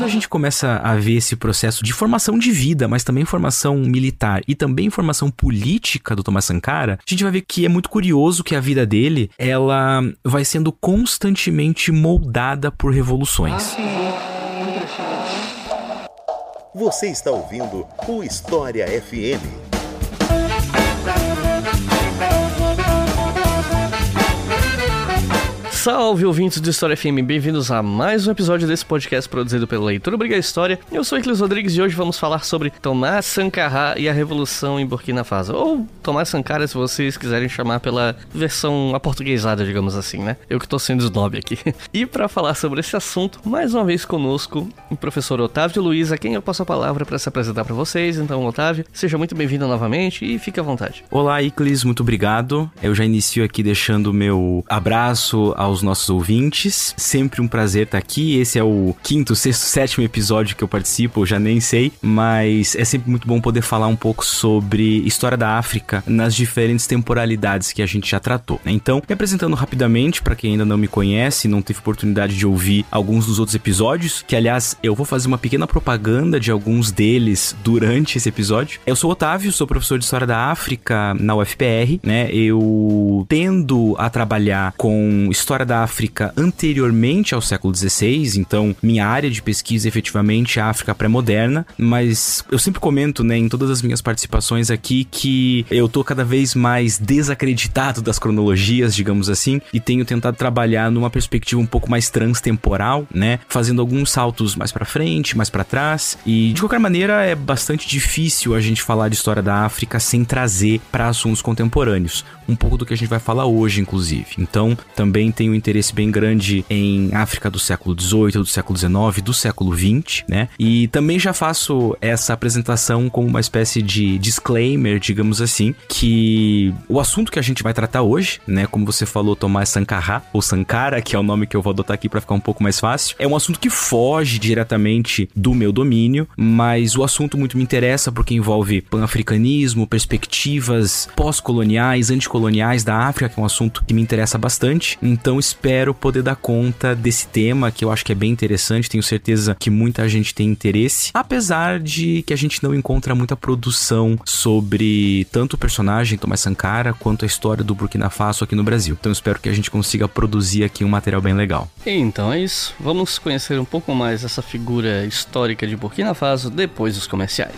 quando a gente começa a ver esse processo de formação de vida, mas também formação militar e também formação política do Thomas Sankara, a gente vai ver que é muito curioso que a vida dele, ela vai sendo constantemente moldada por revoluções. Você está ouvindo o História FM. Salve ouvintes do História FM, bem-vindos a mais um episódio desse podcast produzido pela Leitura Obriga História. Eu sou Eclis Rodrigues e hoje vamos falar sobre Tomás Sankara e a Revolução em Burkina Faso. Ou Tomás Sankara, se vocês quiserem chamar pela versão aportuguesada, digamos assim, né? Eu que tô sendo snob aqui. E para falar sobre esse assunto, mais uma vez conosco, o professor Otávio Luiz, a quem eu passo a palavra para se apresentar para vocês. Então, Otávio, seja muito bem-vindo novamente e fique à vontade. Olá, Iclis, muito obrigado. Eu já inicio aqui deixando meu abraço ao aos nossos ouvintes. Sempre um prazer estar aqui. Esse é o quinto, sexto, sétimo episódio que eu participo, eu já nem sei, mas é sempre muito bom poder falar um pouco sobre história da África nas diferentes temporalidades que a gente já tratou. Né? Então, me apresentando rapidamente para quem ainda não me conhece, não teve oportunidade de ouvir alguns dos outros episódios, que aliás eu vou fazer uma pequena propaganda de alguns deles durante esse episódio. Eu sou Otávio, sou professor de história da África na UFPR, né? Eu tendo a trabalhar com história da África anteriormente ao século XVI, então minha área de pesquisa efetivamente é a África pré-moderna, mas eu sempre comento, né, em todas as minhas participações aqui que eu tô cada vez mais desacreditado das cronologias, digamos assim, e tenho tentado trabalhar numa perspectiva um pouco mais transtemporal, né, fazendo alguns saltos mais para frente, mais para trás, e de qualquer maneira é bastante difícil a gente falar de história da África sem trazer para assuntos contemporâneos, um pouco do que a gente vai falar hoje, inclusive. Então, também tenho um interesse bem grande em África do século XVIII, do século XIX, do século XX, né? E também já faço essa apresentação como uma espécie de disclaimer, digamos assim, que o assunto que a gente vai tratar hoje, né, como você falou, Tomás Sankara, ou Sankara, que é o nome que eu vou adotar aqui para ficar um pouco mais fácil, é um assunto que foge diretamente do meu domínio, mas o assunto muito me interessa porque envolve pan-africanismo, perspectivas pós-coloniais, anticoloniais da África, que é um assunto que me interessa bastante. Então espero poder dar conta desse tema que eu acho que é bem interessante. Tenho certeza que muita gente tem interesse, apesar de que a gente não encontra muita produção sobre tanto o personagem Tomás Sankara quanto a história do Burkina Faso aqui no Brasil. Então espero que a gente consiga produzir aqui um material bem legal. Então é isso. Vamos conhecer um pouco mais essa figura histórica de Burkina Faso depois dos comerciais.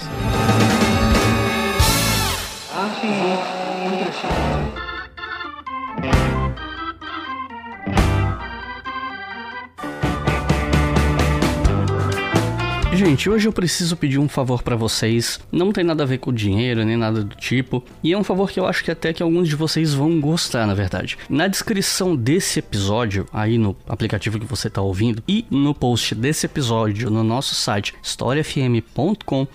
Gente, hoje eu preciso pedir um favor para vocês. Não tem nada a ver com dinheiro nem nada do tipo. E é um favor que eu acho que até que alguns de vocês vão gostar, na verdade. Na descrição desse episódio, aí no aplicativo que você tá ouvindo, e no post desse episódio no nosso site historiafm.com,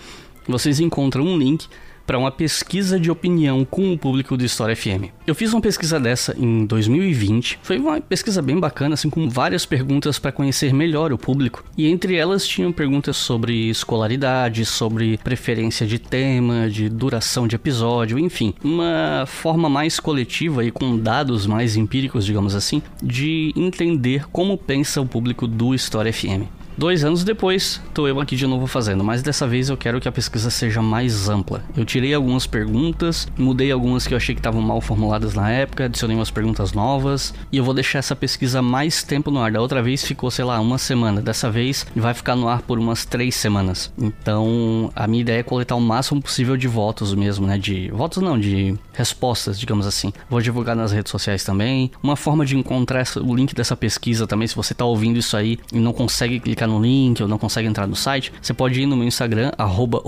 vocês encontram um link para uma pesquisa de opinião com o público do História FM. Eu fiz uma pesquisa dessa em 2020. Foi uma pesquisa bem bacana, assim, com várias perguntas para conhecer melhor o público. E entre elas tinham perguntas sobre escolaridade, sobre preferência de tema, de duração de episódio, enfim, uma forma mais coletiva e com dados mais empíricos, digamos assim, de entender como pensa o público do História FM. Dois anos depois, tô eu aqui de novo fazendo, mas dessa vez eu quero que a pesquisa seja mais ampla. Eu tirei algumas perguntas, mudei algumas que eu achei que estavam mal formuladas na época, adicionei umas perguntas novas e eu vou deixar essa pesquisa mais tempo no ar. Da outra vez ficou, sei lá, uma semana. Dessa vez vai ficar no ar por umas três semanas. Então, a minha ideia é coletar o máximo possível de votos mesmo, né? De votos não, de respostas, digamos assim. Vou divulgar nas redes sociais também. Uma forma de encontrar o link dessa pesquisa também, se você tá ouvindo isso aí e não consegue clicar no link ou não consegue entrar no site, você pode ir no meu Instagram, arroba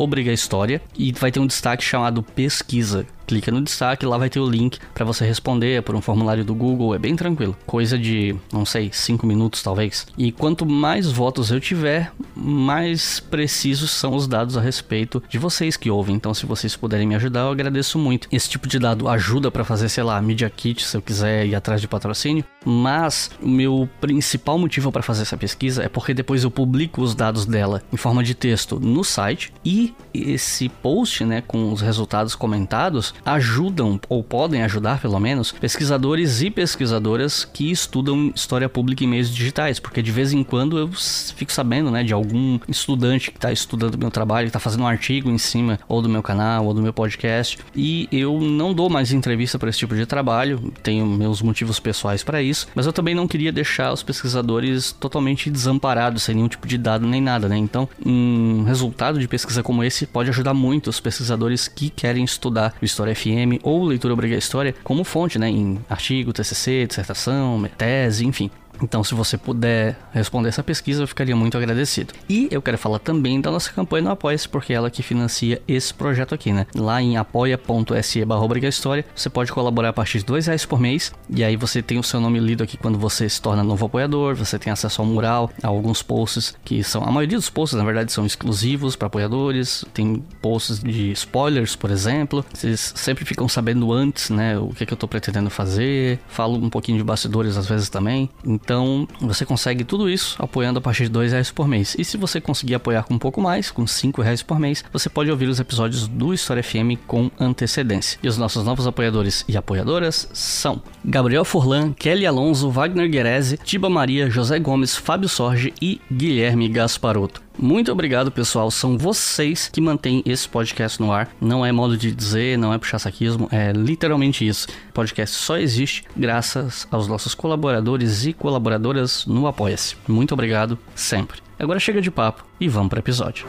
e vai ter um destaque chamado pesquisa clica no destaque, lá vai ter o link para você responder por um formulário do Google, é bem tranquilo. Coisa de, não sei, 5 minutos talvez. E quanto mais votos eu tiver, mais precisos são os dados a respeito de vocês que ouvem. Então, se vocês puderem me ajudar, eu agradeço muito. Esse tipo de dado ajuda para fazer, sei lá, Media Kit, se eu quiser ir atrás de patrocínio. Mas o meu principal motivo para fazer essa pesquisa é porque depois eu publico os dados dela em forma de texto no site e esse post, né, com os resultados comentados, ajudam, ou podem ajudar pelo menos, pesquisadores e pesquisadoras que estudam história pública em meios digitais, porque de vez em quando eu fico sabendo, né, de algum estudante que está estudando meu trabalho, que está fazendo um artigo em cima ou do meu canal ou do meu podcast, e eu não dou mais entrevista para esse tipo de trabalho, tenho meus motivos pessoais para isso, mas eu também não queria deixar os pesquisadores totalmente desamparados, sem nenhum tipo de dado nem nada, né? Então, um resultado de pesquisa como esse pode ajudar muito os pesquisadores que querem estudar o FM ou Leitura Obriga História como fonte, né? Em artigo, TCC, dissertação, tese, enfim. Então, se você puder responder essa pesquisa, eu ficaria muito agradecido. E eu quero falar também da nossa campanha no Apoia-se, porque é ela que financia esse projeto aqui, né? Lá em apoia.se história, você pode colaborar a partir de dois reais por mês, e aí você tem o seu nome lido aqui quando você se torna novo apoiador, você tem acesso ao mural, a alguns posts que são... A maioria dos posts, na verdade, são exclusivos para apoiadores, tem posts de spoilers, por exemplo, vocês sempre ficam sabendo antes, né, o que, que eu tô pretendendo fazer, falo um pouquinho de bastidores às vezes também, então então você consegue tudo isso apoiando a partir de dois reais por mês. E se você conseguir apoiar com um pouco mais, com cinco reais por mês, você pode ouvir os episódios do História FM com antecedência. E os nossos novos apoiadores e apoiadoras são Gabriel Furlan, Kelly Alonso, Wagner Guerese, Tiba Maria, José Gomes, Fábio Sorge e Guilherme Gasparotto. Muito obrigado, pessoal. São vocês que mantêm esse podcast no ar. Não é modo de dizer, não é puxar saquismo, é literalmente isso. O podcast só existe graças aos nossos colaboradores e colaboradoras no Apoia-se. Muito obrigado sempre. Agora chega de papo e vamos para o episódio.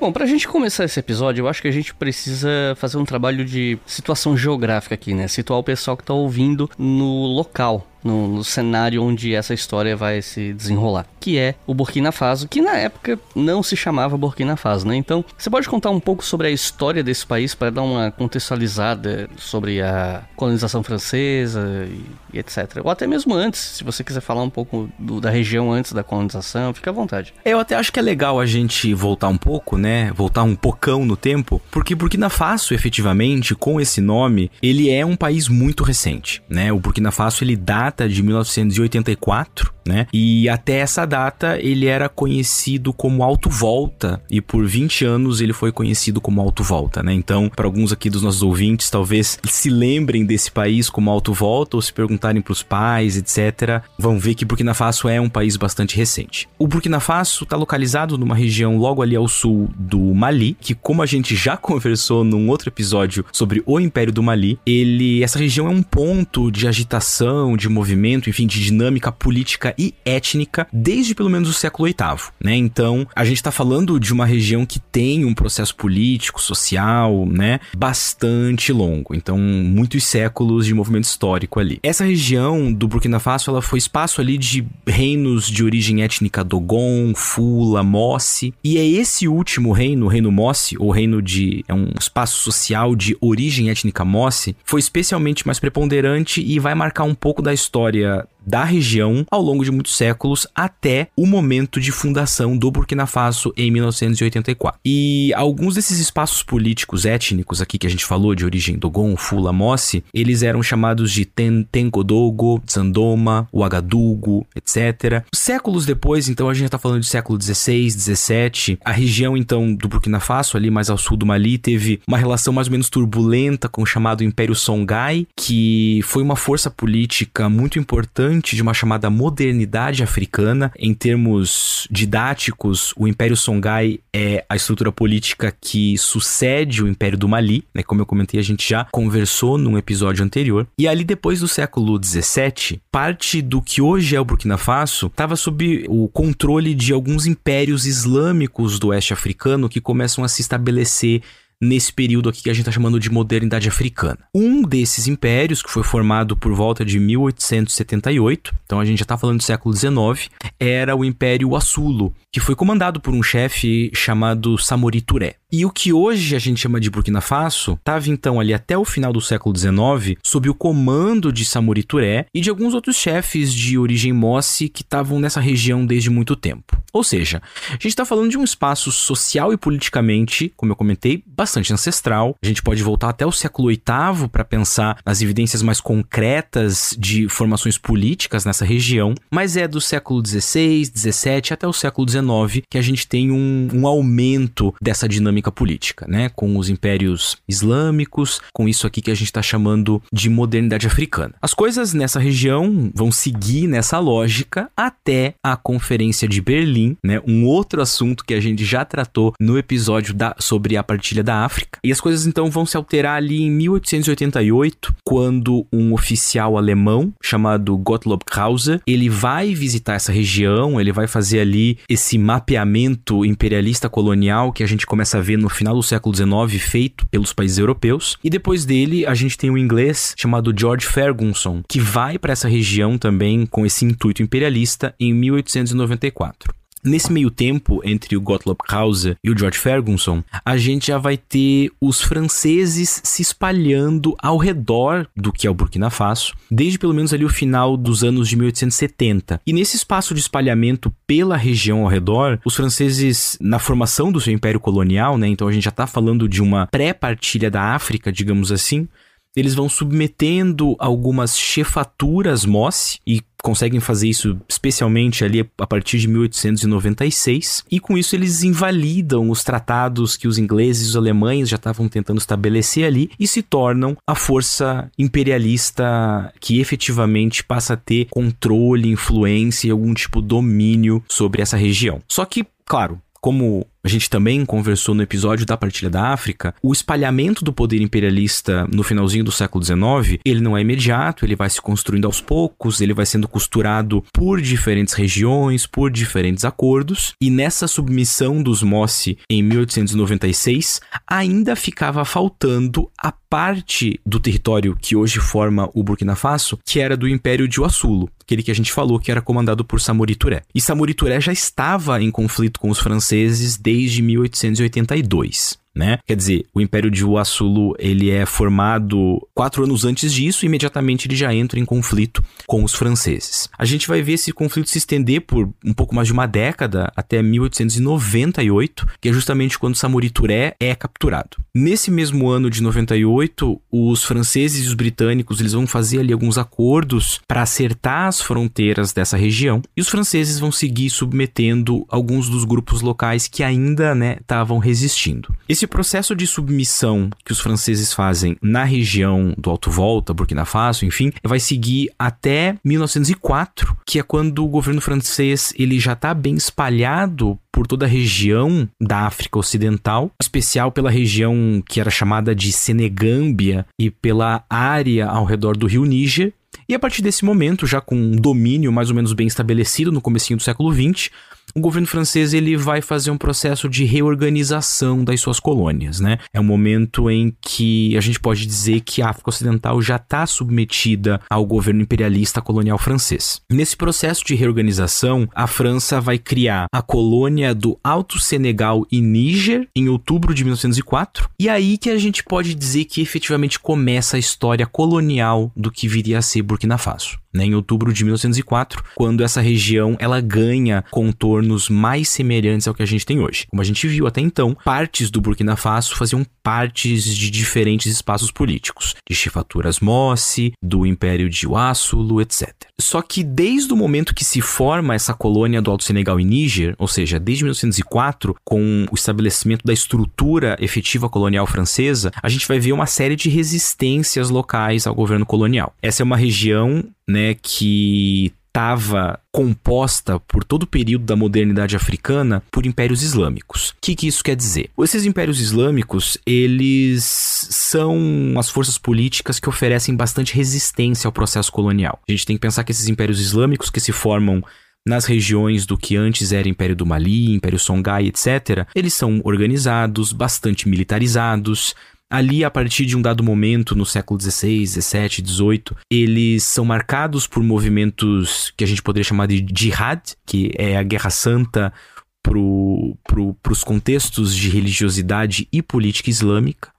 Bom, pra gente começar esse episódio, eu acho que a gente precisa fazer um trabalho de situação geográfica aqui, né? Situar o pessoal que tá ouvindo no local no, no, cenário onde essa história vai se desenrolar, que é o Burkina Faso, que na época não se chamava Burkina Faso, né? Então, você pode contar um pouco sobre a história desse país para dar uma contextualizada sobre a colonização francesa e, e, etc. Ou até mesmo antes, se você quiser falar um pouco do, da região antes da colonização, fica à vontade. Eu até acho que é legal a gente voltar um pouco, né? Voltar um pocão no tempo, porque Burkina Faso, efetivamente, com esse nome, ele é um país muito recente, né? O Burkina Faso ele dá data de 1984, né? E até essa data ele era conhecido como Alto Volta e por 20 anos ele foi conhecido como Alto Volta, né? Então, para alguns aqui dos nossos ouvintes, talvez se lembrem desse país como Alto Volta ou se perguntarem para os pais, etc, vão ver que Burkina Faso é um país bastante recente. O Burkina Faso está localizado numa região logo ali ao sul do Mali, que como a gente já conversou num outro episódio sobre o Império do Mali, ele essa região é um ponto de agitação, de movimento, enfim, de dinâmica política e étnica desde pelo menos o século VIII, né? Então, a gente está falando de uma região que tem um processo político, social, né, bastante longo. Então, muitos séculos de movimento histórico ali. Essa região do Burkina Faso, ela foi espaço ali de reinos de origem étnica Dogon, Fula, Mossi, e é esse último reino, o reino Mossi, ou reino de é um espaço social de origem étnica Mossi, foi especialmente mais preponderante e vai marcar um pouco da história da região ao longo de muitos séculos até o momento de fundação do Burkina Faso em 1984. E alguns desses espaços políticos étnicos aqui que a gente falou de origem Dogon, Fula, Mossi, eles eram chamados de Ten Tenkodogo, Zandoma, Ouagadougou, etc. Séculos depois, então a gente está falando de século 16, 17, a região então do Burkina Faso ali mais ao sul do Mali teve uma relação mais ou menos turbulenta com o chamado Império Songhai, que foi uma força política muito importante de uma chamada modernidade africana. Em termos didáticos, o Império Songhai é a estrutura política que sucede o Império do Mali, né? Como eu comentei, a gente já conversou num episódio anterior. E ali depois do século 17, parte do que hoje é o Burkina Faso estava sob o controle de alguns impérios islâmicos do oeste africano que começam a se estabelecer nesse período aqui que a gente está chamando de modernidade africana. Um desses impérios, que foi formado por volta de 1878, então a gente já está falando do século XIX, era o Império Assulo, que foi comandado por um chefe chamado Samori Touré. E o que hoje a gente chama de Burkina Faso estava então ali até o final do século XIX sob o comando de Samori Touré e de alguns outros chefes de origem Mossi que estavam nessa região desde muito tempo. Ou seja, a gente está falando de um espaço social e politicamente, como eu comentei, bastante bastante ancestral. A gente pode voltar até o século VIII para pensar nas evidências mais concretas de formações políticas nessa região, mas é do século XVI, XVII até o século XIX que a gente tem um, um aumento dessa dinâmica política, né? Com os impérios islâmicos, com isso aqui que a gente está chamando de modernidade africana. As coisas nessa região vão seguir nessa lógica até a Conferência de Berlim, né? Um outro assunto que a gente já tratou no episódio da, sobre a partilha da África. E as coisas então vão se alterar ali em 1888, quando um oficial alemão chamado Gottlob Krause, ele vai visitar essa região, ele vai fazer ali esse mapeamento imperialista colonial que a gente começa a ver no final do século XIX feito pelos países europeus. E depois dele, a gente tem um inglês chamado George Ferguson, que vai para essa região também com esse intuito imperialista em 1894. Nesse meio tempo, entre o Gottlob Krause e o George Ferguson, a gente já vai ter os franceses se espalhando ao redor do que é o Burkina Faso, desde pelo menos ali o final dos anos de 1870. E nesse espaço de espalhamento pela região ao redor, os franceses, na formação do seu império colonial, né, então a gente já está falando de uma pré-partilha da África, digamos assim, eles vão submetendo algumas chefaturas Mosse e conseguem fazer isso especialmente ali a partir de 1896 e com isso eles invalidam os tratados que os ingleses e os alemães já estavam tentando estabelecer ali e se tornam a força imperialista que efetivamente passa a ter controle, influência e algum tipo de domínio sobre essa região. Só que, claro, como a gente também conversou no episódio da partilha da África, o espalhamento do poder imperialista no finalzinho do século XIX, ele não é imediato, ele vai se construindo aos poucos, ele vai sendo costurado por diferentes regiões, por diferentes acordos, e nessa submissão dos Mossi em 1896, ainda ficava faltando a parte do território que hoje forma o Burkina Faso, que era do Império de Uassulo, aquele que a gente falou que era comandado por Samori Touré. E Samori Touré já estava em conflito com os franceses desde 1882 né? Quer dizer, o Império de Uasulu ele é formado quatro anos antes disso, e imediatamente ele já entra em conflito com os franceses. A gente vai ver esse conflito se estender por um pouco mais de uma década, até 1898, que é justamente quando Samori Touré é capturado. Nesse mesmo ano de 98, os franceses e os britânicos eles vão fazer ali alguns acordos para acertar as fronteiras dessa região, e os franceses vão seguir submetendo alguns dos grupos locais que ainda estavam né, resistindo. Esse processo de submissão que os franceses fazem na região do Alto Volta, Burkina Faso, enfim, vai seguir até 1904, que é quando o governo francês ele já está bem espalhado por toda a região da África Ocidental, em especial pela região que era chamada de Senegâmbia e pela área ao redor do rio Níger. E a partir desse momento, já com um domínio mais ou menos bem estabelecido no comecinho do século XX, o governo francês ele vai fazer um processo de reorganização das suas colônias, né? É um momento em que a gente pode dizer que a África Ocidental já está submetida ao governo imperialista colonial francês. Nesse processo de reorganização, a França vai criar a colônia do Alto Senegal e Níger em outubro de 1904, e aí que a gente pode dizer que efetivamente começa a história colonial do que viria a ser Burkina Faso né, em outubro de 1904, quando essa região ela ganha contornos mais semelhantes ao que a gente tem hoje. Como a gente viu até então, partes do Burkina Faso faziam partes de diferentes espaços políticos, de chefaturas Mossi, do Império de Uassulo, etc. Só que desde o momento que se forma essa colônia do Alto Senegal e Níger, ou seja, desde 1904, com o estabelecimento da estrutura efetiva colonial francesa, a gente vai ver uma série de resistências locais ao governo colonial. Essa é uma região né, que estava composta por todo o período da modernidade africana por impérios islâmicos. O que, que, isso quer dizer? Esses impérios islâmicos, eles são as forças políticas que oferecem bastante resistência ao processo colonial. A gente tem que pensar que esses impérios islâmicos que se formam nas regiões do que antes era Império do Mali, Império Songhai, etc., eles são organizados, bastante militarizados, Ali, a partir de um dado momento, no século XVI, XVII, XVIII, eles são marcados por movimentos que a gente poderia chamar de jihad, que é a guerra santa para pro, os contextos de religiosidade e política islâmica.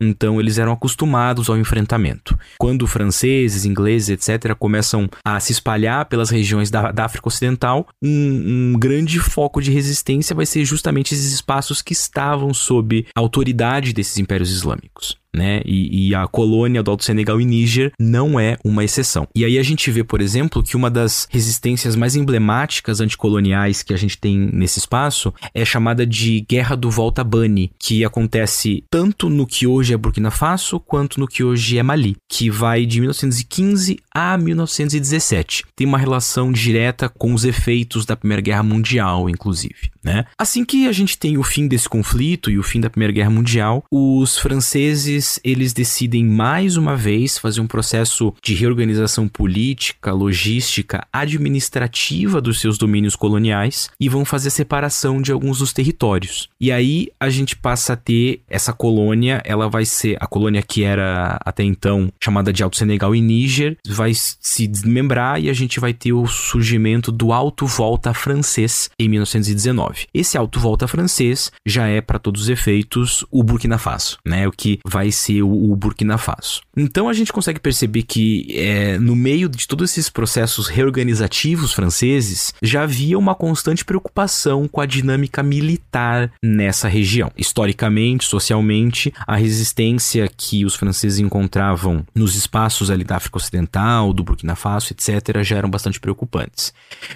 Então eles eram acostumados ao enfrentamento. Quando franceses, ingleses, etc., começam a se espalhar pelas regiões da, da África Ocidental, um, um grande foco de resistência vai ser justamente esses espaços que estavam sob a autoridade desses impérios islâmicos né? E, e, a colônia do Alto Senegal e Níger não é uma exceção. E aí a gente vê, por exemplo, que uma das resistências mais emblemáticas anticoloniais que a gente tem nesse espaço é chamada de Guerra do Volta Bani, que acontece tanto no que hoje é Burkina Faso quanto no que hoje é Mali, que vai de 1915 a 1917. Tem uma relação direta com os efeitos da Primeira Guerra Mundial, inclusive, né? Assim que a gente tem o fim desse conflito e o fim da Primeira Guerra Mundial, os franceses eles, eles decidem mais uma vez fazer um processo de reorganização política, logística, administrativa dos seus domínios coloniais e vão fazer a separação de alguns dos territórios. E aí a gente passa a ter essa colônia, ela vai ser a colônia que era até então chamada de Alto Senegal e Níger, vai se desmembrar e a gente vai ter o surgimento do Alto Volta francês em 1919. Esse Alto Volta francês já é para todos os efeitos o Burkina Faso, né? O que vai ser o, o Burkina Faso. Então a gente consegue perceber que é, no meio de todos esses processos reorganizativos franceses já havia uma constante preocupação com a dinâmica militar nessa região. Historicamente, socialmente, a resistência que os franceses encontravam nos espaços ali da África Ocidental, do Burkina Faso, etc., já eram bastante preocupantes.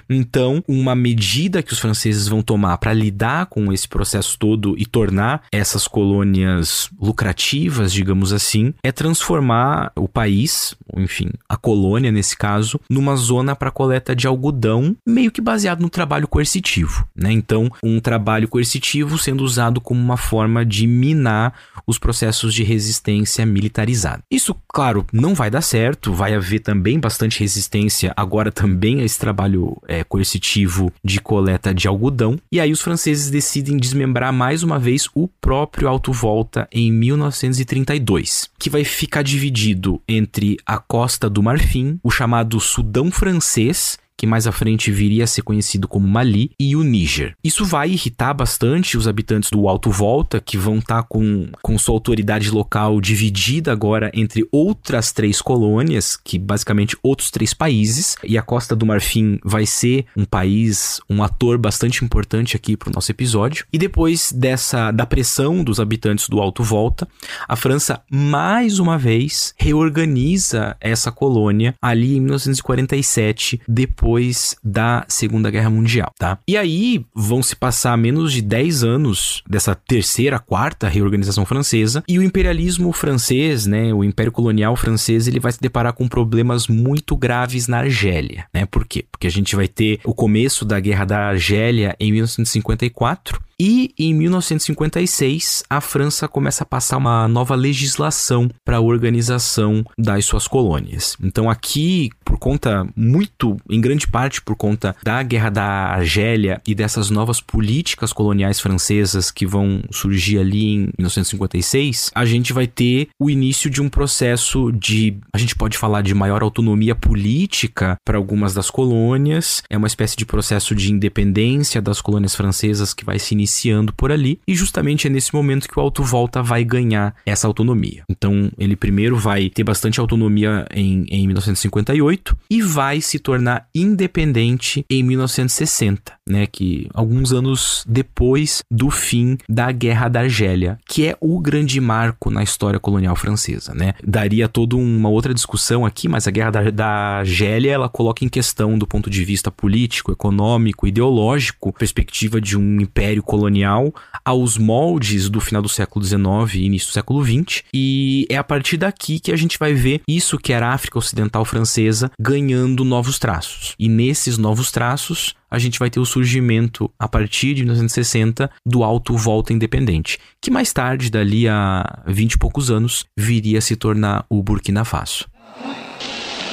Então, uma medida que os franceses vão tomar para lidar com esse processo todo e tornar essas colônias lucrativas digamos assim, é transformar o país, enfim, a colônia nesse caso, numa zona para coleta de algodão, meio que baseado no trabalho coercitivo, né? Então, um trabalho coercitivo sendo usado como uma forma de minar os processos de resistência militarizada. Isso, claro, não vai dar certo, vai haver também bastante resistência agora também a esse trabalho é, coercitivo de coleta de algodão, e aí os franceses decidem desmembrar mais uma vez o próprio Alto Volta em 1930 32, que vai ficar dividido entre a costa do Marfim, o chamado Sudão Francês que mais à frente viria a ser conhecido como Mali, e o Níger. Isso vai irritar bastante os habitantes do Alto Volta, que vão estar tá com, com sua autoridade local dividida agora entre outras três colônias, que basicamente outros três países, e a Costa do Marfim vai ser um país, um ator bastante importante aqui para o nosso episódio. E depois dessa da pressão dos habitantes do Alto Volta, a França mais uma vez reorganiza essa colônia ali em 1947, depois depois da Segunda Guerra Mundial, tá? E aí vão se passar menos de 10 anos dessa terceira, quarta reorganização francesa e o imperialismo francês, né, o império colonial francês, ele vai se deparar com problemas muito graves na Argélia, né? Por quê? Porque a gente vai ter o começo da Guerra da Argélia em 1954 e em 1956, a França começa a passar uma nova legislação para a organização das suas colônias. Então, aqui, por conta, muito, em grande parte por conta da Guerra da Argélia e dessas novas políticas coloniais francesas que vão surgir ali em 1956, a gente vai ter o início de um processo de, a gente pode falar de maior autonomia política para algumas das colônias, é uma espécie de processo de independência das colônias francesas que vai se iniciar iniciando por ali, e justamente é nesse momento que o Alto Volta vai ganhar essa autonomia. Então, ele primeiro vai ter bastante autonomia em, em 1958 e vai se tornar independente em 1960, né? Que alguns anos depois do fim da Guerra da Argélia, que é o grande marco na história colonial francesa, né? Daria toda uma outra discussão aqui, mas a Guerra da, da Argélia ela coloca em questão do ponto de vista político, econômico, ideológico, perspectiva de um império colonial colonial aos moldes do final do século XIX e início do século XX, e é a partir daqui que a gente vai ver isso que era a África Ocidental Francesa ganhando novos traços. E nesses novos traços, a gente vai ter o surgimento, a partir de 1960, do Alto Volta Independente, que mais tarde, dali a 20 e poucos anos, viria a se tornar o Burkina Faso.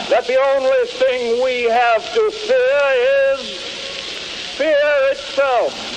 That the only thing we have to fear is fear itself.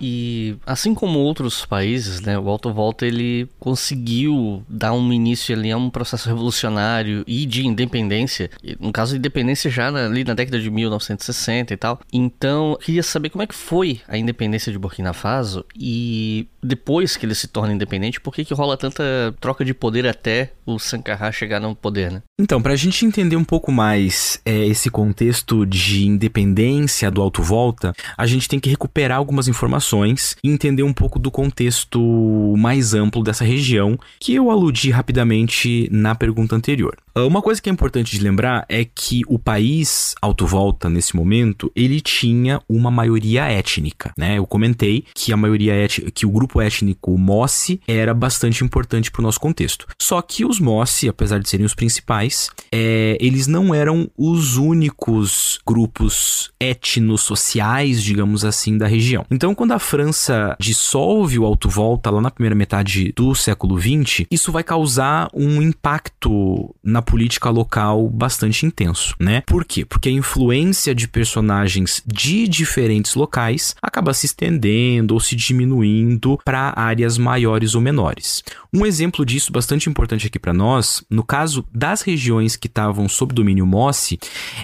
E assim como outros países, né, o Alto Volta ele conseguiu dar um início ali a um processo revolucionário e de independência, no caso independência já ali na década de 1960 e tal. Então, queria saber como é que foi a independência de Burkina Faso e depois que ele se torna independente, por que, que rola tanta troca de poder até o Sankara chegar no poder, né? Então, para a gente entender um pouco mais é, esse contexto de independência do Alto Volta, a gente tem que recuperar algumas informações e entender um pouco do contexto mais amplo dessa região, que eu aludi rapidamente na pergunta anterior. Ah, uma coisa que é importante de lembrar é que o país Alto Volta, nesse momento, ele tinha uma maioria étnica, né? Eu comentei que a maioria étnica, que o grupo étnico Mossi era bastante importante para o nosso contexto. Só que os Mossi, apesar de serem os principais, é, eles não eram os únicos grupos etnossociais, digamos assim, da região. Então, quando a França dissolve o Alto Volta lá na primeira metade do século XX, isso vai causar um impacto na política local bastante intenso, né? Por quê? Porque a influência de personagens de diferentes locais acaba se estendendo ou se diminuindo para áreas maiores ou menores. Um exemplo disso bastante importante aqui para nós, no caso das regiões que estavam sob domínio Mossi,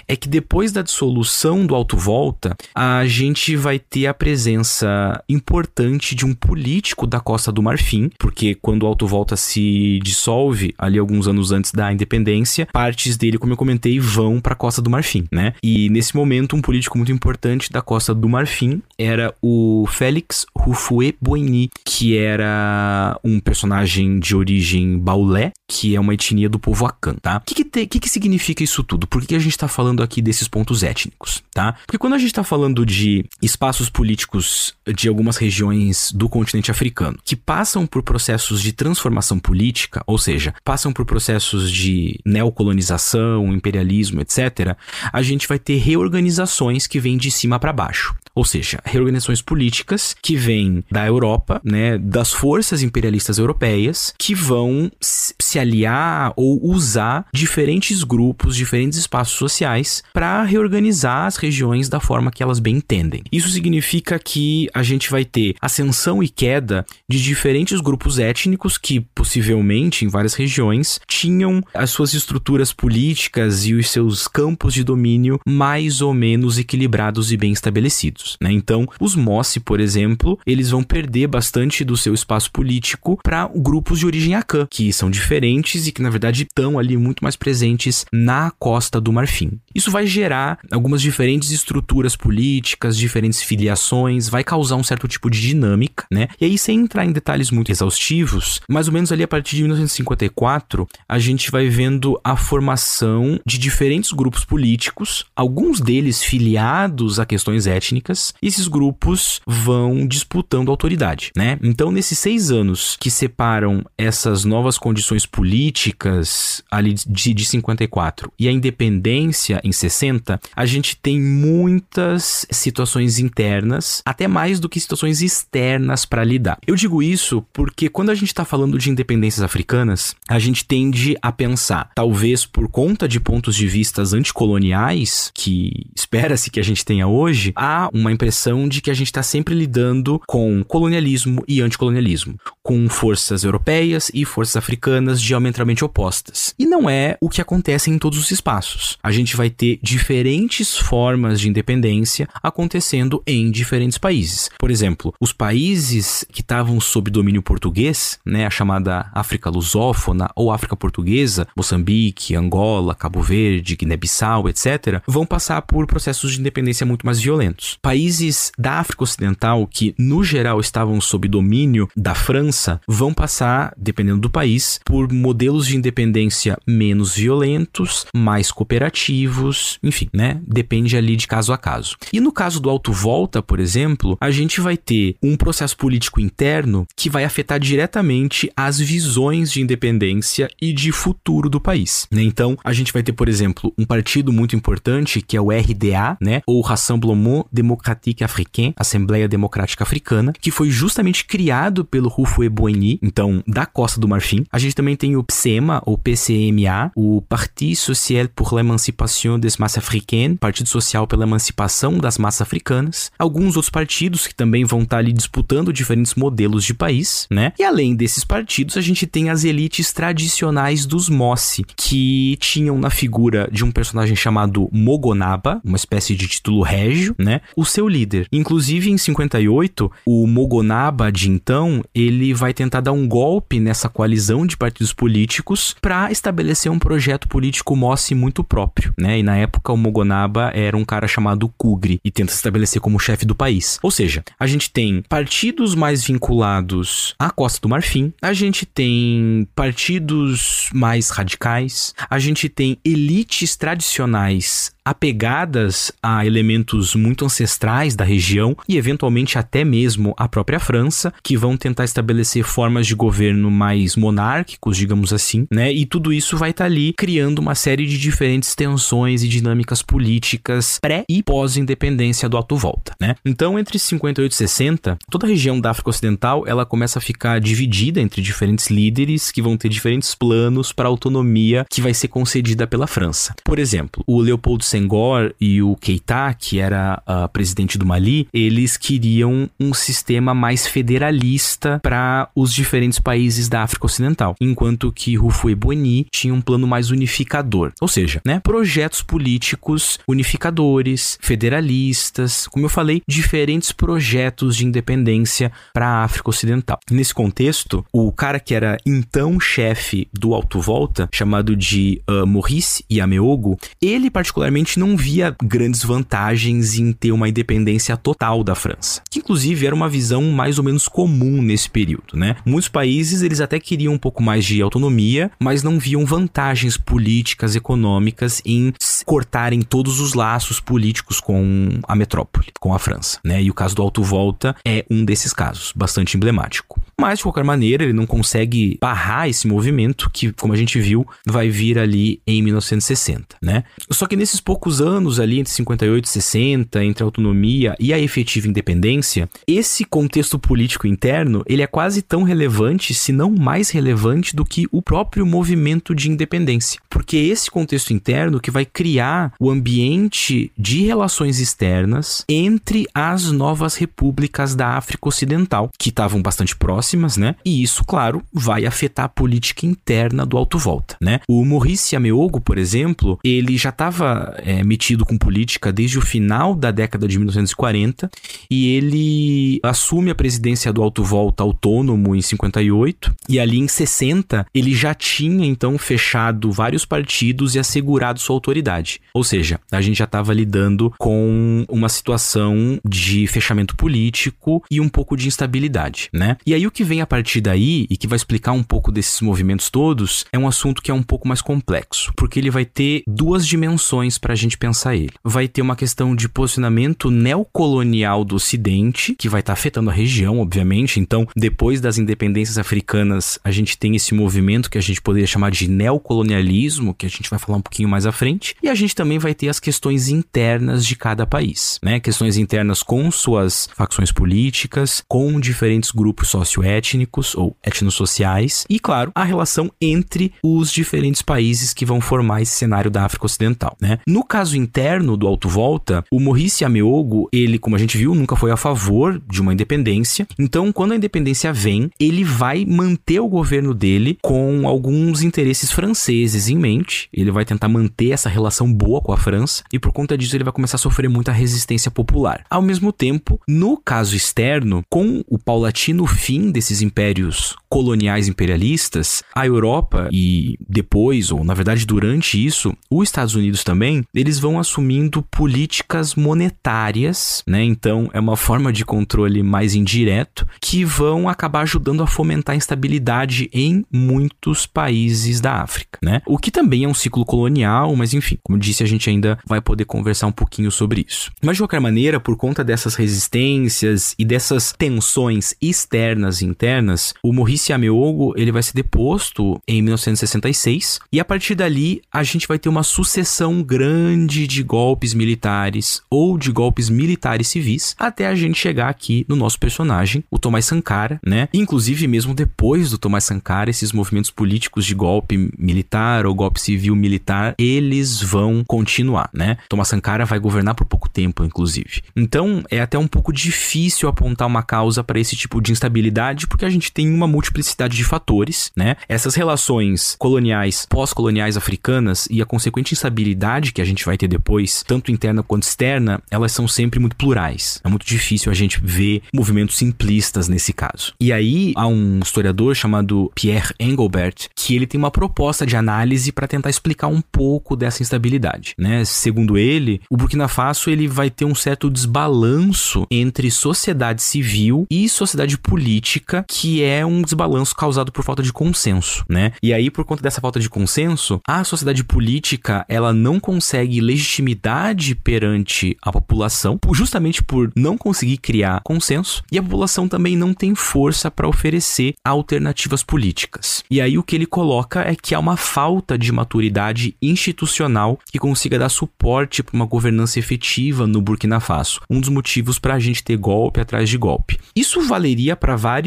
é que depois da dissolução do Alto Volta, a gente vai ter a presença importante de um político da Costa do Marfim, porque quando o Alto Volta se dissolve, ali alguns anos antes da independência, partes dele, como eu comentei, vão para a Costa do Marfim, né? E nesse momento, um político muito importante da Costa do Marfim era o Félix Houphouët-Boigny, que era um personagem de origem baulé, que é uma etnia do povo Akan, tá? O que que, que que, significa isso tudo? Por que, que a gente está falando aqui desses pontos étnicos, tá? Porque quando a gente está falando de espaços políticos de algumas regiões do continente africano que passam por processos de transformação política, ou seja, passam por processos de neocolonização, imperialismo, etc., a gente vai ter reorganizações que vêm de cima para baixo. Ou seja, reorganizações políticas que vêm da Europa, né, das forças imperialistas europeias, que vão se aliar ou usar diferentes grupos, diferentes espaços sociais para reorganizar as regiões da forma que elas bem entendem. Isso significa que a gente vai ter ascensão e queda de diferentes grupos étnicos que possivelmente em várias regiões tinham as suas estruturas políticas e os seus campos de domínio mais ou menos equilibrados e bem estabelecidos né? Então, os Mossi, por exemplo, eles vão perder bastante do seu espaço político para grupos de origem Akan, que são diferentes e que na verdade estão ali muito mais presentes na Costa do Marfim. Isso vai gerar algumas diferentes estruturas políticas, diferentes filiações, vai causar um certo tipo de dinâmica, né? E aí, sem entrar em detalhes muito exaustivos, mais ou menos ali a partir de 1954, a gente vai vendo a formação de diferentes grupos políticos, alguns deles filiados a questões étnicas e esses grupos vão disputando autoridade, né? Então, nesses seis anos que separam essas novas condições políticas ali de, de 54 e a independência em 60, a gente tem muitas situações internas, até mais do que situações externas para lidar. Eu digo isso porque quando a gente está falando de independências africanas, a gente tende a pensar, talvez por conta de pontos de vistas anticoloniais que espera-se que a gente tenha hoje, há uma impressão de que a gente está sempre lidando com colonialismo e anticolonialismo, com forças europeias e forças africanas diametralmente opostas. E não é o que acontece em todos os espaços. A gente vai ter diferentes formas de independência acontecendo em diferentes países. Por exemplo, os países que estavam sob domínio português, né, a chamada África lusófona ou África portuguesa, Moçambique, Angola, Cabo Verde, Guiné-Bissau, etc., vão passar por processos de independência muito mais violentos países da África Ocidental, que no geral estavam sob domínio da França, vão passar, dependendo do país, por modelos de independência menos violentos, mais cooperativos, enfim, né? Depende ali de caso a caso. E no caso do Alto Volta, por exemplo, a gente vai ter um processo político interno que vai afetar diretamente as visões de independência e de futuro do país. Né? Então, a gente vai ter, por exemplo, um partido muito importante que é o RDA, né? Ou Rassemblement Démocratique Africain, Assembleia Democrática Africana, que foi justamente criado pelo Houphouët-Boigny, então da Costa do Marfim. A gente também tem o PSEMA, ou PCMA, o Parti Social pour l'Emancipation des Masses Africaines, Partido Social pela Emancipação das Massas Africanas. Alguns outros partidos que também vão estar ali disputando diferentes modelos de país, né? E além desses partidos, a gente tem as elites tradicionais dos Mossi, que tinham na figura de um personagem chamado Mogonaba, uma espécie de título régio, né? O seu líder. Inclusive em 58, o Mogonaba de então, ele vai tentar dar um golpe nessa coalizão de partidos políticos para estabelecer um projeto político Mossi muito próprio, né? E na época o Mogonaba era um cara chamado Kugri e tenta se estabelecer como chefe do país. Ou seja, a gente tem partidos mais vinculados à Costa do Marfim, a gente tem partidos mais radicais, a gente tem elites tradicionais apegadas a elementos muito ancestrais da região e eventualmente até mesmo a própria França, que vão tentar estabelecer formas de governo mais monárquicos, digamos assim, né? E tudo isso vai estar tá ali criando uma série de diferentes tensões e dinâmicas políticas pré e pós-independência do Alto Volta, né? Então, entre 58 e 60, toda a região da África Ocidental, ela começa a ficar dividida entre diferentes líderes que vão ter diferentes planos para a autonomia que vai ser concedida pela França. Por exemplo, o Leopoldo Senghor e o Keita, que era uh, presidente do Mali, eles queriam um sistema mais federalista para os diferentes países da África Ocidental, enquanto que Houphouët-Boigny tinha um plano mais unificador, ou seja, né, projetos políticos unificadores, federalistas, como eu falei, diferentes projetos de independência para a África Ocidental. Nesse contexto, o cara que era então chefe do Alto Volta, chamado de uh, Maurice Yameogo, ele particularmente não via grandes vantagens em ter uma independência total da França, que inclusive era uma visão mais ou menos comum nesse período, né? Muitos países eles até queriam um pouco mais de autonomia, mas não viam vantagens políticas, econômicas em cortarem todos os laços políticos com a metrópole, com a França, né? E o caso do Alto Volta é um desses casos, bastante emblemático. Mas, de qualquer maneira, ele não consegue barrar esse movimento que, como a gente viu, vai vir ali em 1960, né? Só que nesses poucos anos ali, entre 58 e 60, entre a autonomia e a efetiva independência, esse contexto político interno, ele é quase tão relevante, se não mais relevante, do que o próprio movimento de independência. Porque é esse contexto interno que vai criar o ambiente de relações externas entre as novas repúblicas da África Ocidental, que estavam bastante próximas próximas, né? E isso, claro, vai afetar a política interna do Alto Volta, né? O Maurice Ameogo, por exemplo, ele já estava é, metido com política desde o final da década de 1940 e ele assume a presidência do Alto Volta autônomo em 58 e ali em 60 ele já tinha então fechado vários partidos e assegurado sua autoridade. Ou seja, a gente já estava lidando com uma situação de fechamento político e um pouco de instabilidade, né? E aí o que vem a partir daí e que vai explicar um pouco desses movimentos todos é um assunto que é um pouco mais complexo, porque ele vai ter duas dimensões para a gente pensar ele. Vai ter uma questão de posicionamento neocolonial do Ocidente, que vai estar tá afetando a região, obviamente. Então, depois das independências africanas, a gente tem esse movimento que a gente poderia chamar de neocolonialismo, que a gente vai falar um pouquinho mais à frente. E a gente também vai ter as questões internas de cada país, né? Questões internas com suas facções políticas, com diferentes grupos socioétnicos étnicos ou etnossociais e, claro, a relação entre os diferentes países que vão formar esse cenário da África Ocidental, né? No caso interno do Alto Volta, o Maurice Ameogo, ele, como a gente viu, nunca foi a favor de uma independência. Então, quando a independência vem, ele vai manter o governo dele com alguns interesses franceses em mente. Ele vai tentar manter essa relação boa com a França e por conta disso ele vai começar a sofrer muita resistência popular. Ao mesmo tempo, no caso externo, com o paulatino fim desses impérios coloniais imperialistas, a Europa e depois, ou na verdade durante isso, os Estados Unidos também, eles vão assumindo políticas monetárias, né? Então é uma forma de controle mais indireto que vão acabar ajudando a fomentar a instabilidade em muitos países da África, né? O que também é um ciclo colonial, mas enfim, como disse, a gente ainda vai poder conversar um pouquinho sobre isso. Mas de qualquer maneira, por conta dessas resistências e dessas tensões externas internas, o Maurice Ameogo ele vai ser deposto em 1966 e a partir dali a gente vai ter uma sucessão grande de golpes militares ou de golpes militares civis até a gente chegar aqui no nosso personagem, o Tomás Sankara, né? Inclusive, mesmo depois do Thomas Sankara, esses movimentos políticos de golpe militar ou golpe civil militar, eles vão continuar, né? Thomas Sankara vai governar por pouco tempo, inclusive. Então, é até um pouco difícil apontar uma causa para esse tipo de instabilidade, porque a gente tem uma multiplicidade de fatores, né? Essas relações coloniais, pós-coloniais africanas e a consequente instabilidade que a gente vai ter depois, tanto interna quanto externa, elas são sempre muito plurais. É muito difícil a gente ver movimentos simplistas nesse caso. E aí há um historiador chamado Pierre Engelbert que ele tem uma proposta de análise para tentar explicar um pouco dessa instabilidade, né? Segundo ele, o Burkina Faso ele vai ter um certo desbalanço entre sociedade civil e sociedade política, que é um desbalanço causado por falta de consenso, né? E aí por conta dessa falta de consenso, a sociedade política ela não consegue legitimidade perante a população, justamente por não conseguir criar consenso, e a população também não tem força para oferecer alternativas políticas. E aí o que ele coloca é que há uma falta de maturidade institucional que consiga dar suporte para uma governança efetiva no Burkina Faso. Um dos motivos para a gente ter golpe atrás de golpe. Isso valeria para vários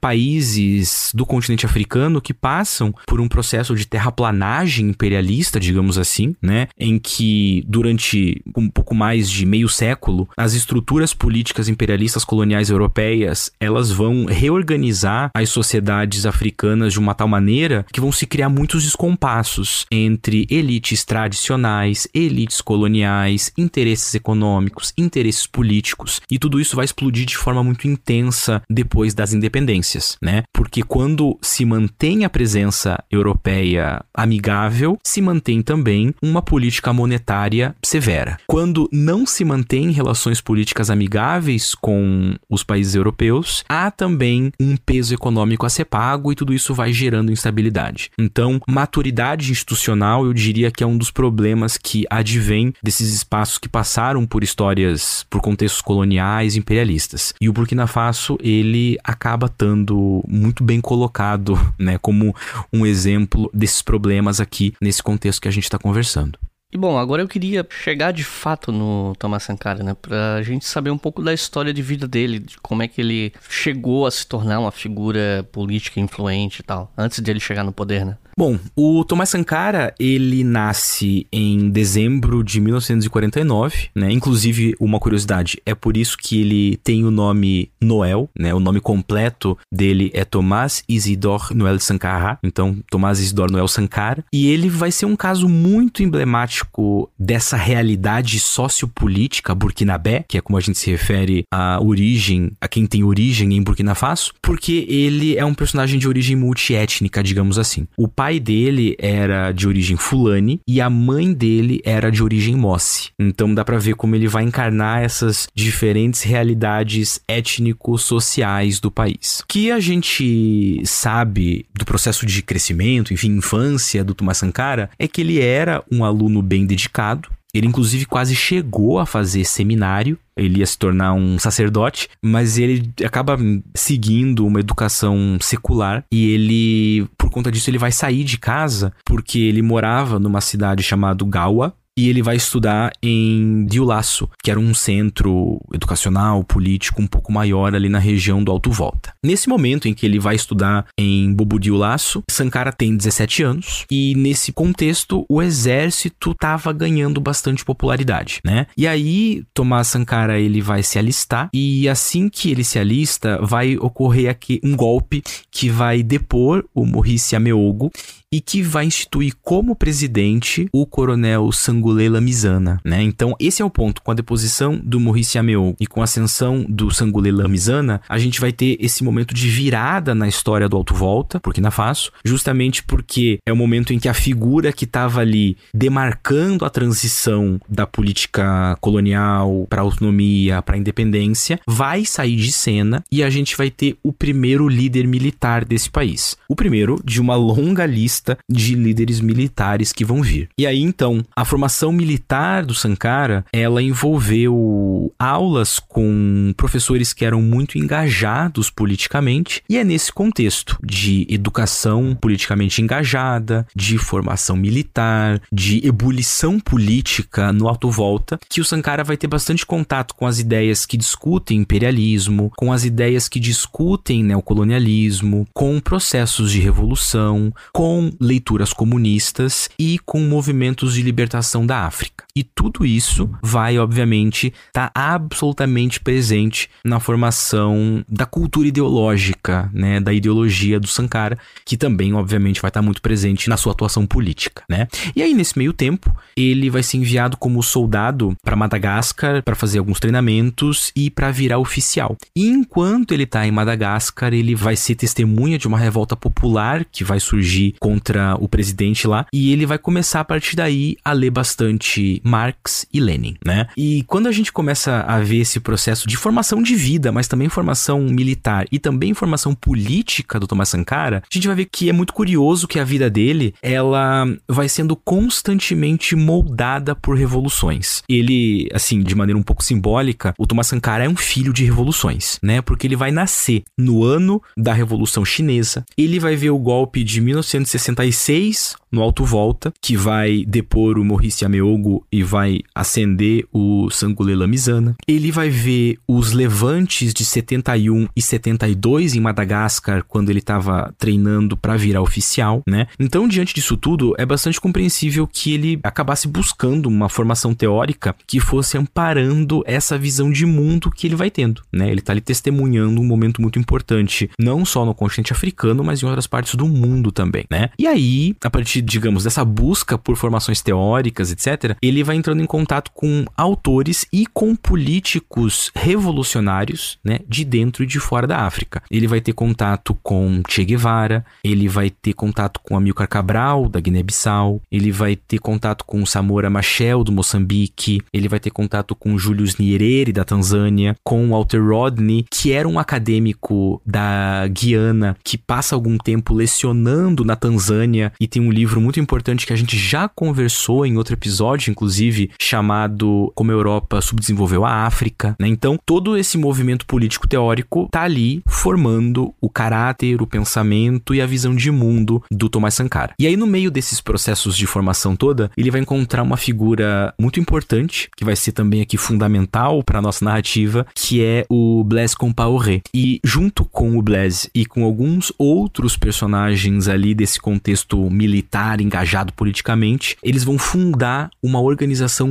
países do continente africano que passam por um processo de terraplanagem imperialista, digamos assim, né, em que durante um pouco mais de meio século as estruturas políticas imperialistas coloniais europeias elas vão reorganizar as sociedades africanas de uma tal maneira que vão se criar muitos descompassos entre elites tradicionais, elites coloniais, interesses econômicos, interesses políticos, e tudo isso vai explodir de forma muito intensa depois das independências, né? Porque quando se mantém a presença europeia amigável, se mantém também uma política monetária severa. Quando não se mantém relações políticas amigáveis com os países europeus, há também um peso econômico a ser pago e tudo isso vai gerando instabilidade. Então, maturidade institucional, eu diria que é um dos problemas que advém desses espaços que passaram por histórias, por contextos coloniais, imperialistas. E o Burkina Faso, ele estando muito bem colocado, né, como um exemplo desses problemas aqui nesse contexto que a gente está conversando. E bom, agora eu queria chegar de fato no Thomas Sankara, né? Pra gente saber um pouco da história de vida dele, de como é que ele chegou a se tornar uma figura política influente e tal, antes de ele chegar no poder, né? Bom, o Thomas Sankara, ele nasce em dezembro de 1949, né? Inclusive, uma curiosidade, é por isso que ele tem o nome Noel, né? O nome completo dele é Tomás Isidore Noel Sankara, então Tomás Isidore Noel Sankara, e ele vai ser um caso muito emblemático dessa realidade sociopolítica burkinabé, que é como a gente se refere à origem, a quem tem origem em Burkina Faso, porque ele é um personagem de origem multiétnica, digamos assim. O pai dele era de origem fulani e a mãe dele era de origem mossi. Então dá para ver como ele vai encarnar essas diferentes realidades étnico-sociais do país. O que a gente sabe do processo de crescimento, enfim, infância do Thomas Sankara é que ele era um aluno bem dedicado, ele, inclusive, quase chegou a fazer seminário. Ele ia se tornar um sacerdote, mas ele acaba seguindo uma educação secular e ele, por conta disso, ele vai sair de casa porque ele morava numa cidade chamada Gawa, e ele vai estudar em Diulaço, que era um centro educacional, político um pouco maior ali na região do Alto Volta. Nesse momento em que ele vai estudar em Bobo Diulaço, Sankara tem 17 anos e nesse contexto o exército estava ganhando bastante popularidade, né? E aí Tomás Sankara ele vai se alistar e assim que ele se alista vai ocorrer aqui um golpe que vai depor o Maurice Ameogo e que vai instituir como presidente o coronel Sangulé Lamizana, né? Então, esse é o ponto. Com a deposição do Maurice Ameou e com a ascensão do Sangulé Lamizana, a gente vai ter esse momento de virada na história do Alto Volta, porque na Faso, justamente porque é o momento em que a figura que estava ali demarcando a transição da política colonial para autonomia, para independência, vai sair de cena e a gente vai ter o primeiro líder militar desse país. O primeiro de uma longa lista de líderes militares que vão vir. E aí então, a formação formação militar do Sankara, ela envolveu aulas com professores que eram muito engajados politicamente, e é nesse contexto de educação politicamente engajada, de formação militar, de ebulição política no Alto Volta, que o Sankara vai ter bastante contato com as ideias que discutem imperialismo, com as ideias que discutem neocolonialismo, com processos de revolução, com leituras comunistas e com movimentos de libertação da África. E tudo isso vai, obviamente, estar tá absolutamente presente na formação da cultura ideológica, né, da ideologia do Sankara, que também, obviamente, vai estar tá muito presente na sua atuação política, né? E aí, nesse meio tempo, ele vai ser enviado como soldado para Madagascar para fazer alguns treinamentos e para virar oficial. E enquanto ele está em Madagascar, ele vai ser testemunha de uma revolta popular que vai surgir contra o presidente lá, e ele vai começar a partir daí a ler bastante Marx e Lenin, né? E quando a gente começa a ver esse processo de formação de vida, mas também formação militar e também formação política do Thomas Sankara, a gente vai ver que é muito curioso que a vida dele, ela vai sendo constantemente moldada por revoluções. Ele, assim, de maneira um pouco simbólica, o Thomas Sankara é um filho de revoluções, né? Porque ele vai nascer no ano da Revolução Chinesa, ele vai ver o golpe de 1966 no Alto Volta, que vai depor o Maurice Ameogo e vai acender o Sangule Lamizana. Ele vai ver os levantes de 71 e 72 em Madagascar, quando ele estava treinando para virar oficial, né? Então, diante disso tudo, é bastante compreensível que ele acabasse buscando uma formação teórica que fosse amparando essa visão de mundo que ele vai tendo, né? Ele está ali testemunhando um momento muito importante, não só no continente africano, mas em outras partes do mundo também, né? E aí, a partir digamos, dessa busca por formações teóricas, etc., ele vai entrando em contato com autores e com políticos revolucionários, né, de dentro e de fora da África. Ele vai ter contato com Che Guevara, ele vai ter contato com Amilcar Cabral, da Guiné-Bissau, ele vai ter contato com Samora Machel, do Moçambique, ele vai ter contato com Julius Nyerere, da Tanzânia, com Walter Rodney, que era um acadêmico da Guiana, que passa algum tempo lecionando na Tanzânia e tem um livro muito importante que a gente já conversou em outro episódio, inclusive, chamado Como a Europa Subdesenvolveu a África, né? Então, todo esse movimento político teórico tá ali formando o caráter, o pensamento e a visão de mundo do Thomas Sankara. E aí, no meio desses processos de formação toda, ele vai encontrar uma figura muito importante, que vai ser também aqui fundamental para nossa narrativa, que é o Blaise Compaoré. E junto com o Blaise e com alguns outros personagens ali desse contexto militar, engajado politicamente, eles vão fundar uma organização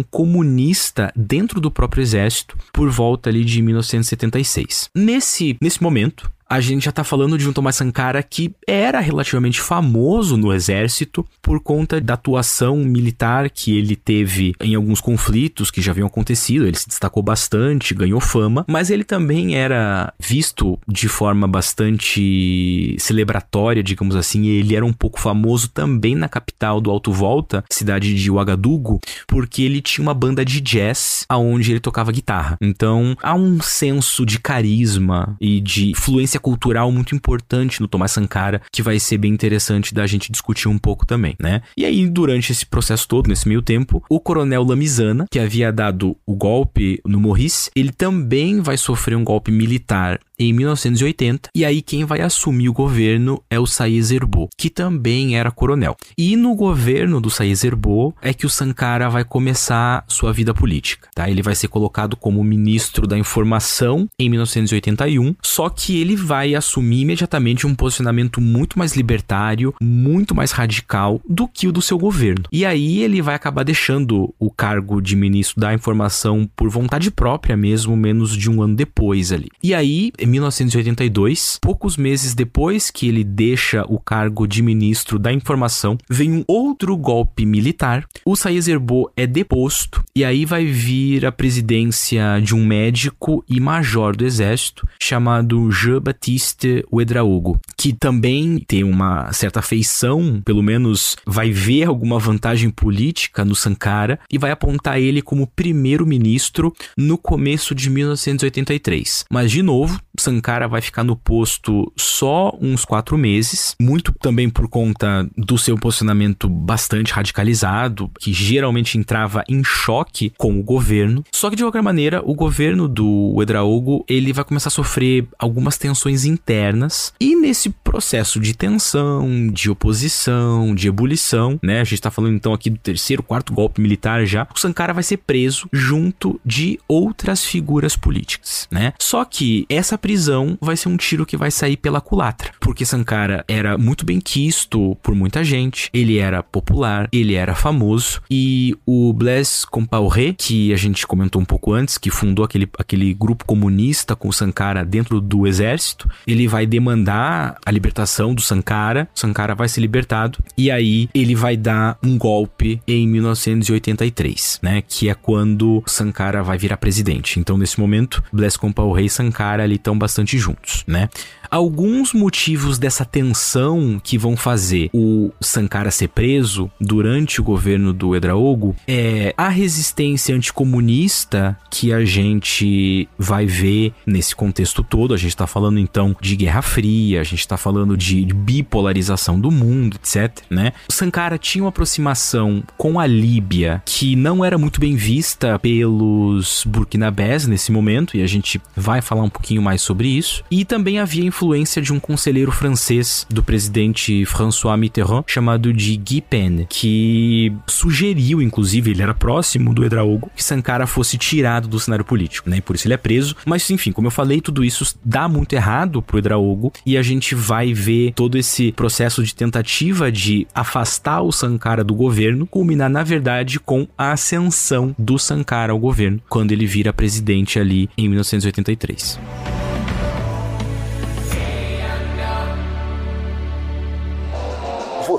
comunista dentro do próprio exército por volta ali de 1976. Nesse, nesse momento, a gente já tá falando de um Thomas Sankara que era relativamente famoso no exército por conta da atuação militar que ele teve em alguns conflitos que já haviam acontecido. Ele se destacou bastante, ganhou fama, mas ele também era visto de forma bastante celebratória, digamos assim. Ele era um pouco famoso também na capital do Alto Volta, cidade de Ouagadougou, porque ele tinha uma banda de jazz aonde ele tocava guitarra. Então, há um senso de carisma e de fluência cultural muito importante no Thomas Sankara, que vai ser bem interessante da gente discutir um pouco também, né? E aí, durante esse processo todo, nesse meio tempo, o coronel Lamizana, que havia dado o golpe no Maurice, ele também vai sofrer um golpe militar em 1980, e aí quem vai assumir o governo é o Saïd Zerbo, que também era coronel. E no governo do Saïd Zerbo é que o Sankara vai começar sua vida política, tá? Ele vai ser colocado como ministro da informação em 1981, só que ele vai assumir imediatamente um posicionamento muito mais libertário, muito mais radical do que o do seu governo. E aí ele vai acabar deixando o cargo de ministro da informação por vontade própria mesmo, menos de um ano depois ali. E aí, 1982, poucos meses depois que ele deixa o cargo de ministro da informação, vem um outro golpe militar. O Zerbo é deposto e aí vai vir a presidência de um médico e major do exército chamado Jean-Baptiste Ouedraogo, que também tem uma certa feição, pelo menos vai ver alguma vantagem política no Sankara e vai apontar ele como primeiro-ministro no começo de 1983. Mas de novo, Sankara vai ficar no posto só uns quatro meses, muito também por conta do seu posicionamento bastante radicalizado, que geralmente entrava em choque com o governo. Só que de qualquer maneira, o governo do Edraogo ele vai começar a sofrer algumas tensões internas e nesse processo de tensão, de oposição, de ebulição, né? A gente tá falando então aqui do terceiro, quarto golpe militar já. O Sankara vai ser preso junto de outras figuras políticas, né? Só que essa prisão vai ser um tiro que vai sair pela culatra, porque Sankara era muito bem quisto por muita gente, ele era popular, ele era famoso e o Blaise Compaoré, que a gente comentou um pouco antes, que fundou aquele, aquele grupo comunista com Sankara dentro do exército, ele vai demandar a libertação do Sankara, Sankara vai ser libertado e aí ele vai dar um golpe em 1983, né, que é quando Sankara vai virar presidente. Então nesse momento, Blaise Compaoré e Sankara ali estão bastante juntos, né? Alguns motivos dessa tensão que vão fazer o Sankara ser preso durante o governo do Edraogo é a resistência anticomunista que a gente vai ver nesse contexto todo. A gente está falando então de Guerra Fria, a gente está falando de bipolarização do mundo, etc. Né? O Sankara tinha uma aproximação com a Líbia que não era muito bem vista pelos burkinabés nesse momento, e a gente vai falar um pouquinho mais sobre isso. E também havia influência de um conselheiro francês do presidente François Mitterrand, chamado de Guy Pen, que sugeriu, inclusive, ele era próximo do Edraogo, que Sankara fosse tirado do cenário político, né? E por isso ele é preso. Mas, enfim, como eu falei, tudo isso dá muito errado pro Edraogo e a gente vai ver todo esse processo de tentativa de afastar o Sankara do governo, culminar, na verdade, com a ascensão do Sankara ao governo, quando ele vira presidente ali em 1983.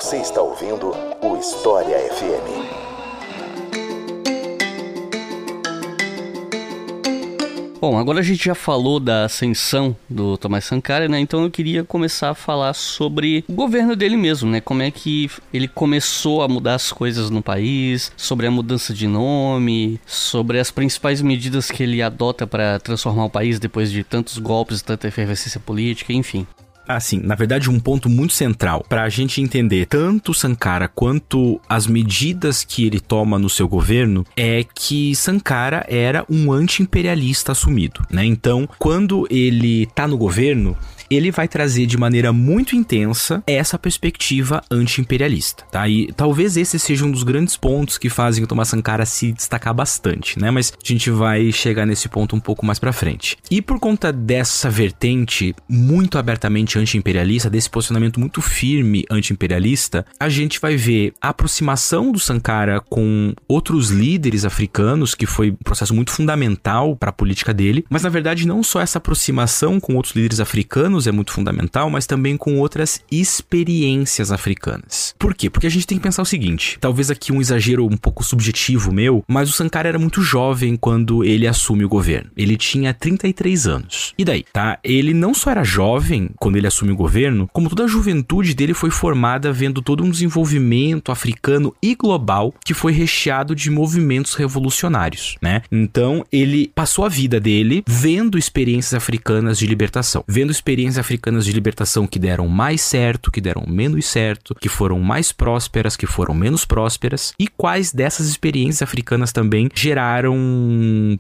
Você está ouvindo o História FM. Bom, agora a gente já falou da ascensão do Thomas Sankara, né? Então eu queria começar a falar sobre o governo dele mesmo, né? Como é que ele começou a mudar as coisas no país, sobre a mudança de nome, sobre as principais medidas que ele adota para transformar o país depois de tantos golpes, tanta efervescência política, enfim assim, na verdade, um ponto muito central para a gente entender tanto Sankara quanto as medidas que ele toma no seu governo é que Sankara era um anti-imperialista assumido, né? Então, quando ele tá no governo, ele vai trazer de maneira muito intensa essa perspectiva anti-imperialista, tá? E talvez esse seja um dos grandes pontos que fazem o Thomas Sankara se destacar bastante, né? Mas a gente vai chegar nesse ponto um pouco mais para frente. E por conta dessa vertente muito abertamente anti-imperialista, desse posicionamento muito firme anti-imperialista, a gente vai ver a aproximação do Sankara com outros líderes africanos, que foi um processo muito fundamental para a política dele, mas na verdade não só essa aproximação com outros líderes africanos é muito fundamental, mas também com outras experiências africanas. Por quê? Porque a gente tem que pensar o seguinte: talvez aqui um exagero um pouco subjetivo meu, mas o Sankara era muito jovem quando ele assume o governo. Ele tinha 33 anos. E daí, tá? Ele não só era jovem quando ele assume o governo, como toda a juventude dele foi formada vendo todo um desenvolvimento africano e global que foi recheado de movimentos revolucionários, né? Então, ele passou a vida dele vendo experiências africanas de libertação, vendo experiências experiências africanas de libertação que deram mais certo, que deram menos certo, que foram mais prósperas, que foram menos prósperas, e quais dessas experiências africanas também geraram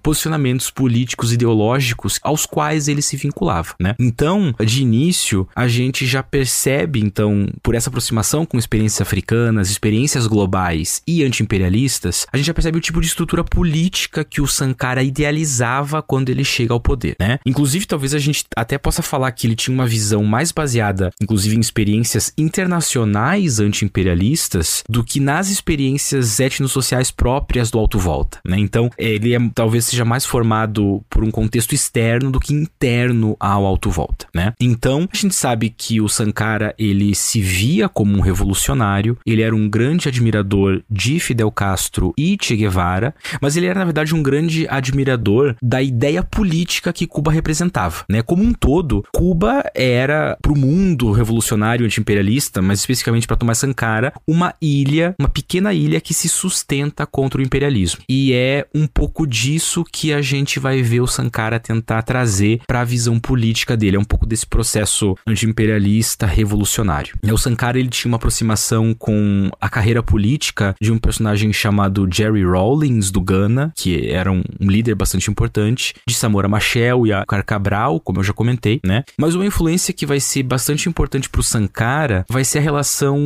posicionamentos políticos ideológicos aos quais ele se vinculava, né? Então, de início, a gente já percebe então, por essa aproximação com experiências africanas, experiências globais e anti-imperialistas, a gente já percebe o tipo de estrutura política que o Sankara idealizava quando ele chega ao poder, né? Inclusive, talvez a gente até possa falar que ele tinha uma visão mais baseada, inclusive, em experiências internacionais anti-imperialistas do que nas experiências etnossociais próprias do Alto Volta, né? Então, ele é, talvez seja mais formado por um contexto externo do que interno ao Alto Volta, né? Então, a gente sabe que o Sankara, ele se via como um revolucionário, ele era um grande admirador de Fidel Castro e Che Guevara, mas ele era, na verdade, um grande admirador da ideia política que Cuba representava, né? Como um todo, Cuba Cuba era para o mundo revolucionário anti-imperialista, mas especificamente para Tomás Sankara, uma ilha, uma pequena ilha que se sustenta contra o imperialismo. E é um pouco disso que a gente vai ver o Sankara tentar trazer para a visão política dele, é um pouco desse processo anti-imperialista revolucionário. O Sankara ele tinha uma aproximação com a carreira política de um personagem chamado Jerry Rawlings do Ghana, que era um, líder bastante importante, de Samora Machel e a Cabral, como eu já comentei, né? Mas uma influência que vai ser bastante importante para o Sankara vai ser a relação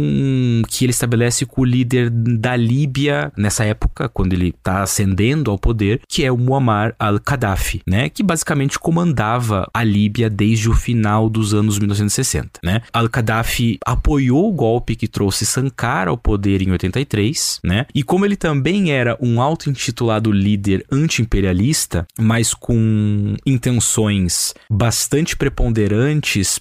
que ele estabelece com o líder da Líbia nessa época, quando ele está ascendendo ao poder, que é o Muammar al-Gaddafi, né? Que basicamente comandava a Líbia desde o final dos anos 1960, né? Al-Gaddafi apoiou o golpe que trouxe Sankara ao poder em 83, né? E como ele também era um auto-intitulado líder anti-imperialista, mas com intenções bastante preponderantes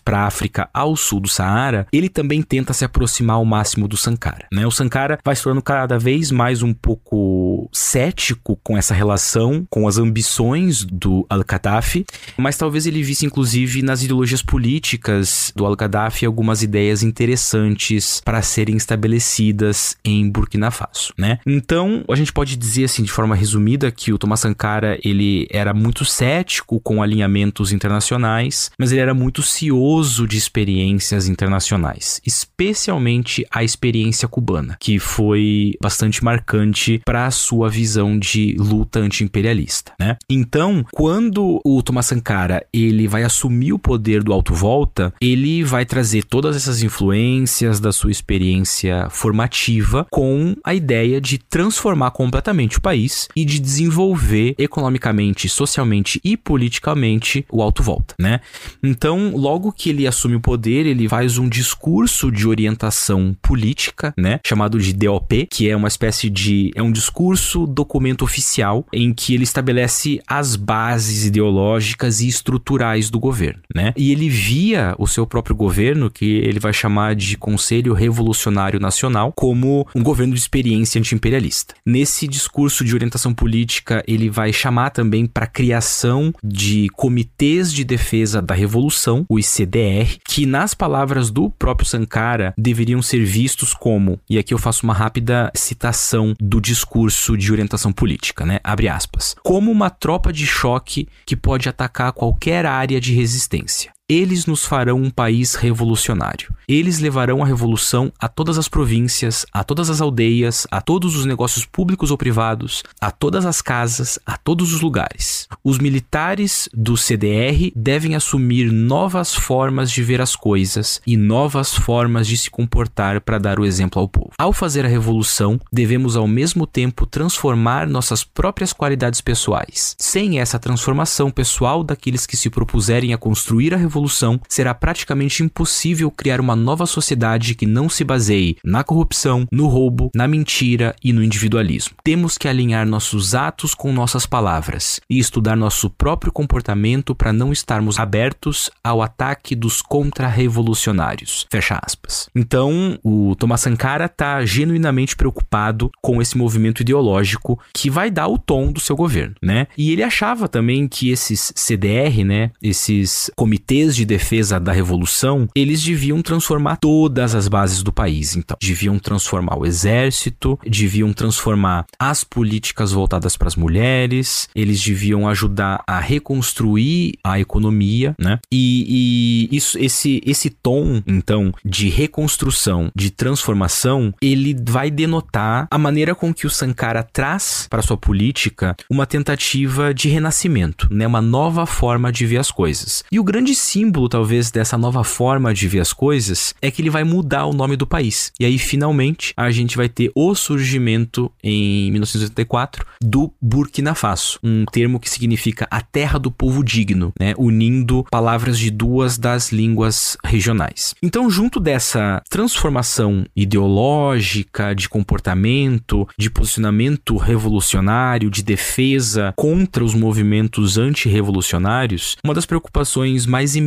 para a África ao sul do Saara, ele também tenta se aproximar ao máximo do Sankara, né? O Sankara vai se tornando cada vez mais um pouco cético com essa relação, com as ambições do Al-Qaddafi, mas talvez ele visse inclusive nas ideologias políticas do Al-Qaddafi algumas ideias interessantes para serem estabelecidas em Burkina Faso, né? Então, a gente pode dizer assim de forma resumida que o Thomas Sankara, ele era muito cético com alinhamentos internacionais, mas ele era muito cioso de experiências internacionais, especialmente a experiência cubana, que foi bastante marcante para a sua visão de luta anti-imperialista, né? Então, quando o Thomas Sankara ele vai assumir o poder do Alto Volta, ele vai trazer todas essas influências da sua experiência formativa com a ideia de transformar completamente o país e de desenvolver economicamente, socialmente e politicamente o Alto Volta, né? Então, logo que ele assume o poder, ele faz um discurso de orientação política, né, chamado de DOP, que é uma espécie de é um discurso documento oficial em que ele estabelece as bases ideológicas e estruturais do governo, né? E ele via o seu próprio governo, que ele vai chamar de Conselho Revolucionário Nacional, como um governo de experiência anti-imperialista. Nesse discurso de orientação política, ele vai chamar também para a criação de comitês de defesa da revolução, o ICDR, que nas palavras do próprio Sankara deveriam ser vistos como, e aqui eu faço uma rápida citação do discurso de orientação política, né? Abre aspas. Como uma tropa de choque que pode atacar qualquer área de resistência. Eles nos farão um país revolucionário. Eles levarão a revolução a todas as províncias, a todas as aldeias, a todos os negócios públicos ou privados, a todas as casas, a todos os lugares. Os militares do CDR devem assumir novas formas de ver as coisas e novas formas de se comportar para dar o exemplo ao povo. Ao fazer a revolução, devemos ao mesmo tempo transformar nossas próprias qualidades pessoais. Sem essa transformação pessoal daqueles que se propuserem a construir a revolução, revolução, será praticamente impossível criar uma nova sociedade que não se baseie na corrupção, no roubo, na mentira e no individualismo. Temos que alinhar nossos atos com nossas palavras e estudar nosso próprio comportamento para não estarmos abertos ao ataque dos contra-revolucionários. Fecha aspas. Então, o Thomas Sankara está genuinamente preocupado com esse movimento ideológico que vai dar o tom do seu governo, né? E ele achava também que esses CDR, né, esses comitês de defesa da revolução, eles deviam transformar todas as bases do país. Então, deviam transformar o exército, deviam transformar as políticas voltadas para as mulheres, eles deviam ajudar a reconstruir a economia, né? E, e isso, esse, esse tom, então, de reconstrução, de transformação, ele vai denotar a maneira com que o Sankara traz para sua política uma tentativa de renascimento, né? Uma nova forma de ver as coisas. E o grande símbolo, talvez, dessa nova forma de ver as coisas é que ele vai mudar o nome do país. E aí, finalmente, a gente vai ter o surgimento, em 1984, do Burkina Faso, um termo que significa a terra do povo digno, né? unindo palavras de duas das línguas regionais. Então, junto dessa transformação ideológica, de comportamento, de posicionamento revolucionário, de defesa contra os movimentos antirrevolucionários, uma das preocupações mais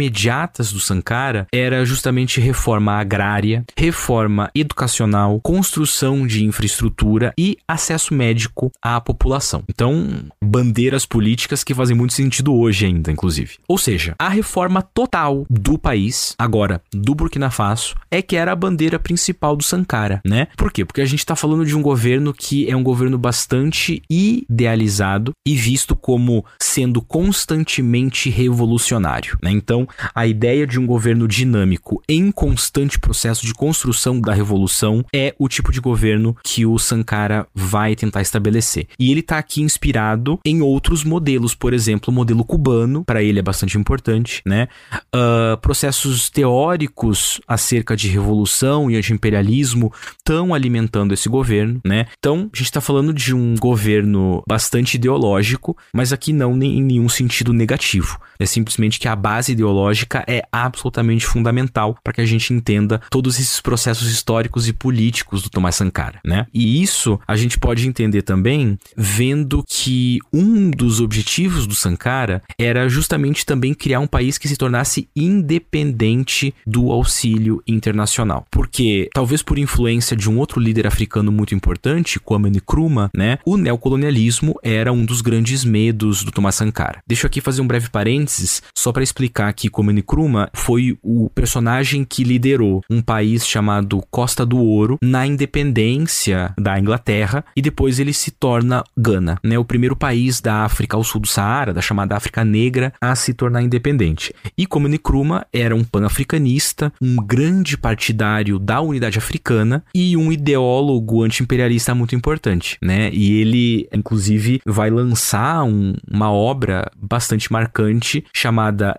do Sankara era justamente reforma agrária, reforma educacional, construção de infraestrutura e acesso médico à população. Então, bandeiras políticas que fazem muito sentido hoje ainda, inclusive. Ou seja, a reforma total do país, agora do Burkina Faso, é que era a bandeira principal do Sankara, né? Por quê? Porque a gente está falando de um governo que é um governo bastante idealizado e visto como sendo constantemente revolucionário, né? Então, a ideia de um governo dinâmico em constante processo de construção da revolução é o tipo de governo que o Sankara vai tentar estabelecer. E ele está aqui inspirado em outros modelos, por exemplo, o modelo cubano, para ele é bastante importante, né? Uh, processos teóricos acerca de revolução e anti-imperialismo estão alimentando esse governo, né? Então, a gente está falando de um governo bastante ideológico, mas aqui não em nenhum sentido negativo. É simplesmente que a base ideológica é absolutamente fundamental para que a gente entenda todos esses processos históricos e políticos do Thomas Sankara, né? E isso a gente pode entender também vendo que um dos objetivos do Sankara era justamente também criar um país que se tornasse independente do auxílio internacional. Porque, talvez por influência de um outro líder africano muito importante, Kwame Nkrumah, né, o neocolonialismo era um dos grandes medos do Thomas Sankara. Deixa eu aqui fazer um breve parênteses só para explicar Kwame Nkrumah foi o personagem que liderou um país chamado Costa do Ouro na independência da Inglaterra e depois ele se torna Gana, né, o primeiro país da África ao sul do Saara, da chamada África Negra, a se tornar independente. E Kwame Nkrumah era um pan-africanista, um grande partidário da unidade africana e um ideólogo anti-imperialista muito importante, né? E ele, inclusive, vai lançar um, uma obra bastante marcante chamada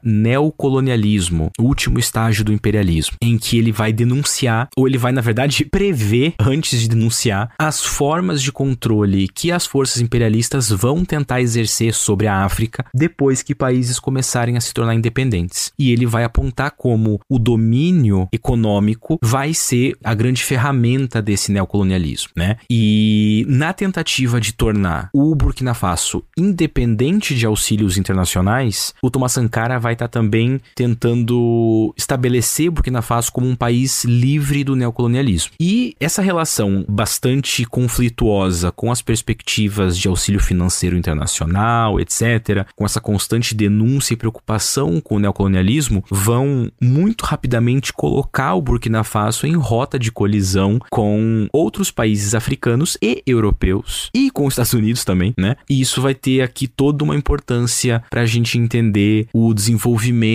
Neocolonialismo, o último estágio do imperialismo, em que ele vai denunciar, ou ele vai, na verdade, prever, antes de denunciar, as formas de controle que as forças imperialistas vão tentar exercer sobre a África depois que países começarem a se tornar independentes. E ele vai apontar como o domínio econômico vai ser a grande ferramenta desse neocolonialismo, né? E na tentativa de tornar o Burkina Faso independente de auxílios internacionais, o Thomas Sankara vai estar tá também tentando estabelecer o Burkina Faso como um país livre do neocolonialismo. E essa relação bastante conflituosa com as perspectivas de auxílio financeiro internacional, etc., com essa constante denúncia e preocupação com o neocolonialismo, vão muito rapidamente colocar o Burkina Faso em rota de colisão com outros países africanos e europeus e com os Estados Unidos também, né? E isso vai ter aqui toda uma importância para a gente entender o desenvolvimento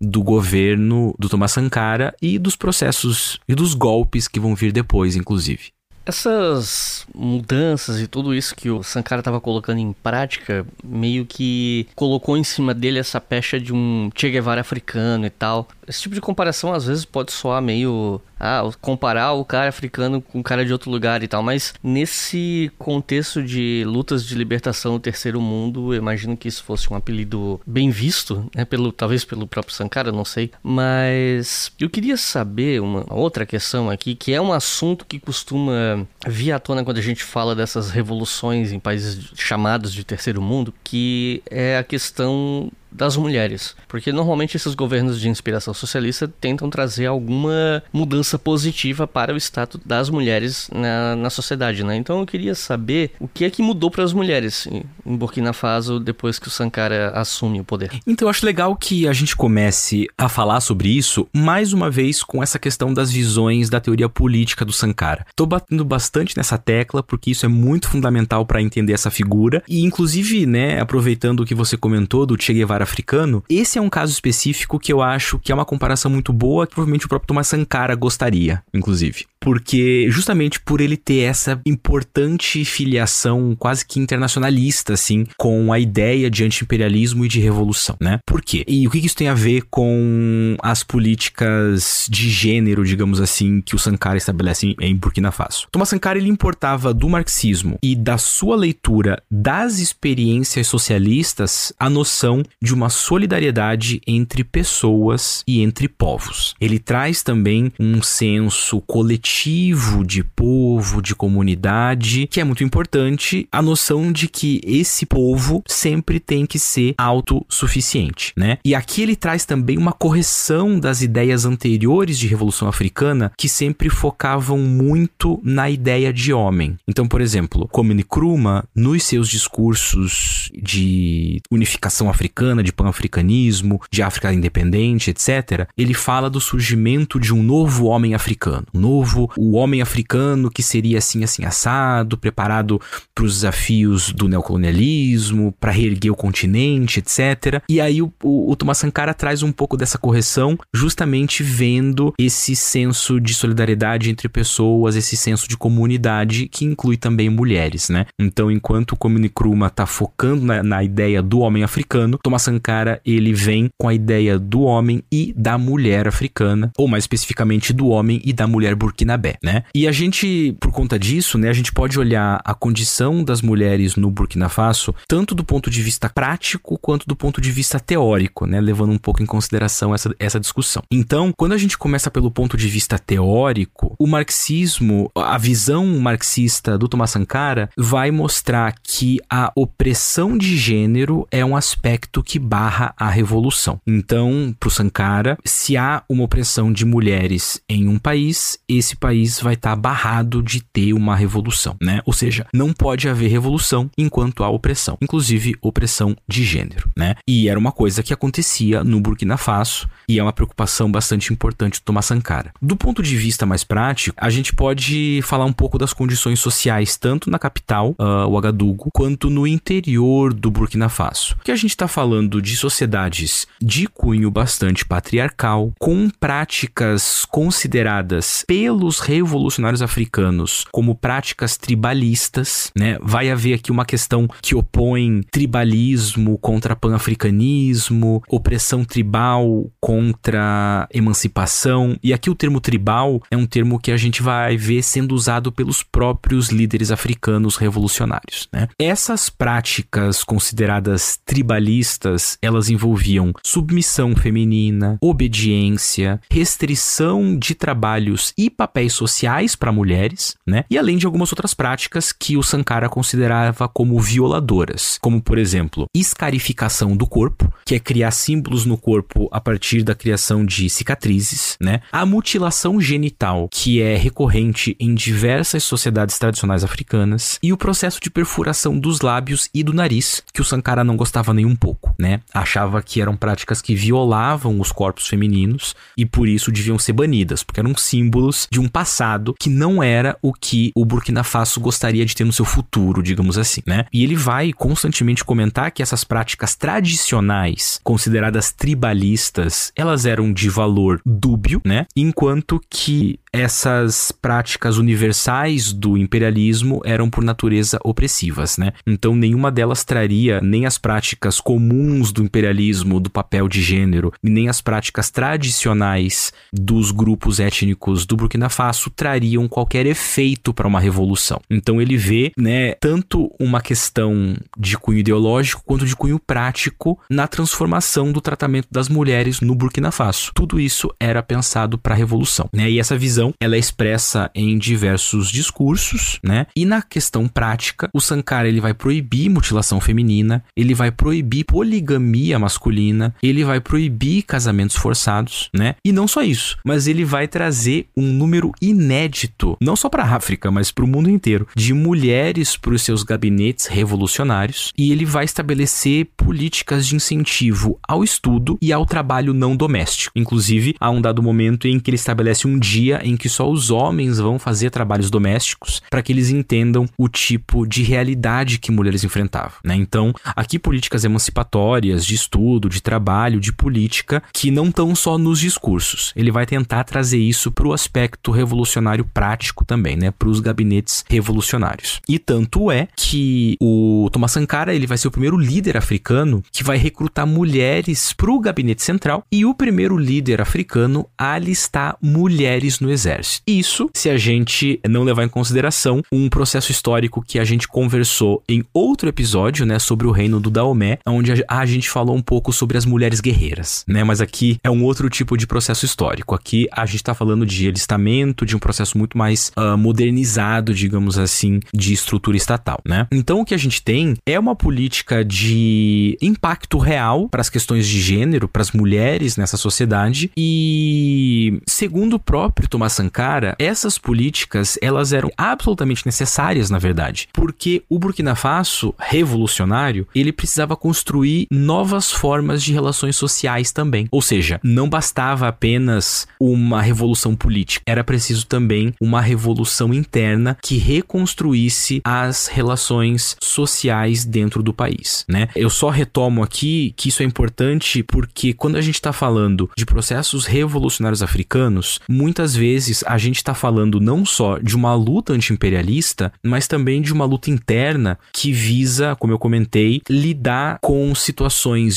do governo do Thomas Sankara e dos processos e dos golpes que vão vir depois, inclusive. Essas mudanças e tudo isso que o Sankara estava colocando em prática meio que colocou em cima dele essa pecha de um Che Guevara africano e tal. Esse tipo de comparação às vezes pode soar meio. Ah, comparar o cara africano com o cara de outro lugar e tal, mas nesse contexto de lutas de libertação do terceiro mundo, eu imagino que isso fosse um apelido bem visto, né? Pelo, talvez pelo próprio Sankara, não sei. Mas eu queria saber uma outra questão aqui, que é um assunto que costuma vir à tona quando a gente fala dessas revoluções em países chamados de terceiro mundo, que é a questão das mulheres. Porque normalmente esses governos de inspiração socialista tentam trazer alguma mudança positiva para o status das mulheres na, na sociedade, né? Então eu queria saber o que é que mudou para as mulheres em Burkina Faso depois que o Sankara assume o poder. Então eu acho legal que a gente comece a falar sobre isso mais uma vez com essa questão das visões da teoria política do Sankara. Tô batendo bastante nessa tecla porque isso é muito fundamental para entender essa figura e inclusive, né, aproveitando o que você comentou do Che Guevara africano, esse é um caso específico que eu acho que é uma comparação muito boa, que provavelmente o próprio Thomas Sankara gostaria, inclusive. Porque justamente por ele ter essa importante filiação quase que internacionalista, assim, com a ideia de anti-imperialismo e de revolução, né? Por quê? E o que isso tem a ver com as políticas de gênero, digamos assim, que o Sankara estabelece em Burkina Faso? Thomas Sankara ele importava do marxismo e da sua leitura das experiências socialistas a noção de de uma solidariedade entre pessoas e entre povos. Ele traz também um senso coletivo de povo, de comunidade, que é muito importante, a noção de que esse povo sempre tem que ser autossuficiente, né? E aqui ele traz também uma correção das ideias anteriores de Revolução Africana que sempre focavam muito na ideia de homem. Então, por exemplo, Kwame Nkrumah, nos seus discursos de unificação africana, de pan-africanismo, de África independente, etc., ele fala do surgimento de um novo homem africano. Um novo, o homem africano que seria assim, assim, assado, preparado para os desafios do neocolonialismo, para reerguer o continente, etc. E aí o, o, o Thomas Sankara traz um pouco dessa correção, justamente vendo esse senso de solidariedade entre pessoas, esse senso de comunidade que inclui também mulheres, né? Então, enquanto o Kwame Nkrumah está focando na, na, ideia do homem africano, Thomas Sankara ele vem com a ideia do homem e da mulher africana, ou mais especificamente do homem e da mulher burkinabé, né? E a gente, por conta disso, né, a gente pode olhar a condição das mulheres no Burkina Faso tanto do ponto de vista prático quanto do ponto de vista teórico, né, levando um pouco em consideração essa, essa discussão. Então, quando a gente começa pelo ponto de vista teórico, o marxismo, a visão marxista do Thomas Sankara vai mostrar que a opressão de gênero é um aspecto que barra a revolução. Então, para o Sankara, se há uma opressão de mulheres em um país, esse país vai estar tá barrado de ter uma revolução, né? Ou seja, não pode haver revolução enquanto há opressão, inclusive opressão de gênero, né? E era uma coisa que acontecia no Burkina Faso e é uma preocupação bastante importante do Thomas Sankara. Do ponto de vista mais prático, a gente pode falar um pouco das condições sociais tanto na capital, uh, Ouagadougou, quanto no interior do Burkina Faso. Que a gente está falando de sociedades de cunho bastante patriarcal, com práticas consideradas pelos revolucionários africanos como práticas tribalistas, né? Vai haver aqui uma questão que opõe tribalismo contra pan-africanismo, opressão tribal contra emancipação. E aqui o termo tribal é um termo que a gente vai ver sendo usado pelos próprios líderes africanos revolucionários. Né? Essas práticas consideradas tribalistas, elas envolviam submissão feminina, obediência, restrição de trabalhos e papéis sociais para mulheres, né? E além de algumas outras práticas que o Sankara considerava como violadoras, como por exemplo, escarificação do corpo, que é criar símbolos no corpo a partir da criação de cicatrizes, né? A mutilação genital, que é recorrente em diversas sociedades tradicionais africanas, e o processo de perfuração dos lábios e do nariz, que o Sankara não gostava nem um pouco, né? Achava que eram práticas que violavam os corpos femininos e por isso deviam ser banidas, porque eram símbolos de um passado que não era o que o Burkina Faso gostaria de ter no seu futuro, digamos assim, né? E ele vai constantemente comentar que essas práticas tradicionais, consideradas tribalistas, elas eram de valor dúbio, né? Enquanto que essas práticas universais do imperialismo eram por natureza opressivas, né? Então nenhuma delas traria nem as práticas comuns do imperialismo, do papel de gênero, nem as práticas tradicionais dos grupos étnicos do Burkina Faso trariam qualquer efeito para uma revolução. Então ele vê, né, tanto uma questão de cunho ideológico quanto de cunho prático na transformação do tratamento das mulheres no Burkina Faso. Tudo isso era pensado para a revolução, né? E essa visão ela é expressa em diversos discursos, né? E na questão prática, o Sankara ele vai proibir mutilação feminina, ele vai proibir poligamia masculina, ele vai proibir casamentos forçados, né? E não só isso, mas ele vai trazer um número inédito, não só para a África, mas para o mundo inteiro, de mulheres para os seus gabinetes revolucionários, e ele vai estabelecer políticas de incentivo ao estudo e ao trabalho não doméstico. Inclusive, há um dado momento em que ele estabelece um dia em que só os homens vão fazer trabalhos domésticos para que eles entendam o tipo de realidade que mulheres enfrentavam, né? Então, aqui políticas emancipatórias de estudo, de trabalho, de política que não estão só nos discursos. Ele vai tentar trazer isso para o aspecto revolucionário prático também, né? Para os gabinetes revolucionários. E tanto é que o Thomas Sankara ele vai ser o primeiro líder africano que vai recrutar mulheres para o gabinete central e o primeiro líder africano a alistar mulheres no exército exército. Isso se a gente não levar em consideração um processo histórico que a gente conversou em outro episódio, né, sobre o reino do Daomé, onde a, a gente falou um pouco sobre as mulheres guerreiras, né? Mas aqui é um outro tipo de processo histórico. Aqui a gente está falando de alistamento, de um processo muito mais uh, modernizado, digamos assim, de estrutura estatal, né? Então o que a gente tem é uma política de impacto real para as questões de gênero, para as mulheres nessa sociedade e segundo o próprio Thomas Sankara, essas políticas elas eram absolutamente necessárias, na verdade, porque o Burkina Faso revolucionário, ele precisava construir novas formas de relações sociais também. Ou seja, não bastava apenas uma revolução política, era preciso também uma revolução interna que reconstruísse as relações sociais dentro do país, né? Eu só retomo aqui que isso é importante porque quando a gente está falando de processos revolucionários africanos, muitas vezes a gente está falando não só de uma luta anti-imperialista, mas também de uma luta interna que visa, como eu comentei, lidar com situações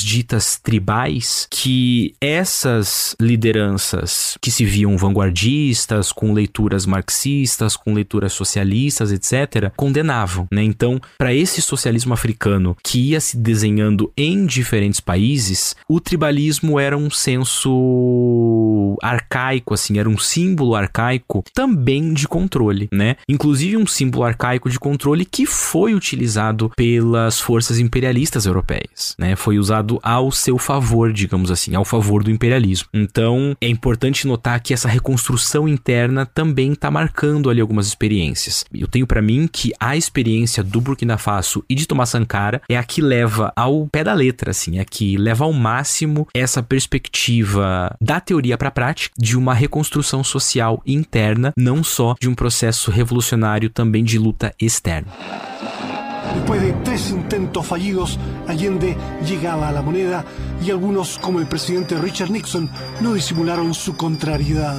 ditas tribais que essas lideranças que se viam vanguardistas, com leituras marxistas, com leituras socialistas, etc., condenavam, né? Então, para esse socialismo africano que ia se desenhando em diferentes países, o tribalismo era um senso arcaico, assim, era um símbolo arcaico também de controle, né? Inclusive um símbolo arcaico de controle que foi utilizado pelas forças imperialistas europeias, né? Foi usado ao seu favor, digamos assim, ao favor do imperialismo. Então, é importante notar que essa reconstrução interna também está marcando ali algumas experiências. Eu tenho para mim que a experiência do Burkina Faso e de Thomas Sankara é a que leva ao pé da letra, assim, é a que leva ao máximo essa perspectiva da teoria para a prática de uma reconstrução social interna, não só de um processo revolucionário também de luta externa. Después de tres intentos fallidos, Allende llegaba a la moneda y algunos, como el presidente Richard Nixon, no disimularon su contrariedad.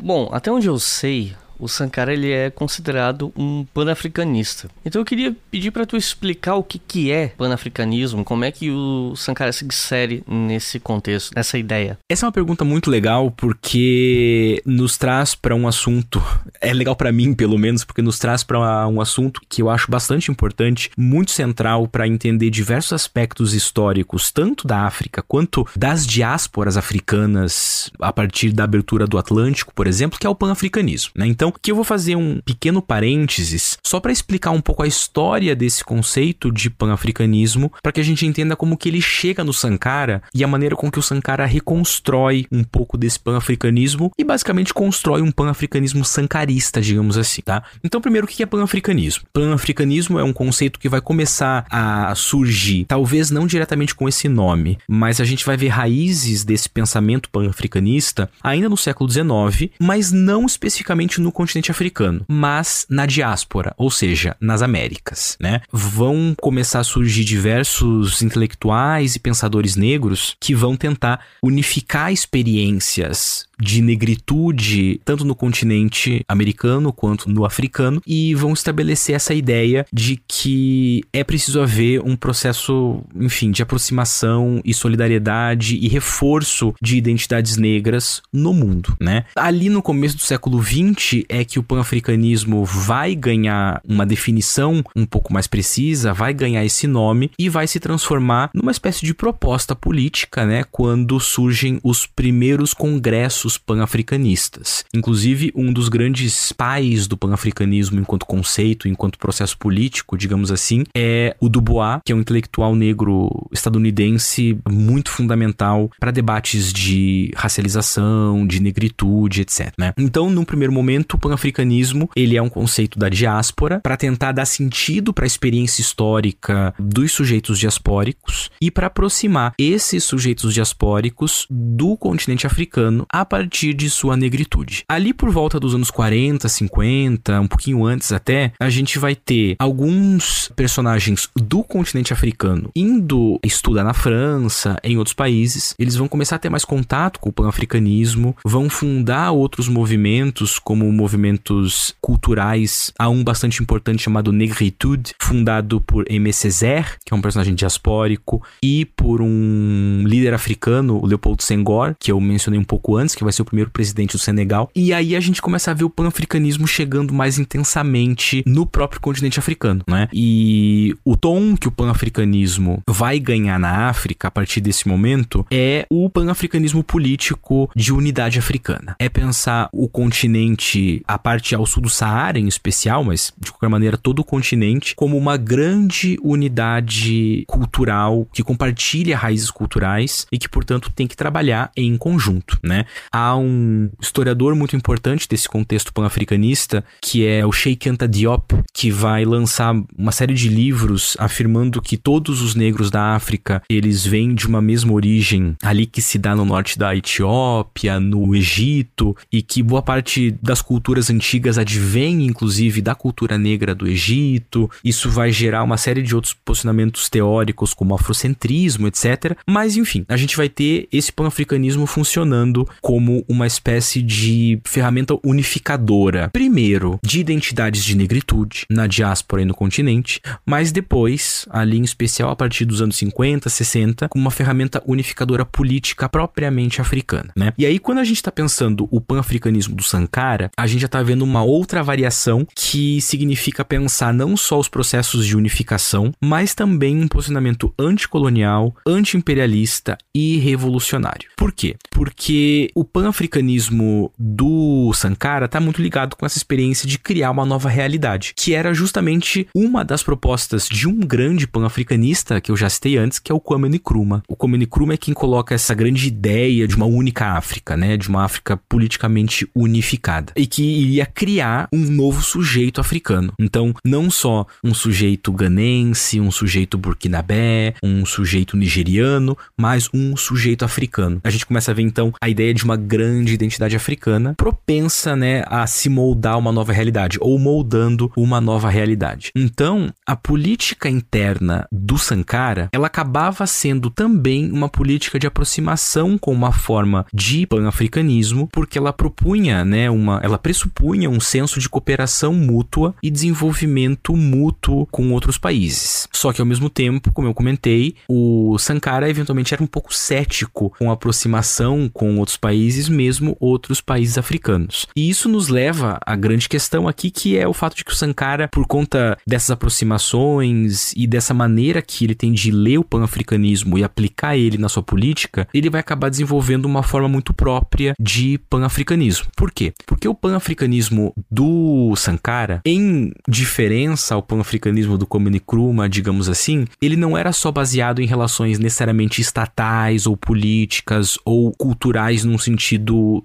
Bom, até onde eu sei, o Sankara ele é considerado um panafricanista. Então eu queria pedir para tu explicar o que, que é panafricanismo, como é que o Sankara se insere nesse contexto, nessa ideia. Essa é uma pergunta muito legal porque nos traz para um assunto, é legal para mim pelo menos, porque nos traz para um assunto que eu acho bastante importante, muito central para entender diversos aspectos históricos, tanto da África quanto das diásporas africanas a partir da abertura do Atlântico, por exemplo, que é o panafricanismo. Né? Então, que eu vou fazer um pequeno parênteses só para explicar um pouco a história desse conceito de panafricanismo, para que a gente entenda como que ele chega no Sankara e a maneira com que o Sankara reconstrói um pouco desse panafricanismo e basicamente constrói um panafricanismo sankarista, digamos assim, tá? Então, primeiro, o que é panafricanismo? Panafricanismo é um conceito que vai começar a surgir, talvez não diretamente com esse nome, mas a gente vai ver raízes desse pensamento panafricanista ainda no século XIX, mas não especificamente no continente africano, mas na diáspora, ou seja, nas Américas, né? Vão começar a surgir diversos intelectuais e pensadores negros que vão tentar unificar experiências de negritude, tanto no continente americano quanto no africano, e vão estabelecer essa ideia de que é preciso haver um processo, enfim, de aproximação e solidariedade e reforço de identidades negras no mundo, né? Ali no começo do século XX é que o pan-africanismo vai ganhar uma definição um pouco mais precisa, vai ganhar esse nome e vai se transformar numa espécie de proposta política, né? Quando surgem os primeiros congressos os pan-africanistas. Inclusive, um dos grandes pais do pan-africanismo enquanto conceito, enquanto processo político, digamos assim, é o Dubois, que é um intelectual negro estadunidense muito fundamental para debates de racialização, de negritude, etc. Né? Então, num primeiro momento, o pan-africanismo ele é um conceito da diáspora para tentar dar sentido para a experiência histórica dos sujeitos diaspóricos e para aproximar esses sujeitos diaspóricos do continente africano a partir de sua negritude. Ali por volta dos anos 40, 50, um pouquinho antes até, a gente vai ter alguns personagens do continente africano indo estudar na França, em outros países. Eles vão começar a ter mais contato com o pan-africanismo, vão fundar outros movimentos, como movimentos culturais. Há um bastante importante chamado Negritude, fundado por Aimé Césaire, que é um personagem diaspórico, e por um líder africano, o Leopoldo Senghor, que eu mencionei um pouco antes, que que vai ser o primeiro presidente do Senegal. E aí a gente começa a ver o pan-africanismo chegando mais intensamente no próprio continente africano, né? E o tom que o pan-africanismo vai ganhar na África a partir desse momento é o pan-africanismo político de unidade africana. É pensar o continente, a parte ao sul do Saara em especial, mas de qualquer maneira todo o continente, como uma grande unidade cultural que compartilha raízes culturais e que, portanto, tem que trabalhar em conjunto, né? Há um historiador muito importante desse contexto pan-africanista, que é o Sheikh Anta Diop, que vai lançar uma série de livros afirmando que todos os negros da África, eles vêm de uma mesma origem, ali que se dá no norte da Etiópia, no Egito, e que boa parte das culturas antigas advém, inclusive, da cultura negra do Egito. Isso vai gerar uma série de outros posicionamentos teóricos, como afrocentrismo, etc. Mas, enfim, a gente vai ter esse pan-africanismo funcionando como uma espécie de ferramenta unificadora. Primeiro, de identidades de negritude na diáspora e no continente, mas depois, ali em especial a partir dos anos 50, 60, como uma ferramenta unificadora política propriamente africana, né? E aí quando a gente está pensando o pan-africanismo do Sankara, a gente já está vendo uma outra variação que significa pensar não só os processos de unificação, mas também um posicionamento anticolonial, anti-imperialista e revolucionário. Por quê? Porque o pan-africanismo do Sankara está muito ligado com essa experiência de criar uma nova realidade, que era justamente uma das propostas de um grande pan-africanista que eu já citei antes, que é o Kwame Nkrumah. O Kwame Nkrumah é quem coloca essa grande ideia de uma única África, né, de uma África politicamente unificada e que iria criar um novo sujeito africano. Então, não só um sujeito ganense, um sujeito burkinabé, um sujeito nigeriano, mas um sujeito africano. A gente começa a ver então a ideia de uma grande identidade africana propensa, né, a se moldar uma nova realidade ou moldando uma nova realidade. Então, a política interna do Sankara, ela acabava sendo também uma política de aproximação com uma forma de pan-africanismo, porque ela propunha, né, uma, ela pressupunha um senso de cooperação mútua e desenvolvimento mútuo com outros países. Só que ao mesmo tempo, como eu comentei, o Sankara eventualmente era um pouco cético com a aproximação com outros países, mesmo outros países africanos. E isso nos leva à grande questão aqui, que é o fato de que o Sankara, por conta dessas aproximações e dessa maneira que ele tem de ler o pan-africanismo e aplicar ele na sua política, ele vai acabar desenvolvendo uma forma muito própria de pan-africanismo. Por quê? Porque o pan-africanismo do Sankara, em diferença ao pan-africanismo do Kwame Nkrumah, digamos assim, ele não era só baseado em relações necessariamente estatais ou políticas ou culturais num sentido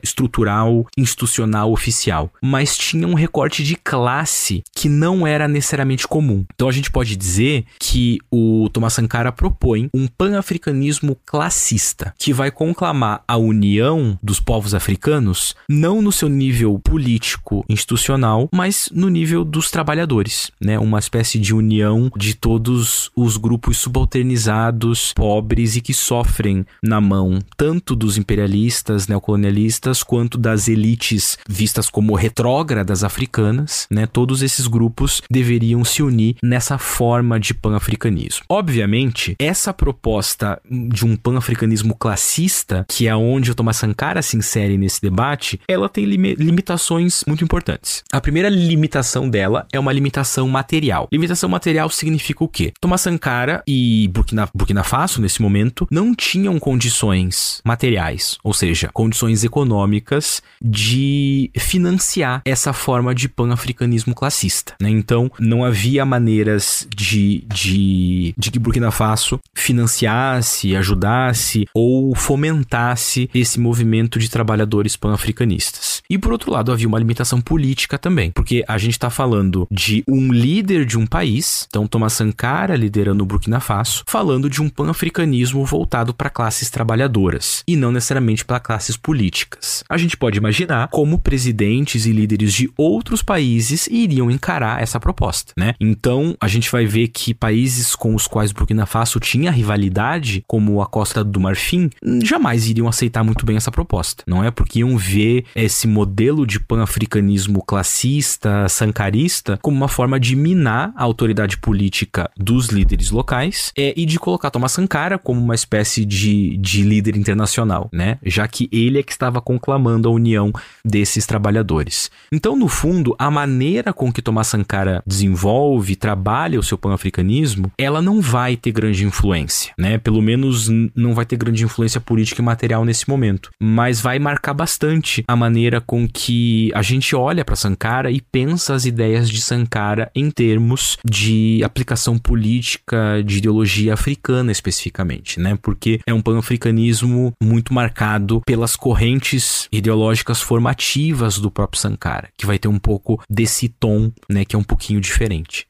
estrutural, institucional, oficial, mas tinha um recorte de classe que não era necessariamente comum. Então a gente pode dizer que o Thomas Sankara propõe um pan-africanismo classista, que vai conclamar a união dos povos africanos não no seu nível político, institucional, mas no nível dos trabalhadores, né? Uma espécie de união de todos os grupos subalternizados, pobres e que sofrem na mão tanto dos imperialistas, neocolonialistas, quanto das elites vistas como retrógradas africanas, né? Todos esses grupos deveriam se unir nessa forma de pan-africanismo. Obviamente, essa proposta de um pan-africanismo classista, que é onde o Thomas Sankara se insere nesse debate, ela tem lim limitações muito importantes. A primeira limitação dela é uma limitação material. Limitação material significa o quê? Thomas Sankara e Burkina, Burkina Faso, nesse momento, não tinham condições materiais, ou seja, condições econômicas de financiar essa forma de pan-africanismo classista. Né? Então, não havia maneiras de, de, de que Burkina Faso financiasse, ajudasse ou fomentasse esse movimento de trabalhadores pan-africanistas. E por outro lado, havia uma limitação política também, porque a gente está falando de um líder de um país, então Thomas Sankara liderando o Burkina Faso, falando de um pan-africanismo voltado para classes trabalhadoras e não necessariamente para classes políticas. A gente pode imaginar como presidentes e líderes de outros países iriam encarar essa proposta, né? Então, a gente vai ver que países com os quais Burkina Faso tinha rivalidade, como a Costa do Marfim, jamais iriam aceitar muito bem essa proposta. Não é porque iam ver esse modelo de pan-africanismo classista, sankarista, como uma forma de minar a autoridade política dos líderes locais é, e de colocar Thomas Sankara como uma espécie de, de líder internacional, né? Já que ele é que estava conclamando a união desses trabalhadores. Então, no fundo, a maneira com que Thomas Sankara desenvolve, trabalha o seu pan-africanismo, ela não vai ter grande influência, né? Pelo menos não vai ter grande influência política e material nesse momento, mas vai marcar bastante a maneira com que a gente olha para Sankara e pensa as ideias de Sankara em termos de aplicação política de ideologia africana especificamente, né? Porque é um pan-africanismo muito marcado pelas correntes ideológicas formativas do próprio Sankara, que vai ter um pouco desse tom, né, que é um pouquinho diferente.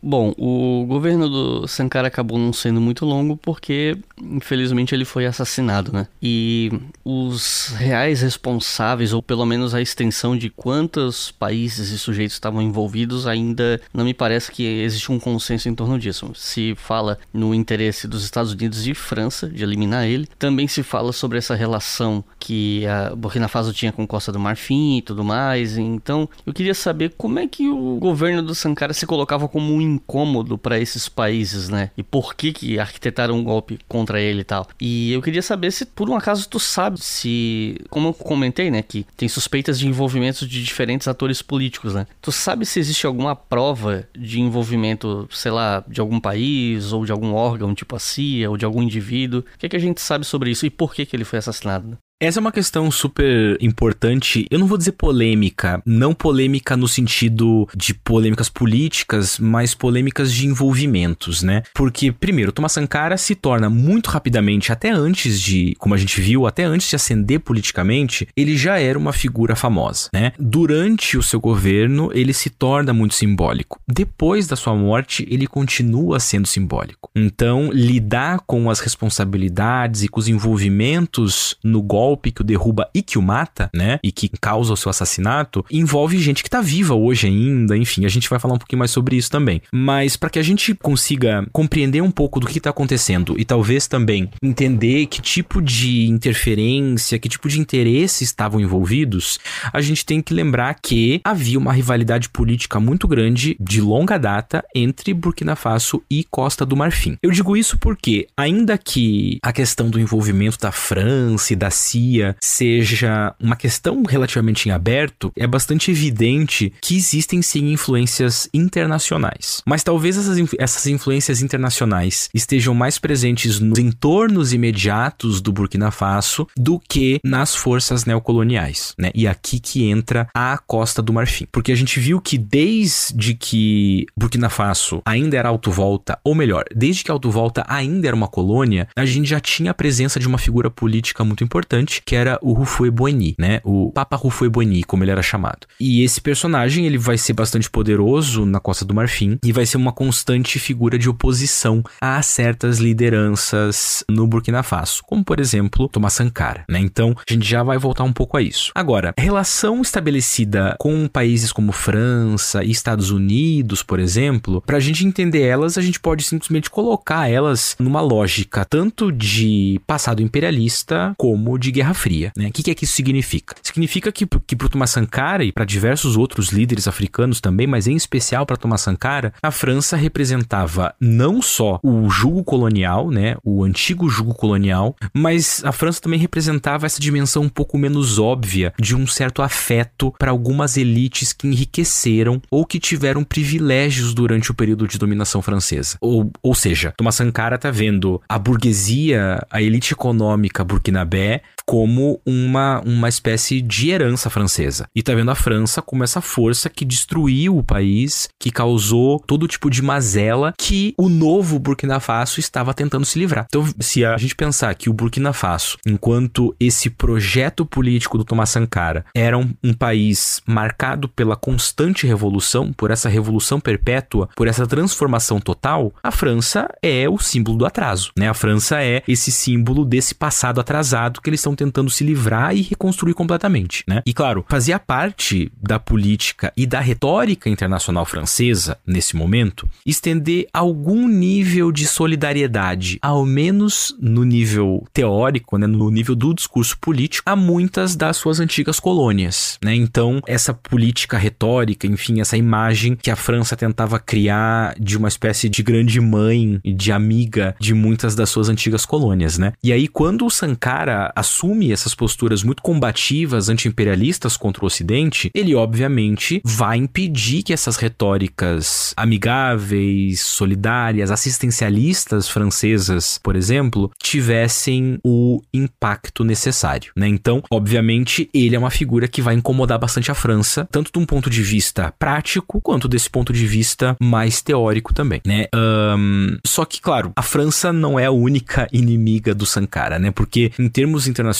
Bom, o governo do Sankara acabou não sendo muito longo porque, infelizmente, ele foi assassinado, né? E os reais responsáveis, ou pelo menos a extensão de quantos países e sujeitos estavam envolvidos, ainda não me parece que existe um consenso em torno disso. Se fala no interesse dos Estados Unidos e França de eliminar ele. Também se fala sobre essa relação que a Burkina Faso tinha com Costa do Marfim e tudo mais. Então, eu queria saber como é que o governo do Sankara se colocava como um incômodo para esses países, né? E por que que arquitetaram um golpe contra ele e tal. E eu queria saber se por um acaso tu sabe se, como eu comentei, né, que tem suspeitas de envolvimento de diferentes atores políticos, né? Tu sabe se existe alguma prova de envolvimento, sei lá, de algum país ou de algum órgão, tipo a CIA, ou de algum indivíduo? O que, é que a gente sabe sobre isso e por que que ele foi assassinado? Essa é uma questão super importante. Eu não vou dizer polêmica, não polêmica no sentido de polêmicas políticas, mas polêmicas de envolvimentos, né? Porque, primeiro, Thomas Sankara se torna muito rapidamente, até antes de, como a gente viu, até antes de ascender politicamente, ele já era uma figura famosa, né? Durante o seu governo, ele se torna muito simbólico. Depois da sua morte, ele continua sendo simbólico. Então, lidar com as responsabilidades e com os envolvimentos no golpe golpe que o derruba e que o mata, né? E que causa o seu assassinato, envolve gente que tá viva hoje ainda, enfim, a gente vai falar um pouquinho mais sobre isso também. Mas para que a gente consiga compreender um pouco do que tá acontecendo e talvez também entender que tipo de interferência, que tipo de interesse estavam envolvidos, a gente tem que lembrar que havia uma rivalidade política muito grande de longa data entre Burkina Faso e Costa do Marfim. Eu digo isso porque, ainda que a questão do envolvimento da França e da Síria seja uma questão relativamente em aberto, é bastante evidente que existem sim influências internacionais. Mas talvez essas, essas influências internacionais estejam mais presentes nos entornos imediatos do Burkina Faso do que nas forças neocoloniais, né? E aqui que entra a Costa do Marfim. Porque a gente viu que desde que Burkina Faso ainda era autovolta, ou melhor, desde que autovolta ainda era uma colônia, a gente já tinha a presença de uma figura política muito importante importante, que era o Rufouet Boigny, né? O Papa Rufouet Boigny, como ele era chamado. E esse personagem, ele vai ser bastante poderoso na Costa do Marfim e vai ser uma constante figura de oposição a certas lideranças no Burkina Faso, como por exemplo, Thomas Sankara, né? Então, a gente já vai voltar um pouco a isso. Agora, relação estabelecida com países como França e Estados Unidos, por exemplo, para a gente entender elas, a gente pode simplesmente colocar elas numa lógica tanto de passado imperialista como de Guerra Fria. Né? O que, que é que isso significa? Significa que, que para o Thomas Sankara e para diversos outros líderes africanos também, mas em especial para Thomas Sankara, a França representava não só o jugo colonial, né, o antigo jugo colonial, mas a França também representava essa dimensão um pouco menos óbvia de um certo afeto para algumas elites que enriqueceram ou que tiveram privilégios durante o período de dominação francesa. Ou, ou seja, Thomas Sankara está vendo a burguesia, a elite econômica burkinabé como uma, uma espécie de herança francesa. E tá vendo a França como essa força que destruiu o país, que causou todo tipo de mazela que o novo Burkina Faso estava tentando se livrar. Então, se a gente pensar que o Burkina Faso, enquanto esse projeto político do Thomas Sankara era um, um país marcado pela constante revolução, por essa revolução perpétua, por essa transformação total, a França é o símbolo do atraso, né? A França é esse símbolo desse passado atrasado que eles estão tentando se livrar e reconstruir completamente, né? E claro, fazia parte da política e da retórica internacional francesa nesse momento estender algum nível de solidariedade, ao menos no nível teórico, né, no nível do discurso político, a muitas das suas antigas colônias, né? Então, essa política retórica, enfim, essa imagem que a França tentava criar de uma espécie de grande mãe de amiga de muitas das suas antigas colônias, né? E aí quando o Sankara assume assume essas posturas muito combativas, anti-imperialistas contra o Ocidente, ele obviamente vai impedir que essas retóricas amigáveis, solidárias, assistencialistas francesas, por exemplo, tivessem o impacto necessário, né? Então, obviamente, ele é uma figura que vai incomodar bastante a França, tanto de um ponto de vista prático quanto desse ponto de vista mais teórico também, né? Um, só que, claro, a França não é a única inimiga do Sankara, né? Porque em termos internacionais,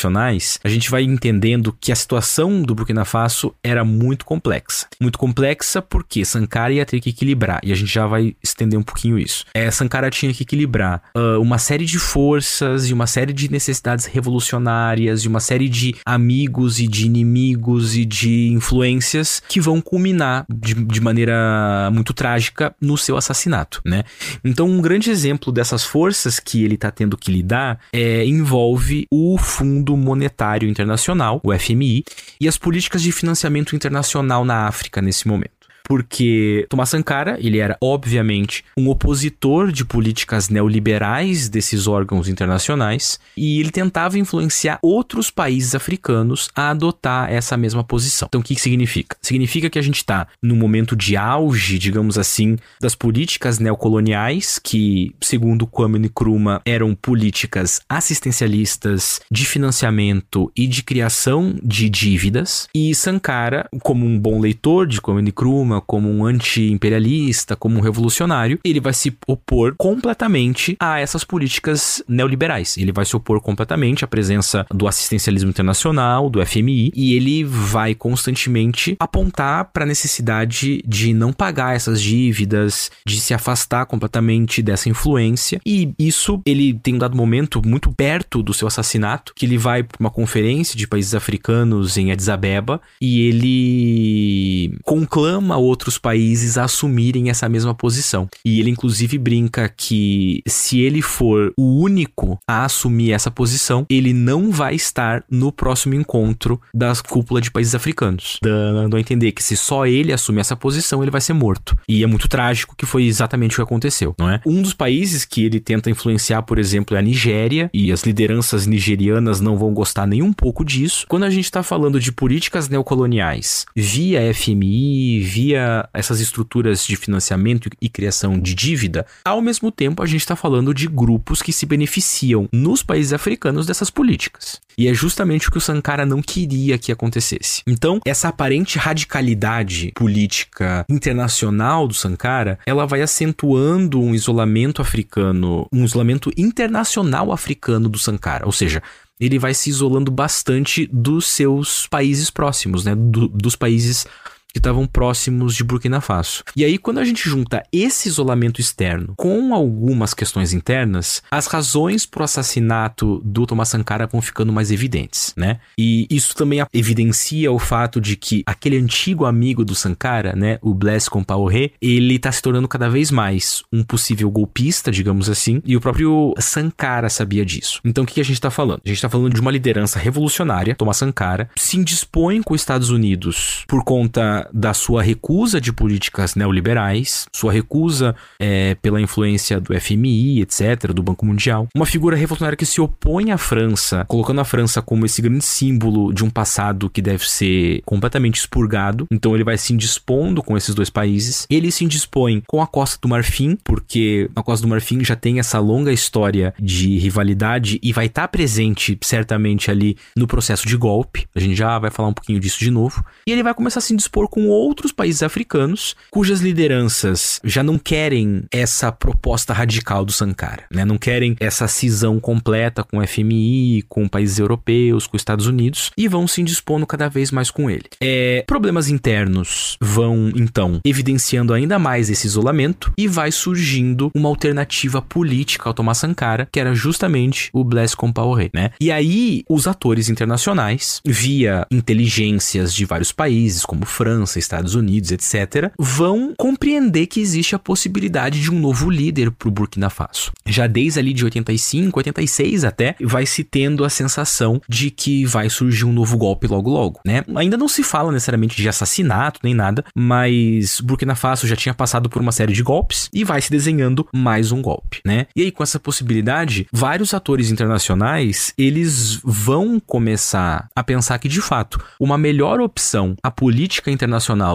a gente vai entendendo que a situação do Burkina Faso era muito complexa. Muito complexa porque Sankara ia ter que equilibrar, e a gente já vai estender um pouquinho isso. É, Sankara tinha que equilibrar uh, uma série de forças e uma série de necessidades revolucionárias e uma série de amigos e de inimigos e de influências que vão culminar de, de maneira muito trágica no seu assassinato, né? Então, um grande exemplo dessas forças que ele está tendo que lidar é, envolve o Fundo Monetário Internacional, o FMI, e as políticas de financiamento internacional na África nesse momento porque Thomas Sankara, ele era obviamente um opositor de políticas neoliberais desses órgãos internacionais e ele tentava influenciar outros países africanos a adotar essa mesma posição. Então, o que, que significa? Significa que a gente está no momento de auge, digamos assim, das políticas neocoloniais, que, segundo Kwame Nkrumah, eram políticas assistencialistas de financiamento e de criação de dívidas. E Sankara, como um bom leitor de Kwame Nkrumah, como um anti-imperialista, como um revolucionário, ele vai se opor completamente a essas políticas neoliberais. Ele vai se opor completamente à presença do assistencialismo internacional, do FMI, e ele vai constantemente apontar para a necessidade de não pagar essas dívidas, de se afastar completamente dessa influência. E isso ele tem um dado momento muito perto do seu assassinato, que ele vai para uma conferência de países africanos em Addis Abeba e ele conclama outros países a assumirem essa mesma posição. E ele, inclusive, brinca que se ele for o único a assumir essa posição, ele não vai estar no próximo encontro da cúpula de países africanos. Dando a entender que se só ele assumir essa posição, ele vai ser morto. E é muito trágico que foi exatamente o que aconteceu, não é? Um dos países que ele tenta influenciar, por exemplo, é a Nigéria, e as lideranças nigerianas não vão gostar nem um pouco disso. Quando a gente está falando de políticas neocoloniais via FMI, via essas estruturas de financiamento e criação de dívida, ao mesmo tempo a gente está falando de grupos que se beneficiam nos países africanos dessas políticas. E é justamente o que o Sankara não queria que acontecesse. Então, essa aparente radicalidade política internacional do Sankara, ela vai acentuando um isolamento africano, um isolamento internacional africano do Sankara, ou seja, ele vai se isolando bastante dos seus países próximos, né? Do, dos países que estavam próximos de Burkina Faso. E aí, quando a gente junta esse isolamento externo com algumas questões internas, as razões para o assassinato do Thomas Sankara vão ficando mais evidentes, né? E isso também evidencia o fato de que aquele antigo amigo do Sankara, né, o Blaise Compaoré, ele está se tornando cada vez mais um possível golpista, digamos assim, e o próprio Sankara sabia disso. Então, o que a gente está falando? A gente está falando de uma liderança revolucionária, Thomas Sankara, se indispõe com os Estados Unidos por conta da sua recusa de políticas neoliberais, sua recusa é, pela influência do FMI, etc., do Banco Mundial. Uma figura revolucionária que se opõe à França, colocando a França como esse grande símbolo de um passado que deve ser completamente expurgado. Então ele vai se indispondo com esses dois países. Ele se indispõe com a Costa do Marfim, porque a Costa do Marfim já tem essa longa história de rivalidade e vai estar tá presente certamente ali no processo de golpe. A gente já vai falar um pouquinho disso de novo. E ele vai começar a se indispor com outros países africanos cujas lideranças já não querem essa proposta radical do Sankara, né? Não querem essa cisão completa com o FMI, com países europeus, com os Estados Unidos e vão se indispondo cada vez mais com ele. É, problemas internos vão então evidenciando ainda mais esse isolamento e vai surgindo uma alternativa política ao Thomas Sankara, que era justamente o Blaise Compaoré, né? E aí os atores internacionais, via inteligências de vários países como França França, Estados Unidos, etc., vão compreender que existe a possibilidade de um novo líder para o Burkina Faso. Já desde ali de 85, 86 até, vai se tendo a sensação de que vai surgir um novo golpe logo logo, né? Ainda não se fala necessariamente de assassinato nem nada, mas Burkina Faso já tinha passado por uma série de golpes e vai se desenhando mais um golpe, né? E aí com essa possibilidade, vários atores internacionais, eles vão começar a pensar que de fato, uma melhor opção à política internacional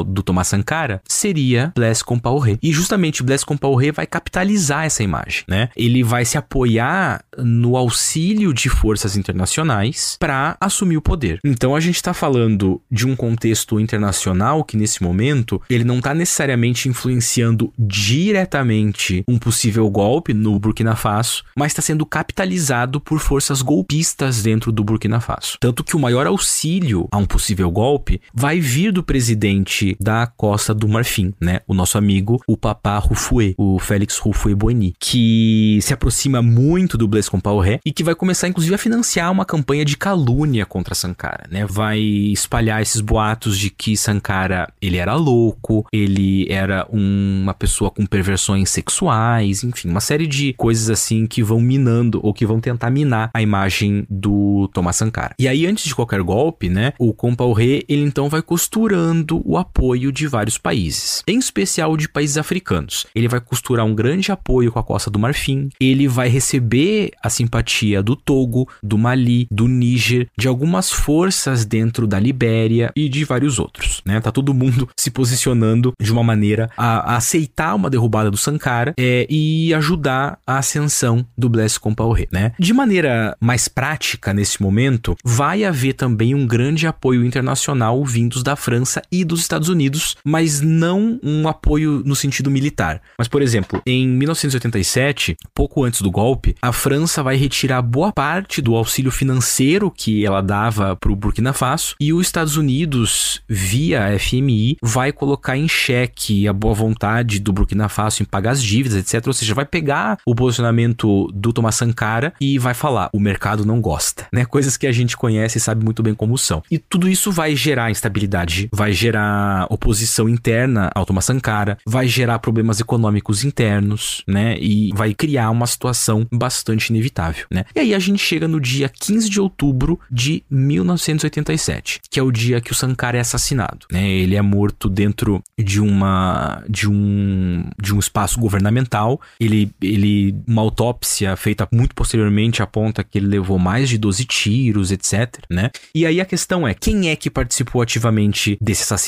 do Thomas Sankara seria Blaise Compaoré. E justamente Blaise Compaoré vai capitalizar essa imagem, né? Ele vai se apoiar no auxílio de forças internacionais para assumir o poder. Então a gente está falando de um contexto internacional que nesse momento ele não está necessariamente influenciando diretamente um possível golpe no Burkina Faso, mas está sendo capitalizado por forças golpistas dentro do Burkina Faso. Tanto que o maior auxílio a um possível golpe vai vir do presidente da Costa do Marfim, né? O nosso amigo, o Papá Rufoué, o Félix Rufoué Boigny, que se aproxima muito do Blaise Compaoré e que vai começar inclusive a financiar uma campanha de calúnia contra Sankara, né? Vai espalhar esses boatos de que Sankara, ele era louco, ele era um, uma pessoa com perversões sexuais, enfim, uma série de coisas assim que vão minando ou que vão tentar minar a imagem do Thomas Sankara. E aí antes de qualquer golpe, né, o Compaoré, ele então vai costurando o apoio de vários países, em especial de países africanos. Ele vai costurar um grande apoio com a Costa do Marfim, ele vai receber a simpatia do Togo, do Mali, do Níger, de algumas forças dentro da Libéria e de vários outros, né? Tá todo mundo se posicionando de uma maneira a, a aceitar uma derrubada do Sankara é, e ajudar a ascensão do Blaise Compaoré, né? De maneira mais prática nesse momento, vai haver também um grande apoio internacional vindos da França e dos Estados Unidos, mas não um apoio no sentido militar. Mas, por exemplo, em 1987, pouco antes do golpe, a França vai retirar boa parte do auxílio financeiro que ela dava para o Burkina Faso e os Estados Unidos, via FMI, vai colocar em xeque a boa vontade do Burkina Faso em pagar as dívidas, etc. Ou seja, vai pegar o posicionamento do Thomas Sankara e vai falar: o mercado não gosta, né? Coisas que a gente conhece e sabe muito bem como são. E tudo isso vai gerar instabilidade, vai gerar oposição interna ao Thomas Sankara, vai gerar problemas econômicos internos, né? E vai criar uma situação bastante inevitável, né? E aí a gente chega no dia 15 de outubro de 1987, que é o dia que o Sankara é assassinado, né? Ele é morto dentro de uma de um de um espaço governamental. Ele ele uma autópsia feita muito posteriormente aponta que ele levou mais de 12 tiros, etc, né? E aí a questão é, quem é que participou ativamente desse assassinato?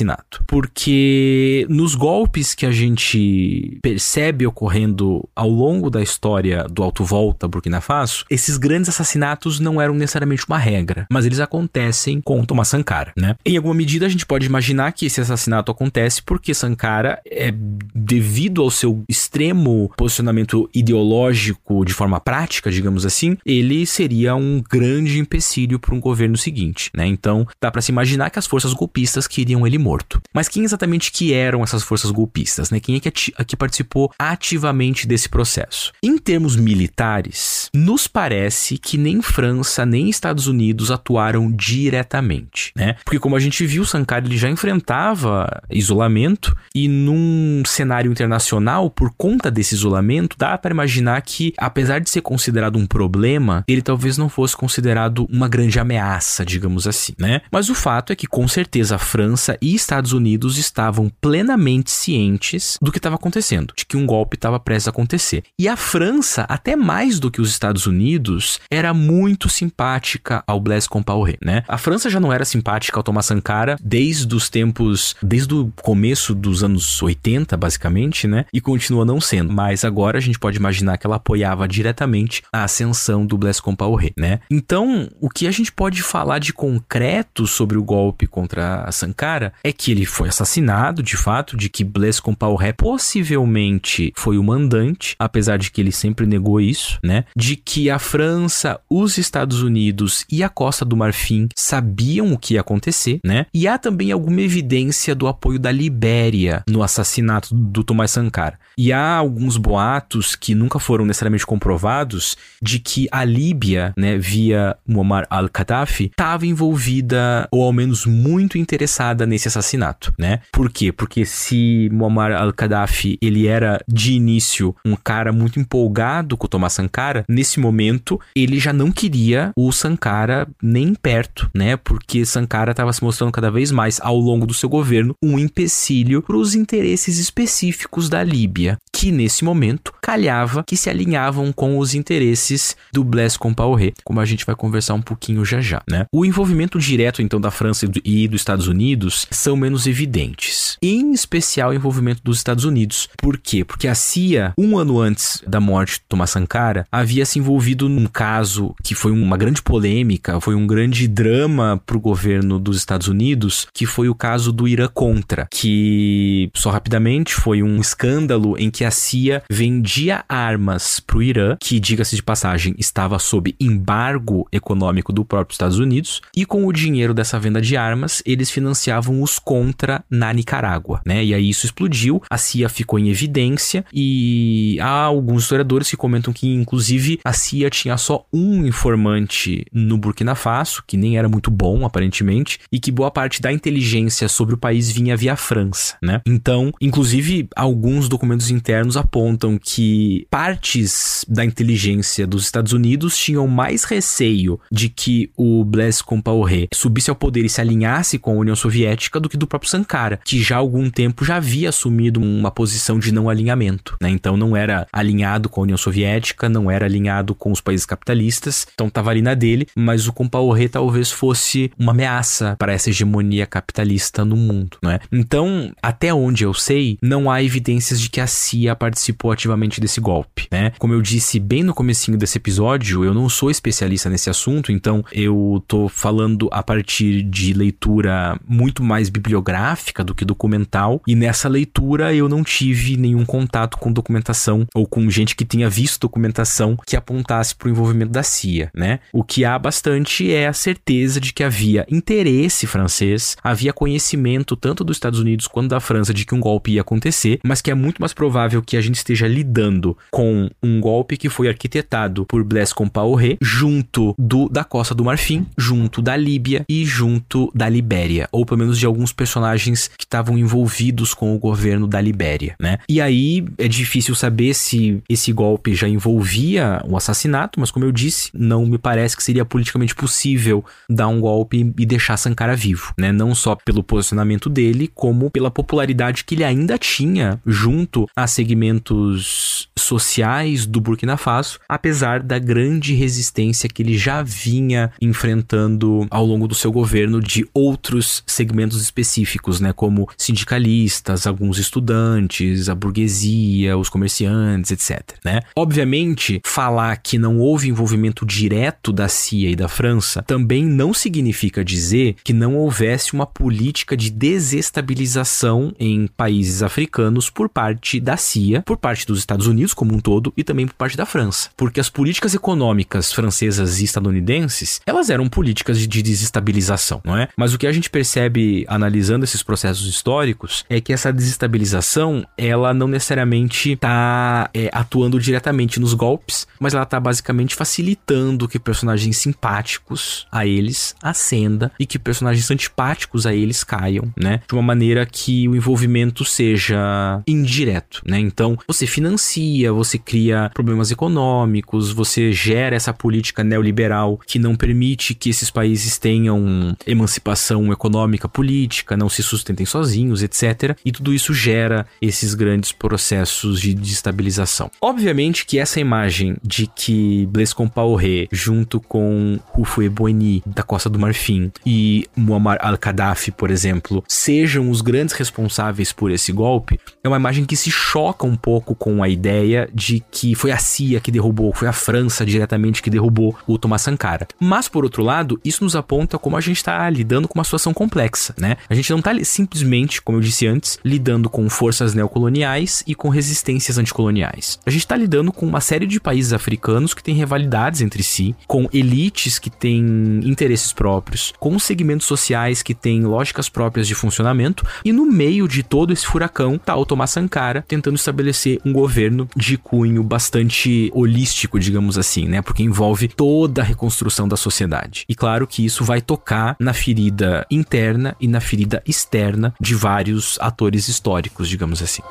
Porque nos golpes que a gente percebe ocorrendo ao longo da história do Alto Volta Burkina Faso, esses grandes assassinatos não eram necessariamente uma regra, mas eles acontecem com Thomas Sankara, né? Em alguma medida a gente pode imaginar que esse assassinato acontece porque Sankara é devido ao seu extremo posicionamento ideológico de forma prática, digamos assim, ele seria um grande empecilho para um governo seguinte, né? Então, dá para se imaginar que as forças golpistas queriam ele morto. Mas quem exatamente que eram essas forças golpistas, né? Quem é que, que participou ativamente desse processo? Em termos militares, nos parece que nem França nem Estados Unidos atuaram diretamente, né? Porque como a gente viu, Sankara ele já enfrentava isolamento e num cenário internacional, por conta desse isolamento, dá para imaginar que, apesar de ser considerado um problema, ele talvez não fosse considerado uma grande ameaça, digamos assim, né? Mas o fato é que com certeza a França e Estados Unidos estavam plenamente cientes do que estava acontecendo, de que um golpe estava prestes a acontecer. E a França, até mais do que os Estados Unidos, era muito simpática ao Blaise Compaoré, né? A França já não era simpática ao Thomas Sankara desde os tempos, desde o começo dos anos 80, basicamente, né? E continua não sendo. Mas agora a gente pode imaginar que ela apoiava diretamente a ascensão do Blaise Compaoré, né? Então, o que a gente pode falar de concreto sobre o golpe contra Sankara é que ele foi assassinado, de fato, de que Blaise Compaoré possivelmente foi o mandante, apesar de que ele sempre negou isso, né? De que a França, os Estados Unidos e a Costa do Marfim sabiam o que ia acontecer, né? E há também alguma evidência do apoio da Libéria no assassinato do Thomas Sankara. E há alguns boatos que nunca foram necessariamente comprovados de que a Líbia, né, via Muammar al-Gaddafi, estava envolvida ou ao menos muito interessada nesse esse assassinato, né? Por quê? Porque se Muammar al-Gaddafi ele era de início um cara muito empolgado com o Thomas Sankara, nesse momento ele já não queria o Sankara nem perto, né? Porque Sankara estava se mostrando cada vez mais ao longo do seu governo um empecilho para os interesses específicos da Líbia, que nesse momento calhava que se alinhavam com os interesses do Blaise Compaoré, como a gente vai conversar um pouquinho já já, né? O envolvimento direto então da França e dos Estados Unidos são menos evidentes, em especial o envolvimento dos Estados Unidos. Por quê? Porque a CIA, um ano antes da morte de Thomas Sankara, havia se envolvido num caso que foi uma grande polêmica, foi um grande drama para o governo dos Estados Unidos, que foi o caso do Irã Contra, que só rapidamente foi um escândalo em que a CIA vendia armas para o Irã, que, diga-se de passagem, estava sob embargo econômico do próprio Estados Unidos, e com o dinheiro dessa venda de armas, eles financiavam os contra na Nicarágua, né? E aí isso explodiu, a CIA ficou em evidência e há alguns historiadores que comentam que, inclusive, a CIA tinha só um informante no Burkina Faso, que nem era muito bom, aparentemente, e que boa parte da inteligência sobre o país vinha via França, né? Então, inclusive, alguns documentos internos apontam que partes da inteligência dos Estados Unidos tinham mais receio de que o Blaise Compaoré subisse ao poder e se alinhasse com a União Soviética do que do próprio Sankara, que já há algum tempo já havia assumido uma posição de não alinhamento, né? Então não era alinhado com a União Soviética, não era alinhado com os países capitalistas, então estava ali na dele, mas o Compaoré talvez fosse uma ameaça para essa hegemonia capitalista no mundo, não é? Então, até onde eu sei, não há evidências de que a CIA participou ativamente desse golpe, né? Como eu disse bem no comecinho desse episódio, eu não sou especialista nesse assunto, então eu tô falando a partir de leitura muito mais bibliográfica do que documental, e nessa leitura eu não tive nenhum contato com documentação ou com gente que tenha visto documentação que apontasse para o envolvimento da CIA, né? O que há bastante é a certeza de que havia interesse francês, havia conhecimento tanto dos Estados Unidos quanto da França de que um golpe ia acontecer, mas que é muito mais provável provável que a gente esteja lidando com um golpe que foi arquitetado por Blaise Compaoré junto do, da Costa do Marfim, junto da Líbia e junto da Libéria, ou pelo menos de alguns personagens que estavam envolvidos com o governo da Libéria, né? E aí é difícil saber se esse golpe já envolvia o assassinato, mas como eu disse, não me parece que seria politicamente possível dar um golpe e deixar Sankara vivo, né? Não só pelo posicionamento dele, como pela popularidade que ele ainda tinha junto a segmentos sociais do Burkina Faso, apesar da grande resistência que ele já vinha enfrentando ao longo do seu governo de outros segmentos específicos, né, como sindicalistas, alguns estudantes, a burguesia, os comerciantes, etc, né? Obviamente, falar que não houve envolvimento direto da CIA e da França também não significa dizer que não houvesse uma política de desestabilização em países africanos por parte da CIA, por parte dos Estados Unidos como um todo e também por parte da França. Porque as políticas econômicas francesas e estadunidenses, elas eram políticas de desestabilização, não é? Mas o que a gente percebe analisando esses processos históricos é que essa desestabilização, ela não necessariamente está é, atuando diretamente nos golpes, mas ela está basicamente facilitando que personagens simpáticos a eles ascenda e que personagens antipáticos a eles caiam, né? De uma maneira que o envolvimento seja indireto, né? Então, você financia, você cria problemas econômicos, você gera essa política neoliberal que não permite que esses países tenham emancipação econômica, política, não se sustentem sozinhos, etc. E tudo isso gera esses grandes processos de destabilização. Obviamente que essa imagem de que Blaise Compaoré, junto com Houphouët Boigny da Costa do Marfim e Muammar al-Gaddafi, por exemplo, sejam os grandes responsáveis por esse golpe, é uma imagem que se choca um pouco com a ideia de que foi a CIA que derrubou, foi a França diretamente que derrubou o Thomas Sankara. Mas, por outro lado, isso nos aponta como a gente está lidando com uma situação complexa, né? A gente não está simplesmente, como eu disse antes, lidando com forças neocoloniais e com resistências anticoloniais. A gente está lidando com uma série de países africanos que têm rivalidades entre si, com elites que têm interesses próprios, com segmentos sociais que têm lógicas próprias de funcionamento, e no meio de todo esse furacão está o Thomas Sankara tentando estabelecer um governo de cunho bastante holístico, digamos assim, né? Porque envolve toda a reconstrução da sociedade. E claro que isso vai tocar na ferida interna e na ferida externa de vários atores históricos, digamos assim.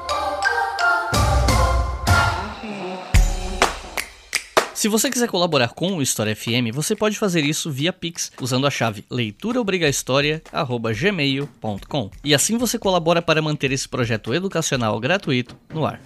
Se você quiser colaborar com o História FM, você pode fazer isso via Pix usando a chave leituraobrigahistoria@gmail.com. E assim você colabora para manter esse projeto educacional gratuito no ar.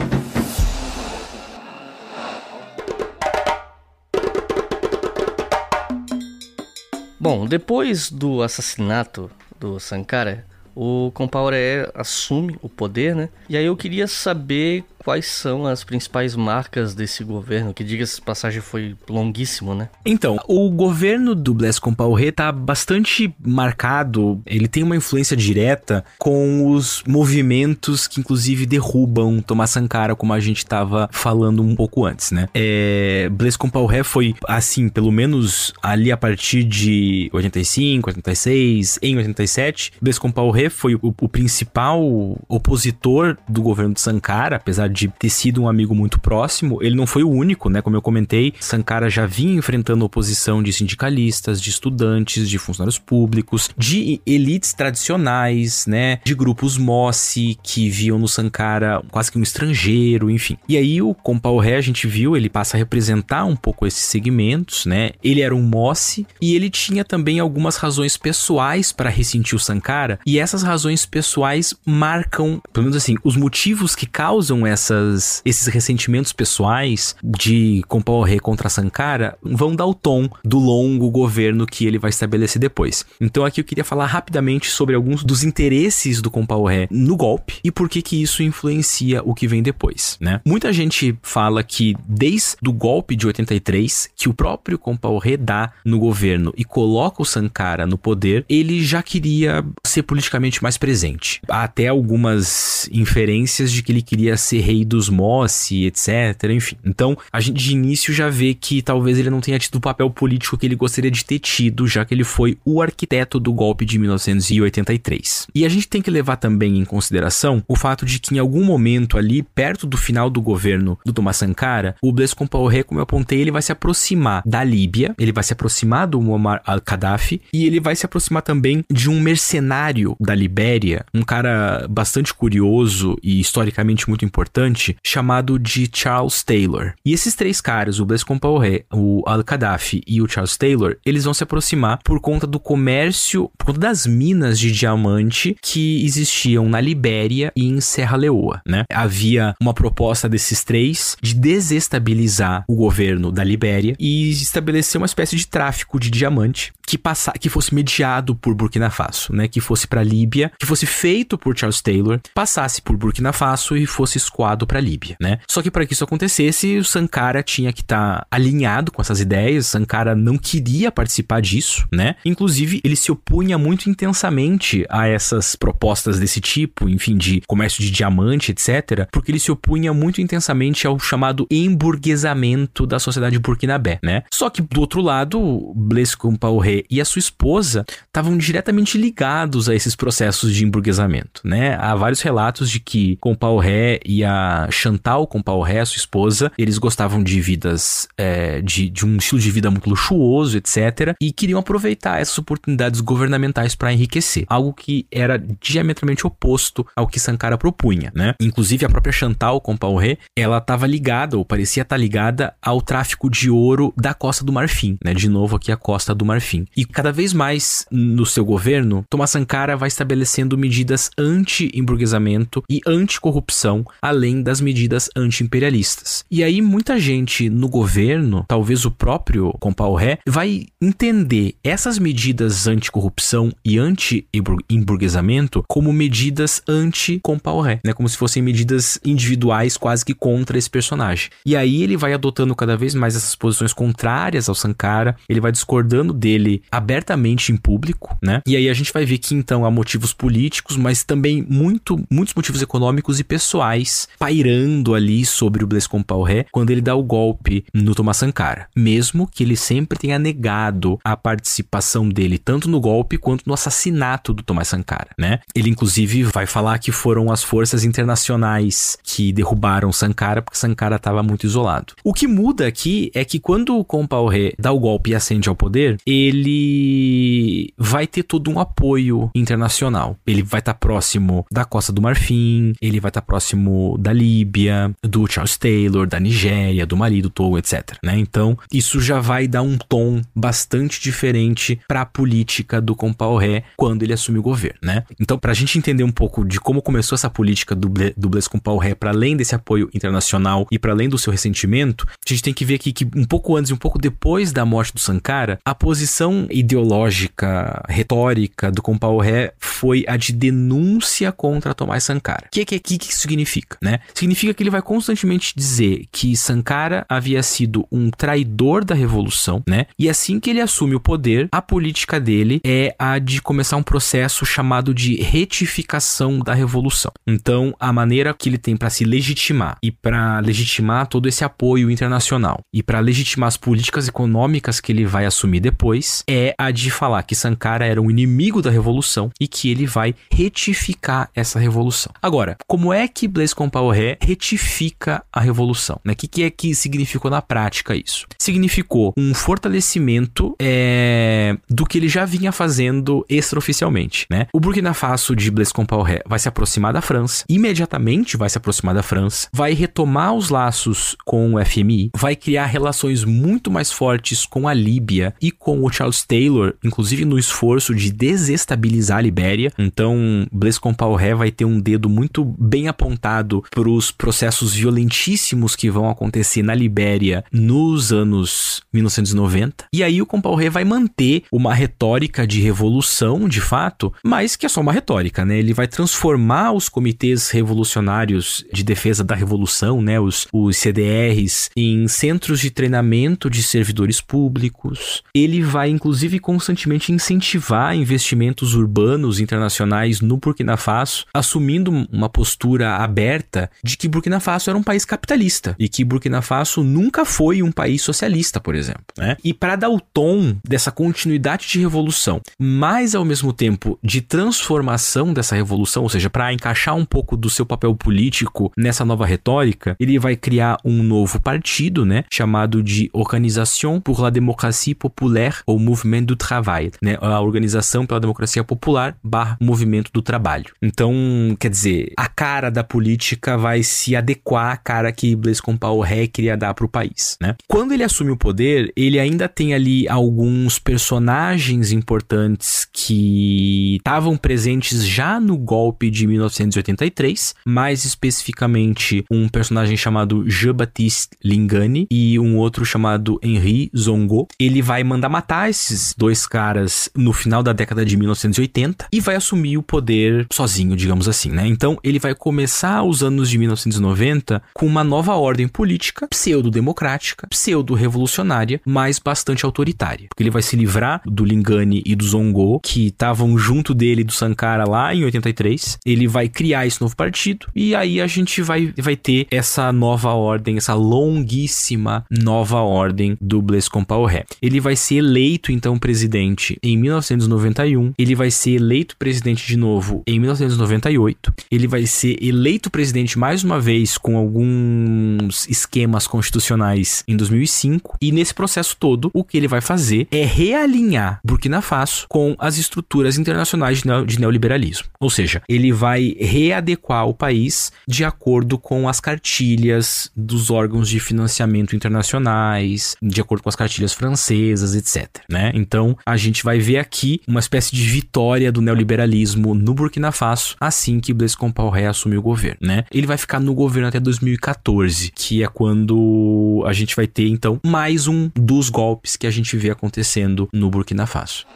Bom, depois do assassinato do Sankara, o Compaoré assume o poder, né? E aí eu queria saber quais são as principais marcas desse governo, que diga-se passagem foi longuíssimo, né? Então, o governo do Blaise Compaoré tá bastante marcado, ele tem uma influência direta com os movimentos que inclusive derrubam Thomas Sankara, como a gente tava falando um pouco antes, né? É, Blaise Compaoré foi, assim, pelo menos ali a partir de 85, 86, em 87, Blaise Compaoré foi o, o principal opositor do governo de Sankara, apesar de de ter sido um amigo muito próximo, ele não foi o único, né? Como eu comentei, Sankara já vinha enfrentando oposição de sindicalistas, de estudantes, de funcionários públicos, de elites tradicionais, né? De grupos Mossi que viam no Sankara quase que um estrangeiro, enfim. E aí o Compaoré, a gente viu, ele passa a representar um pouco esses segmentos, né? Ele era um Mossi e ele tinha também algumas razões pessoais para ressentir o Sankara, e essas razões pessoais marcam, pelo menos assim, os motivos que causam essa essas, esses ressentimentos pessoais de Compaoré contra Sankara vão dar o tom do longo governo que ele vai estabelecer depois. Então aqui eu queria falar rapidamente sobre alguns dos interesses do Compaoré no golpe e por que que isso influencia o que vem depois, né? Muita gente fala que desde o golpe de 83 que o próprio Compaoré dá no governo e coloca o Sankara no poder, ele já queria ser politicamente mais presente. Há até algumas inferências de que ele queria ser rei dos Mossi, etc. Enfim. Então, a gente de início já vê que talvez ele não tenha tido o papel político que ele gostaria de ter tido, já que ele foi o arquiteto do golpe de 1983. E a gente tem que levar também em consideração o fato de que em algum momento ali, perto do final do governo do Thomas Sankara, o Blaise Compaoré, como eu apontei, ele vai se aproximar da Líbia, ele vai se aproximar do Muammar al-Gaddafi e ele vai se aproximar também de um mercenário da Libéria, um cara bastante curioso e historicamente muito importante importante chamado de Charles Taylor. E esses três caras, o Blaise Compaoré, o Al-Qaddafi e o Charles Taylor, eles vão se aproximar por conta do comércio, por conta das minas de diamante que existiam na Libéria e em Serra Leoa, né? Havia uma proposta desses três de desestabilizar o governo da Libéria e estabelecer uma espécie de tráfico de diamante que passa, que fosse mediado por Burkina Faso, né? Que fosse para Líbia, que fosse feito por Charles Taylor, passasse por Burkina Faso e fosse escoado para Líbia, né? Só que para que isso acontecesse, o Sankara tinha que estar tá alinhado com essas ideias. Sankara não queria participar disso, né? Inclusive, ele se opunha muito intensamente a essas propostas desse tipo, enfim, de comércio de diamante, etc, porque ele se opunha muito intensamente ao chamado emburguesamento da sociedade burkinabé, né? Só que do outro lado, Blaise Compaoré e a sua esposa estavam diretamente ligados a esses processos de emburguesamento, né? Há vários relatos de que Compaoré e a Chantal Compaoré, sua esposa, eles gostavam de vidas, é, de, de um estilo de vida muito luxuoso, etc. E queriam aproveitar essas oportunidades governamentais para enriquecer, algo que era diametralmente oposto ao que Sankara propunha, né? Inclusive a própria Chantal Compaoré, ela estava ligada, ou parecia estar tá ligada ao tráfico de ouro da Costa do Marfim, né? De novo aqui a Costa do Marfim. E cada vez mais no seu governo, Thomas Sankara vai estabelecendo medidas anti-emburguesamento e anti-corrupção, além das medidas anti-imperialistas. E aí muita gente no governo, talvez o próprio Compaoré, vai entender essas medidas anti-corrupção e anti-emburguesamento como medidas anti-Compaoré, né? Como se fossem medidas individuais quase que contra esse personagem. E aí ele vai adotando cada vez mais essas posições contrárias ao Sankara, ele vai discordando dele abertamente em público, né? E aí a gente vai ver que então há motivos políticos, mas também muito, muitos motivos econômicos e pessoais pairando ali sobre o Blaise Compaoré quando ele dá o golpe no Thomas Sankara, mesmo que ele sempre tenha negado a participação dele tanto no golpe quanto no assassinato do Thomas Sankara, né? Ele inclusive vai falar que foram as forças internacionais que derrubaram Sankara porque Sankara estava muito isolado. O que muda aqui é que quando o Compaoré dá o golpe e ascende ao poder, ele vai ter todo um apoio internacional. Ele vai estar tá próximo da Costa do Marfim, ele vai estar tá próximo da Líbia, do Charles Taylor, da Nigéria, do Mali, do Togo, etc. Né? Então, isso já vai dar um tom bastante diferente para a política do Compaoré quando ele assume o governo, né? Então, para a gente entender um pouco de como começou essa política do, do Blaise Compaoré, para além desse apoio internacional e para além do seu ressentimento, a gente tem que ver aqui que um pouco antes e um pouco depois da morte do Sankara, a posição ideológica, retórica do Compaoré foi a de denúncia contra Tomás Sankara. O que, que, que, que significa, né? Significa que ele vai constantemente dizer que Sankara havia sido um traidor da revolução, né? E assim que ele assume o poder, a política dele é a de começar um processo chamado de retificação da revolução. Então, a maneira que ele tem para se legitimar e para legitimar todo esse apoio internacional e para legitimar as políticas econômicas que ele vai assumir depois é a de falar que Sankara era um inimigo da revolução e que ele vai retificar essa revolução. Agora, como é que Blaise Compaoré retifica a revolução? Né? O que, que é que significou na prática isso? Significou um fortalecimento é, do que ele já vinha fazendo extraoficialmente. Né? O Burkina Faso de Blaise Compaoré vai se aproximar da França, imediatamente vai se aproximar da França, vai retomar os laços com o FMI, vai criar relações muito mais fortes com a Líbia e com o Charles Taylor, inclusive no esforço de desestabilizar a Libéria. Então, Blaise Compaoré vai ter um dedo muito bem apontado para os processos violentíssimos que vão acontecer na Libéria nos anos 1990. E aí o Compaoré vai manter uma retórica de revolução, de fato, mas que é só uma retórica, né? Ele vai transformar os comitês revolucionários de defesa da revolução, né, os, os CDRs, em centros de treinamento de servidores públicos. Ele vai inclusive constantemente incentivar investimentos urbanos internacionais no Burkina Faso, assumindo uma postura aberta de que Burkina Faso era um país capitalista e que Burkina Faso nunca foi um país socialista, por exemplo. Né? E para dar o tom dessa continuidade de revolução, mas ao mesmo tempo de transformação dessa revolução, ou seja, para encaixar um pouco do seu papel político nessa nova retórica, ele vai criar um novo partido, né, chamado de Organisation pour la démocratie populaire ou Mouvement du Travail, né, a Organização pela Democracia Popular barra Movimento do Trabalho. Então, quer dizer, a cara da política vai se adequar à cara que Blaise Compaoré queria dar para o país, né? Quando ele assume o poder, ele ainda tem ali alguns personagens importantes que estavam presentes já no golpe de 1983, mais especificamente um personagem chamado Jean-Baptiste Lingani e um outro chamado Henri Zongo. Ele vai mandar matar esses dois caras no final da década de 1980 e vai assumir o poder sozinho, digamos assim, né? Então ele vai começar os anos de 1990 com uma nova ordem política pseudo-democrática, pseudo-revolucionária, mas bastante autoritária. Porque ele vai se livrar do Lingani e do Zongo, que estavam junto dele do Sankara lá em 83. Ele vai criar esse novo partido e aí a gente vai, vai ter essa nova ordem, essa longuíssima nova ordem do Blaise Compaoré. Ele vai ser eleito então presidente em 1991, ele vai ser eleito presidente de novo em 1998, ele vai ser eleito presidente mais uma vez com alguns esquemas constitucionais em 2005 e nesse processo todo o que ele vai fazer é realinhar Burkina Faso com as estruturas internacionais de neoliberalismo. Ou seja, ele vai readequar o país de acordo com as cartilhas dos órgãos de financiamento internacionais, de acordo com as cartilhas francesas, etc. Né? Então, a gente vai ver aqui uma espécie de vitória do neoliberalismo no Burkina Faso assim que Blaise Compaoré assumiu o governo. Né? Ele vai ficar no governo até 2014, que é quando a gente vai ter então mais um dos golpes que a gente vê acontecendo no Burkina Faso.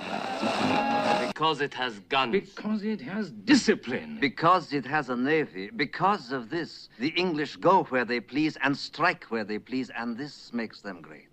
Because it has guns. Because it has discipline. Because it has a navy. Because of this, the English go where they please and strike where they please, and this makes them great.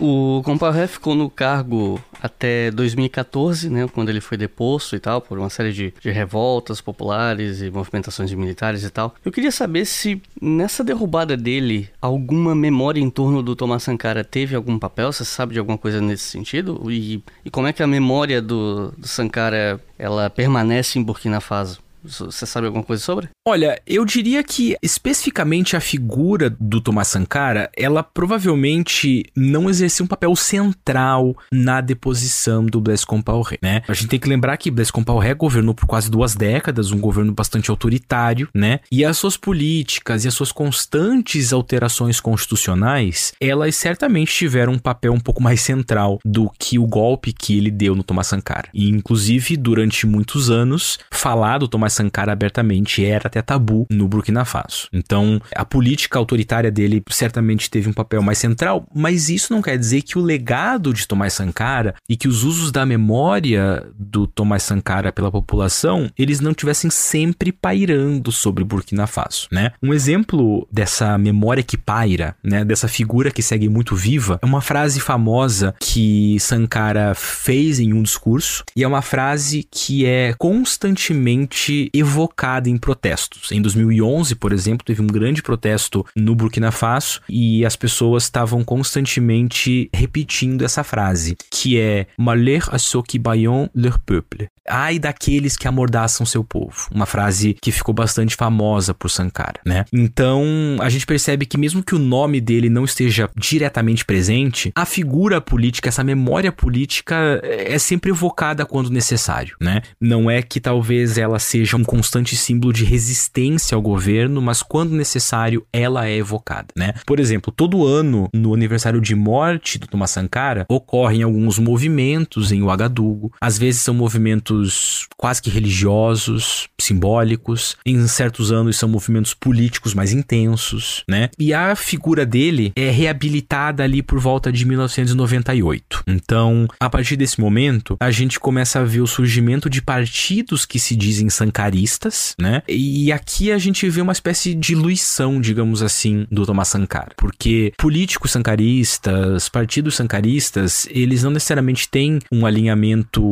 O Comparé ficou no cargo até 2014, né, quando ele foi deposto e tal, por uma série de, de revoltas populares e movimentações militares e tal. Eu queria saber se nessa derrubada dele, alguma memória em torno do Thomas Sankara teve algum papel? Você sabe de alguma coisa nesse sentido? E, e como é que a memória do, do Sankara ela permanece em Burkina Faso? Você sabe alguma coisa sobre? Olha, eu diria que especificamente a figura do Thomas Sankara, ela provavelmente não exercia um papel central na deposição do Blaise Compaoré, né? A gente tem que lembrar que Blaise Compaoré governou por quase duas décadas, um governo bastante autoritário, né? E as suas políticas e as suas constantes alterações constitucionais, elas certamente tiveram um papel um pouco mais central do que o golpe que ele deu no Thomas Sankara. E inclusive durante muitos anos, falar do Thomas Sankara abertamente era até tabu no Burkina Faso. Então, a política autoritária dele certamente teve um papel mais central, mas isso não quer dizer que o legado de Thomas Sankara e que os usos da memória do Thomas Sankara pela população, eles não tivessem sempre pairando sobre Burkina Faso, né? Um exemplo dessa memória que paira, né, dessa figura que segue muito viva, é uma frase famosa que Sankara fez em um discurso, e é uma frase que é constantemente evocada em protestos. Em 2011, por exemplo, teve um grande protesto no Burkina Faso e as pessoas estavam constantemente repetindo essa frase, que é Malheur à ceux qui baillent leur peuple. Ai daqueles que amordaçam seu povo. Uma frase que ficou bastante famosa por Sankara, né? Então, a gente percebe que mesmo que o nome dele não esteja diretamente presente, a figura política, essa memória política é sempre evocada quando necessário, né? Não é que talvez ela seja um constante símbolo de resistência ao governo, mas quando necessário ela é evocada, né? Por exemplo, todo ano no aniversário de morte do Thomas Sankara ocorrem alguns movimentos em Ouagadougou. Às vezes são movimentos quase que religiosos, simbólicos. Em certos anos são movimentos políticos mais intensos, né? E a figura dele é reabilitada ali por volta de 1998. Então, a partir desse momento, a gente começa a ver o surgimento de partidos que se dizem sancaristas, né? E aqui a gente vê uma espécie de luição, digamos assim, do Thomas Sankara. Porque políticos sancaristas, partidos sancaristas, eles não necessariamente têm um alinhamento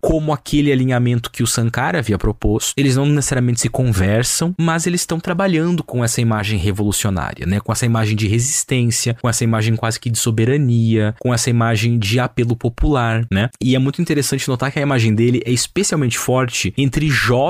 como aquele alinhamento que o Sankara havia proposto. Eles não necessariamente se conversam, mas eles estão trabalhando com essa imagem revolucionária, né? Com essa imagem de resistência, com essa imagem quase que de soberania, com essa imagem de apelo popular, né? E é muito interessante notar que a imagem dele é especialmente forte entre jovens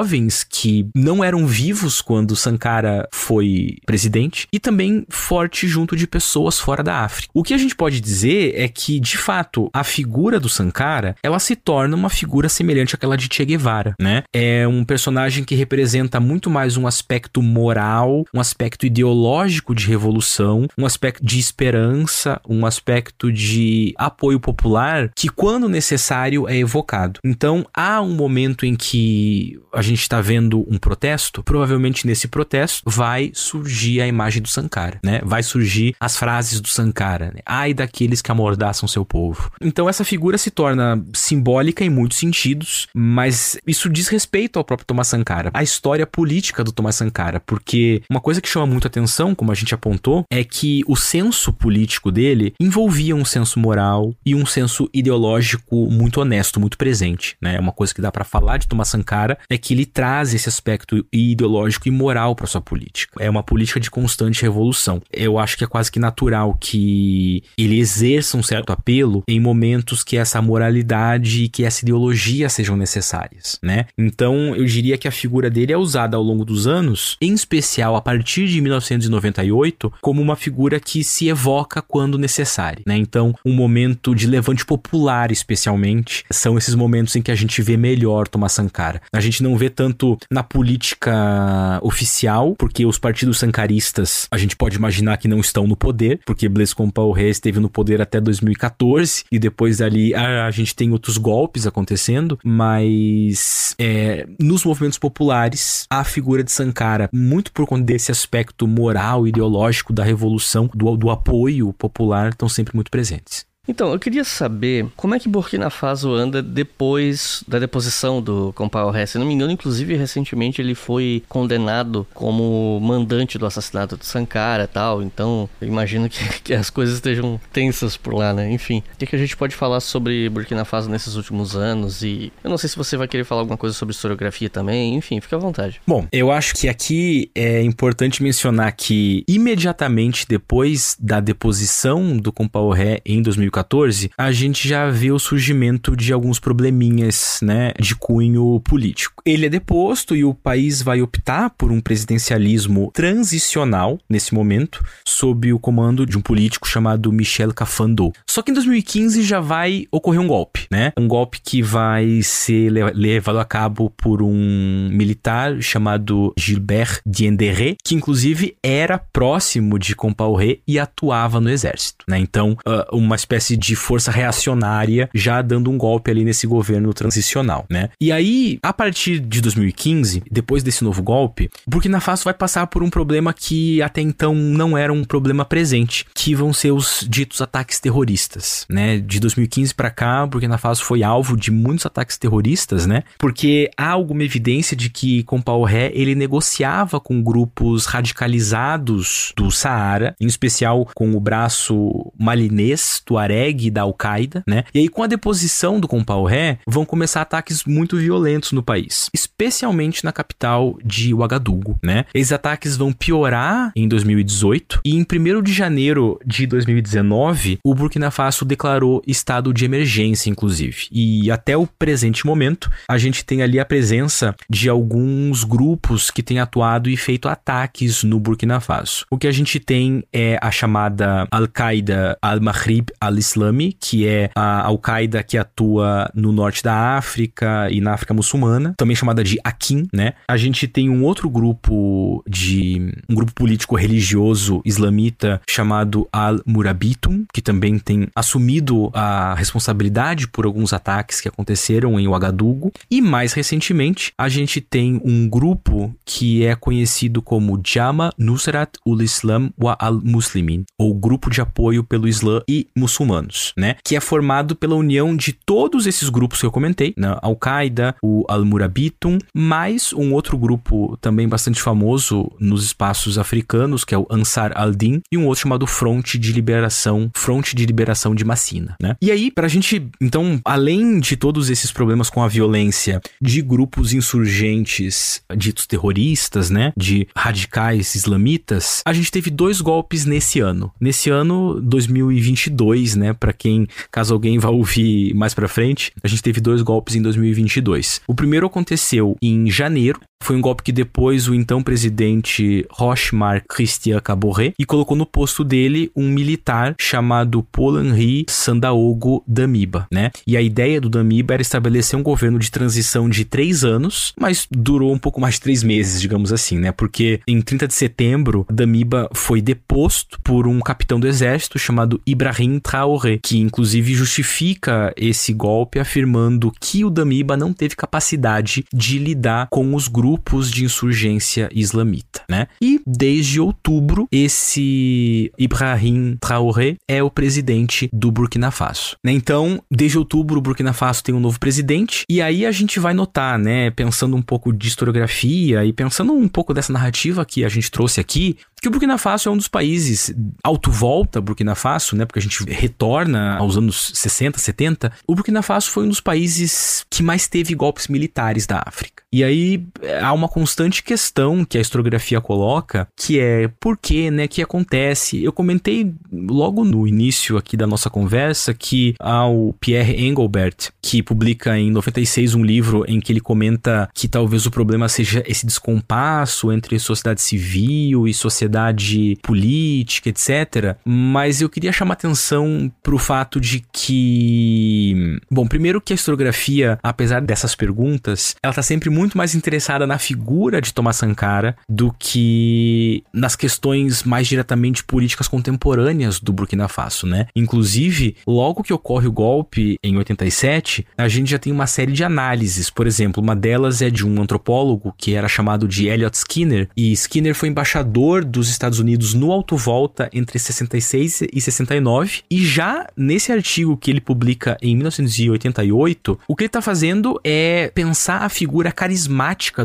que não eram vivos quando Sankara foi presidente e também forte junto de pessoas fora da África. O que a gente pode dizer é que, de fato, a figura do Sankara, ela se torna uma figura semelhante àquela de Che Guevara, né? É um personagem que representa muito mais um aspecto moral, um aspecto ideológico de revolução, um aspecto de esperança, um aspecto de apoio popular que, quando necessário, é evocado. Então, há um momento em que a gente está vendo um protesto, provavelmente nesse protesto vai surgir a imagem do Sankara, né? Vai surgir as frases do Sankara, né? Ai daqueles que amordaçam seu povo. Então, essa figura se torna simbólica em muitos sentidos, mas isso diz respeito ao próprio Thomas Sankara, a história política do Thomas Sankara, porque uma coisa que chama muito atenção, como a gente apontou, é que o senso político dele envolvia um senso moral e um senso ideológico muito honesto, muito presente, né? Uma coisa que dá para falar de Thomas Sankara é que ele traz esse aspecto ideológico e moral para sua política. É uma política de constante revolução. Eu acho que é quase que natural que ele exerça um certo apelo em momentos que essa moralidade e que essa ideologia sejam necessárias, né? Então, eu diria que a figura dele é usada ao longo dos anos, em especial a partir de 1998, como uma figura que se evoca quando necessário, né? Então, um momento de levante popular, especialmente, são esses momentos em que a gente vê melhor Thomas Sankara. A gente não vê tanto na política oficial, porque os partidos sankaristas, a gente pode imaginar que não estão no poder, porque Blaise Compaoré esteve no poder até 2014 e depois dali a, a gente tem outros golpes acontecendo, mas é, nos movimentos populares, a figura de Sankara, muito por conta desse aspecto moral, ideológico da revolução, do, do apoio popular, estão sempre muito presentes. Então, eu queria saber como é que Burkina Faso anda depois da deposição do Compaoré. Se não me engano, inclusive, recentemente ele foi condenado como mandante do assassinato de Sankara tal. Então, eu imagino que, que, as coisas estejam tensas por lá, né? Enfim, o que, que a gente pode falar sobre Burkina Faso nesses últimos anos? E eu não sei se você vai querer falar alguma coisa sobre historiografia também. Enfim, fica à vontade. Bom, eu acho que aqui é importante mencionar que imediatamente depois da deposição do Compaoré em 2014, 2014, a gente já vê o surgimento de alguns probleminhas, né, de cunho político. Ele é deposto e o país vai optar por um presidencialismo transicional nesse momento, sob o comando de um político chamado Michel Cafando. Só que em 2015 já vai ocorrer um golpe, né? Um golpe que vai ser levado a cabo por um militar chamado Gilbert Diendéré, que inclusive era próximo de Compaoré e atuava no exército, né? Então, uh, uma espécie de força reacionária já dando um golpe ali nesse governo transicional, né? E aí, a partir de 2015, depois desse novo golpe, Burkina Faso vai passar por um problema que até então não era um problema presente, que vão ser os ditos ataques terroristas, né? De 2015 para cá, Burkina Faso foi alvo de muitos ataques terroristas, né? Porque há alguma evidência de que Compaoré ele negociava com grupos radicalizados do Saara, em especial com o braço malinês, tuareg da Al-Qaeda, né? E aí com a deposição do Compaoré, vão começar ataques muito violentos no país, especialmente na capital de Ouagadougou, né? Esses ataques vão piorar em 2018 e em 1 de janeiro de 2019, o Burkina Faso declarou estado de emergência, inclusive. E até o presente momento, a gente tem ali a presença de alguns grupos que têm atuado e feito ataques no Burkina Faso. O que a gente tem é a chamada Al-Qaeda Al-Maghrib Al-Islami, que é a Al-Qaeda que atua no norte da África e na África muçulmana, também chamada de Akin, né? A gente tem um outro grupo de um grupo político religioso islamita chamado Al-Murabitum, que também tem assumido a responsabilidade por alguns ataques que aconteceram em Ouagadougou, e mais recentemente a gente tem um grupo que é conhecido como Jama Nusrat ul-Islam wa al-Muslimin, ou Grupo de Apoio pelo Islã e Muçulmanos, né? Que é formado pela união de todos esses grupos que eu comentei, né? Al-Qaeda, o Al-Murabitum, mais um outro grupo também bastante famoso nos espaços africanos, que é o Ansar al-Din, e um outro chamado Fronte de Liberação, Fronte de Liberação de Massina, né? E aí, pra gente, então, além de todos esses problemas com a violência de grupos insurgentes ditos terroristas, né, de radicais islamitas, a gente teve dois golpes nesse ano. Nesse ano 2022, né, para quem caso alguém vá ouvir mais para frente, a gente teve dois golpes em 2022. O primeiro aconteceu em janeiro, foi um golpe que depois o então presidente Rochemar Christian Caboret e colocou no posto dele um militar chamado Paul Henri Sandaogo Damiba, né? E a ideia do Damiba era estabelecer um governo de transição de três anos, mas durou um pouco mais de três meses, digamos assim, né? Porque em 30 de setembro, Damiba foi deposto por um capitão do exército chamado Ibrahim Traoré, que inclusive justifica esse golpe afirmando que o Damiba não teve capacidade de lidar com os grupos grupos de insurgência islamita, né? E desde outubro, esse Ibrahim Traoré é o presidente do Burkina Faso. Né? Então, desde outubro, o Burkina Faso tem um novo presidente, e aí a gente vai notar, né, pensando um pouco de historiografia e pensando um pouco dessa narrativa que a gente trouxe aqui, que o Burkina Faso é um dos países auto-volta Burkina Faso, né? Porque a gente retorna aos anos 60, 70. O Burkina Faso foi um dos países que mais teve golpes militares da África. E aí há uma constante questão que a historiografia coloca, que é por que, né, que acontece. Eu comentei logo no início aqui da nossa conversa que há o Pierre Engelbert, que publica em 96 um livro em que ele comenta que talvez o problema seja esse descompasso entre sociedade civil e sociedade política, etc. Mas eu queria chamar atenção para o fato de que, bom, primeiro que a historiografia, apesar dessas perguntas, ela está sempre muito mais interessada na figura de Thomas Sankara do que nas questões mais diretamente políticas contemporâneas do Burkina Faso, né? Inclusive, logo que ocorre o golpe em 87, a gente já tem uma série de análises. Por exemplo, uma delas é de um antropólogo que era chamado de Elliot Skinner, e Skinner foi embaixador dos dos Estados Unidos no Alto Volta entre 66 e 69. E já nesse artigo que ele publica em 1988, o que ele está fazendo é pensar a figura carismática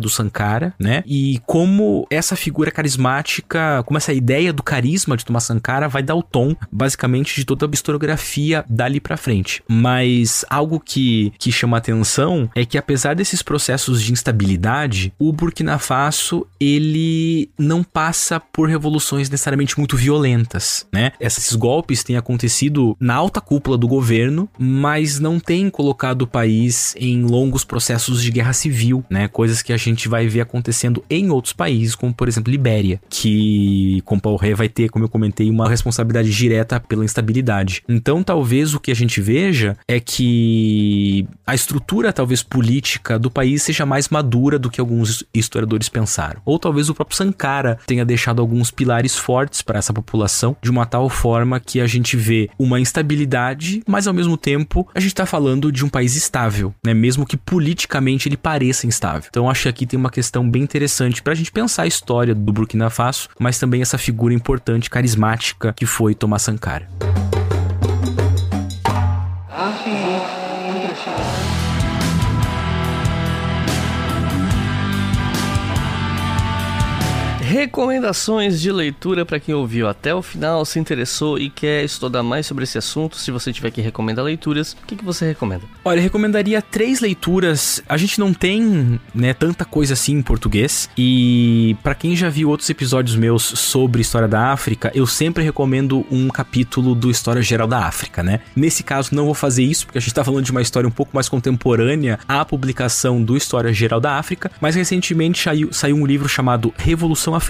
do Sankara, né? E como essa figura carismática, como essa ideia do carisma de Thomas Sankara vai dar o tom, basicamente, de toda a historiografia dali para frente. Mas algo que, que chama atenção é que apesar desses processos de instabilidade, o Burkina Faso ele não passa por revoluções necessariamente muito violentas, né? Esses golpes têm acontecido na alta cúpula do governo, mas não têm colocado o país em longos processos de guerra civil, né? Coisas que a gente vai ver acontecendo em outros países, como por exemplo Libéria, que Compaoré vai ter, como eu comentei, uma responsabilidade direta pela instabilidade. Então, talvez o que a gente veja é que a estrutura talvez política do país seja mais madura do que alguns historiadores pensaram. Ou talvez o próprio Sankara tenha deixado alguns pilares fortes para essa população de uma tal forma que a gente vê uma instabilidade, mas ao mesmo tempo a gente está falando de um país estável, né? Mesmo que politicamente ele pareça instável. Então acho que aqui tem uma questão bem interessante para a gente pensar a história do Burkina Faso, mas também essa figura importante, carismática que foi Thomas Sankara. Recomendações de leitura para quem ouviu até o final, se interessou e quer estudar mais sobre esse assunto. Se você tiver que recomendar leituras, o que, que você recomenda? Olha, eu recomendaria três leituras. A gente não tem né, tanta coisa assim em português. E para quem já viu outros episódios meus sobre história da África, eu sempre recomendo um capítulo do História Geral da África, né? Nesse caso, não vou fazer isso, porque a gente tá falando de uma história um pouco mais contemporânea à publicação do História Geral da África. Mas recentemente saiu, saiu um livro chamado Revolução Africana,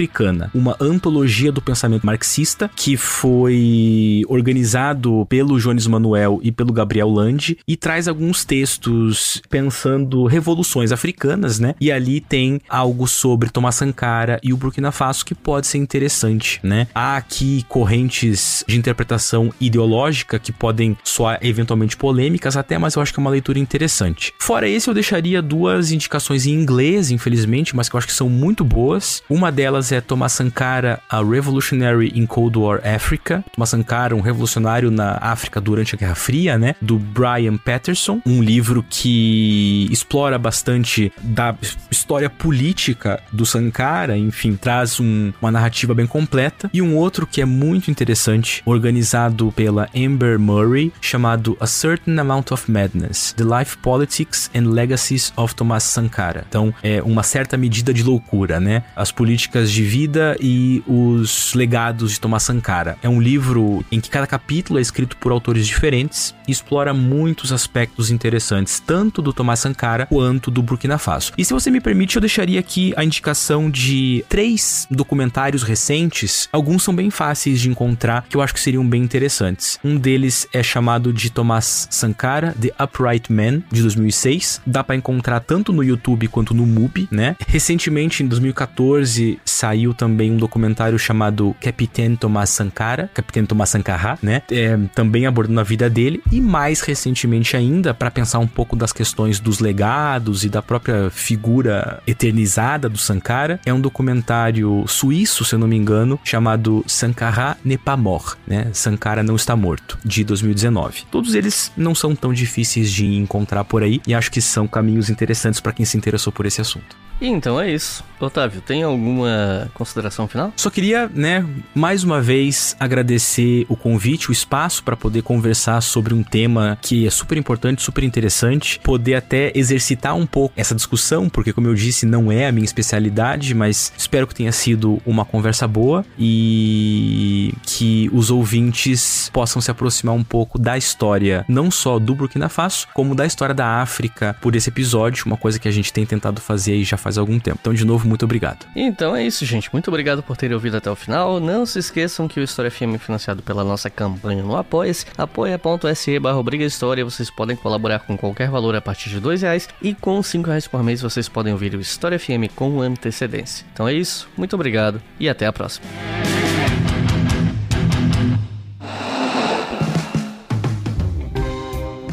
uma antologia do pensamento marxista que foi organizado pelo Jones Manuel e pelo Gabriel Lande e traz alguns textos pensando revoluções africanas, né? E ali tem algo sobre Thomas Sankara e o Burkina Faso que pode ser interessante, né? Há aqui correntes de interpretação ideológica que podem soar eventualmente polêmicas até, mas eu acho que é uma leitura interessante. Fora esse, eu deixaria duas indicações em inglês, infelizmente, mas que eu acho que são muito boas. Uma delas é Thomas Sankara, A Revolutionary in Cold War Africa. Thomas Sankara, um revolucionário na África durante a Guerra Fria, né? Do Brian Patterson. Um livro que explora bastante da história política do Sankara, enfim, traz um, uma narrativa bem completa. E um outro que é muito interessante, organizado pela Amber Murray, chamado A Certain Amount of Madness: The Life Politics and Legacies of Thomas Sankara. Então, é uma certa medida de loucura, né? As políticas de vida e os legados de Thomas Sankara. É um livro em que cada capítulo é escrito por autores diferentes e explora muitos aspectos interessantes, tanto do Thomas Sankara quanto do Burkina Faso. E se você me permite, eu deixaria aqui a indicação de três documentários recentes. Alguns são bem fáceis de encontrar, que eu acho que seriam bem interessantes. Um deles é chamado de Thomas Sankara, The Upright Man, de 2006. Dá para encontrar tanto no YouTube quanto no MUBI, né? Recentemente, em 2014, saiu também um documentário chamado Capitão Thomas Sankara, Capitão Thomas Sankara, né? É, também abordando a vida dele e mais recentemente ainda para pensar um pouco das questões dos legados e da própria figura eternizada do Sankara, é um documentário suíço, se eu não me engano, chamado Sankara mort, né? Sankara não está morto, de 2019. Todos eles não são tão difíceis de encontrar por aí e acho que são caminhos interessantes para quem se interessou por esse assunto. E então é isso. Otávio, tem alguma consideração final? Só queria, né, mais uma vez agradecer o convite, o espaço para poder conversar sobre um tema que é super importante, super interessante, poder até exercitar um pouco essa discussão, porque como eu disse, não é a minha especialidade, mas espero que tenha sido uma conversa boa e que os ouvintes possam se aproximar um pouco da história, não só do Burkina Faso, como da história da África por esse episódio, uma coisa que a gente tem tentado fazer aí já faz algum tempo. Então, de novo, muito obrigado. Então é isso, gente. Muito obrigado por terem ouvido até o final. Não se esqueçam que o História FM é financiado pela nossa campanha no Apoia-se, apoia.se barra História. Vocês podem colaborar com qualquer valor a partir de dois reais e com cinco reais por mês vocês podem ouvir o História FM com antecedência. Então é isso, muito obrigado e até a próxima.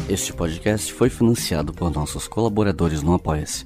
Este podcast foi financiado por nossos colaboradores no Apoia-se.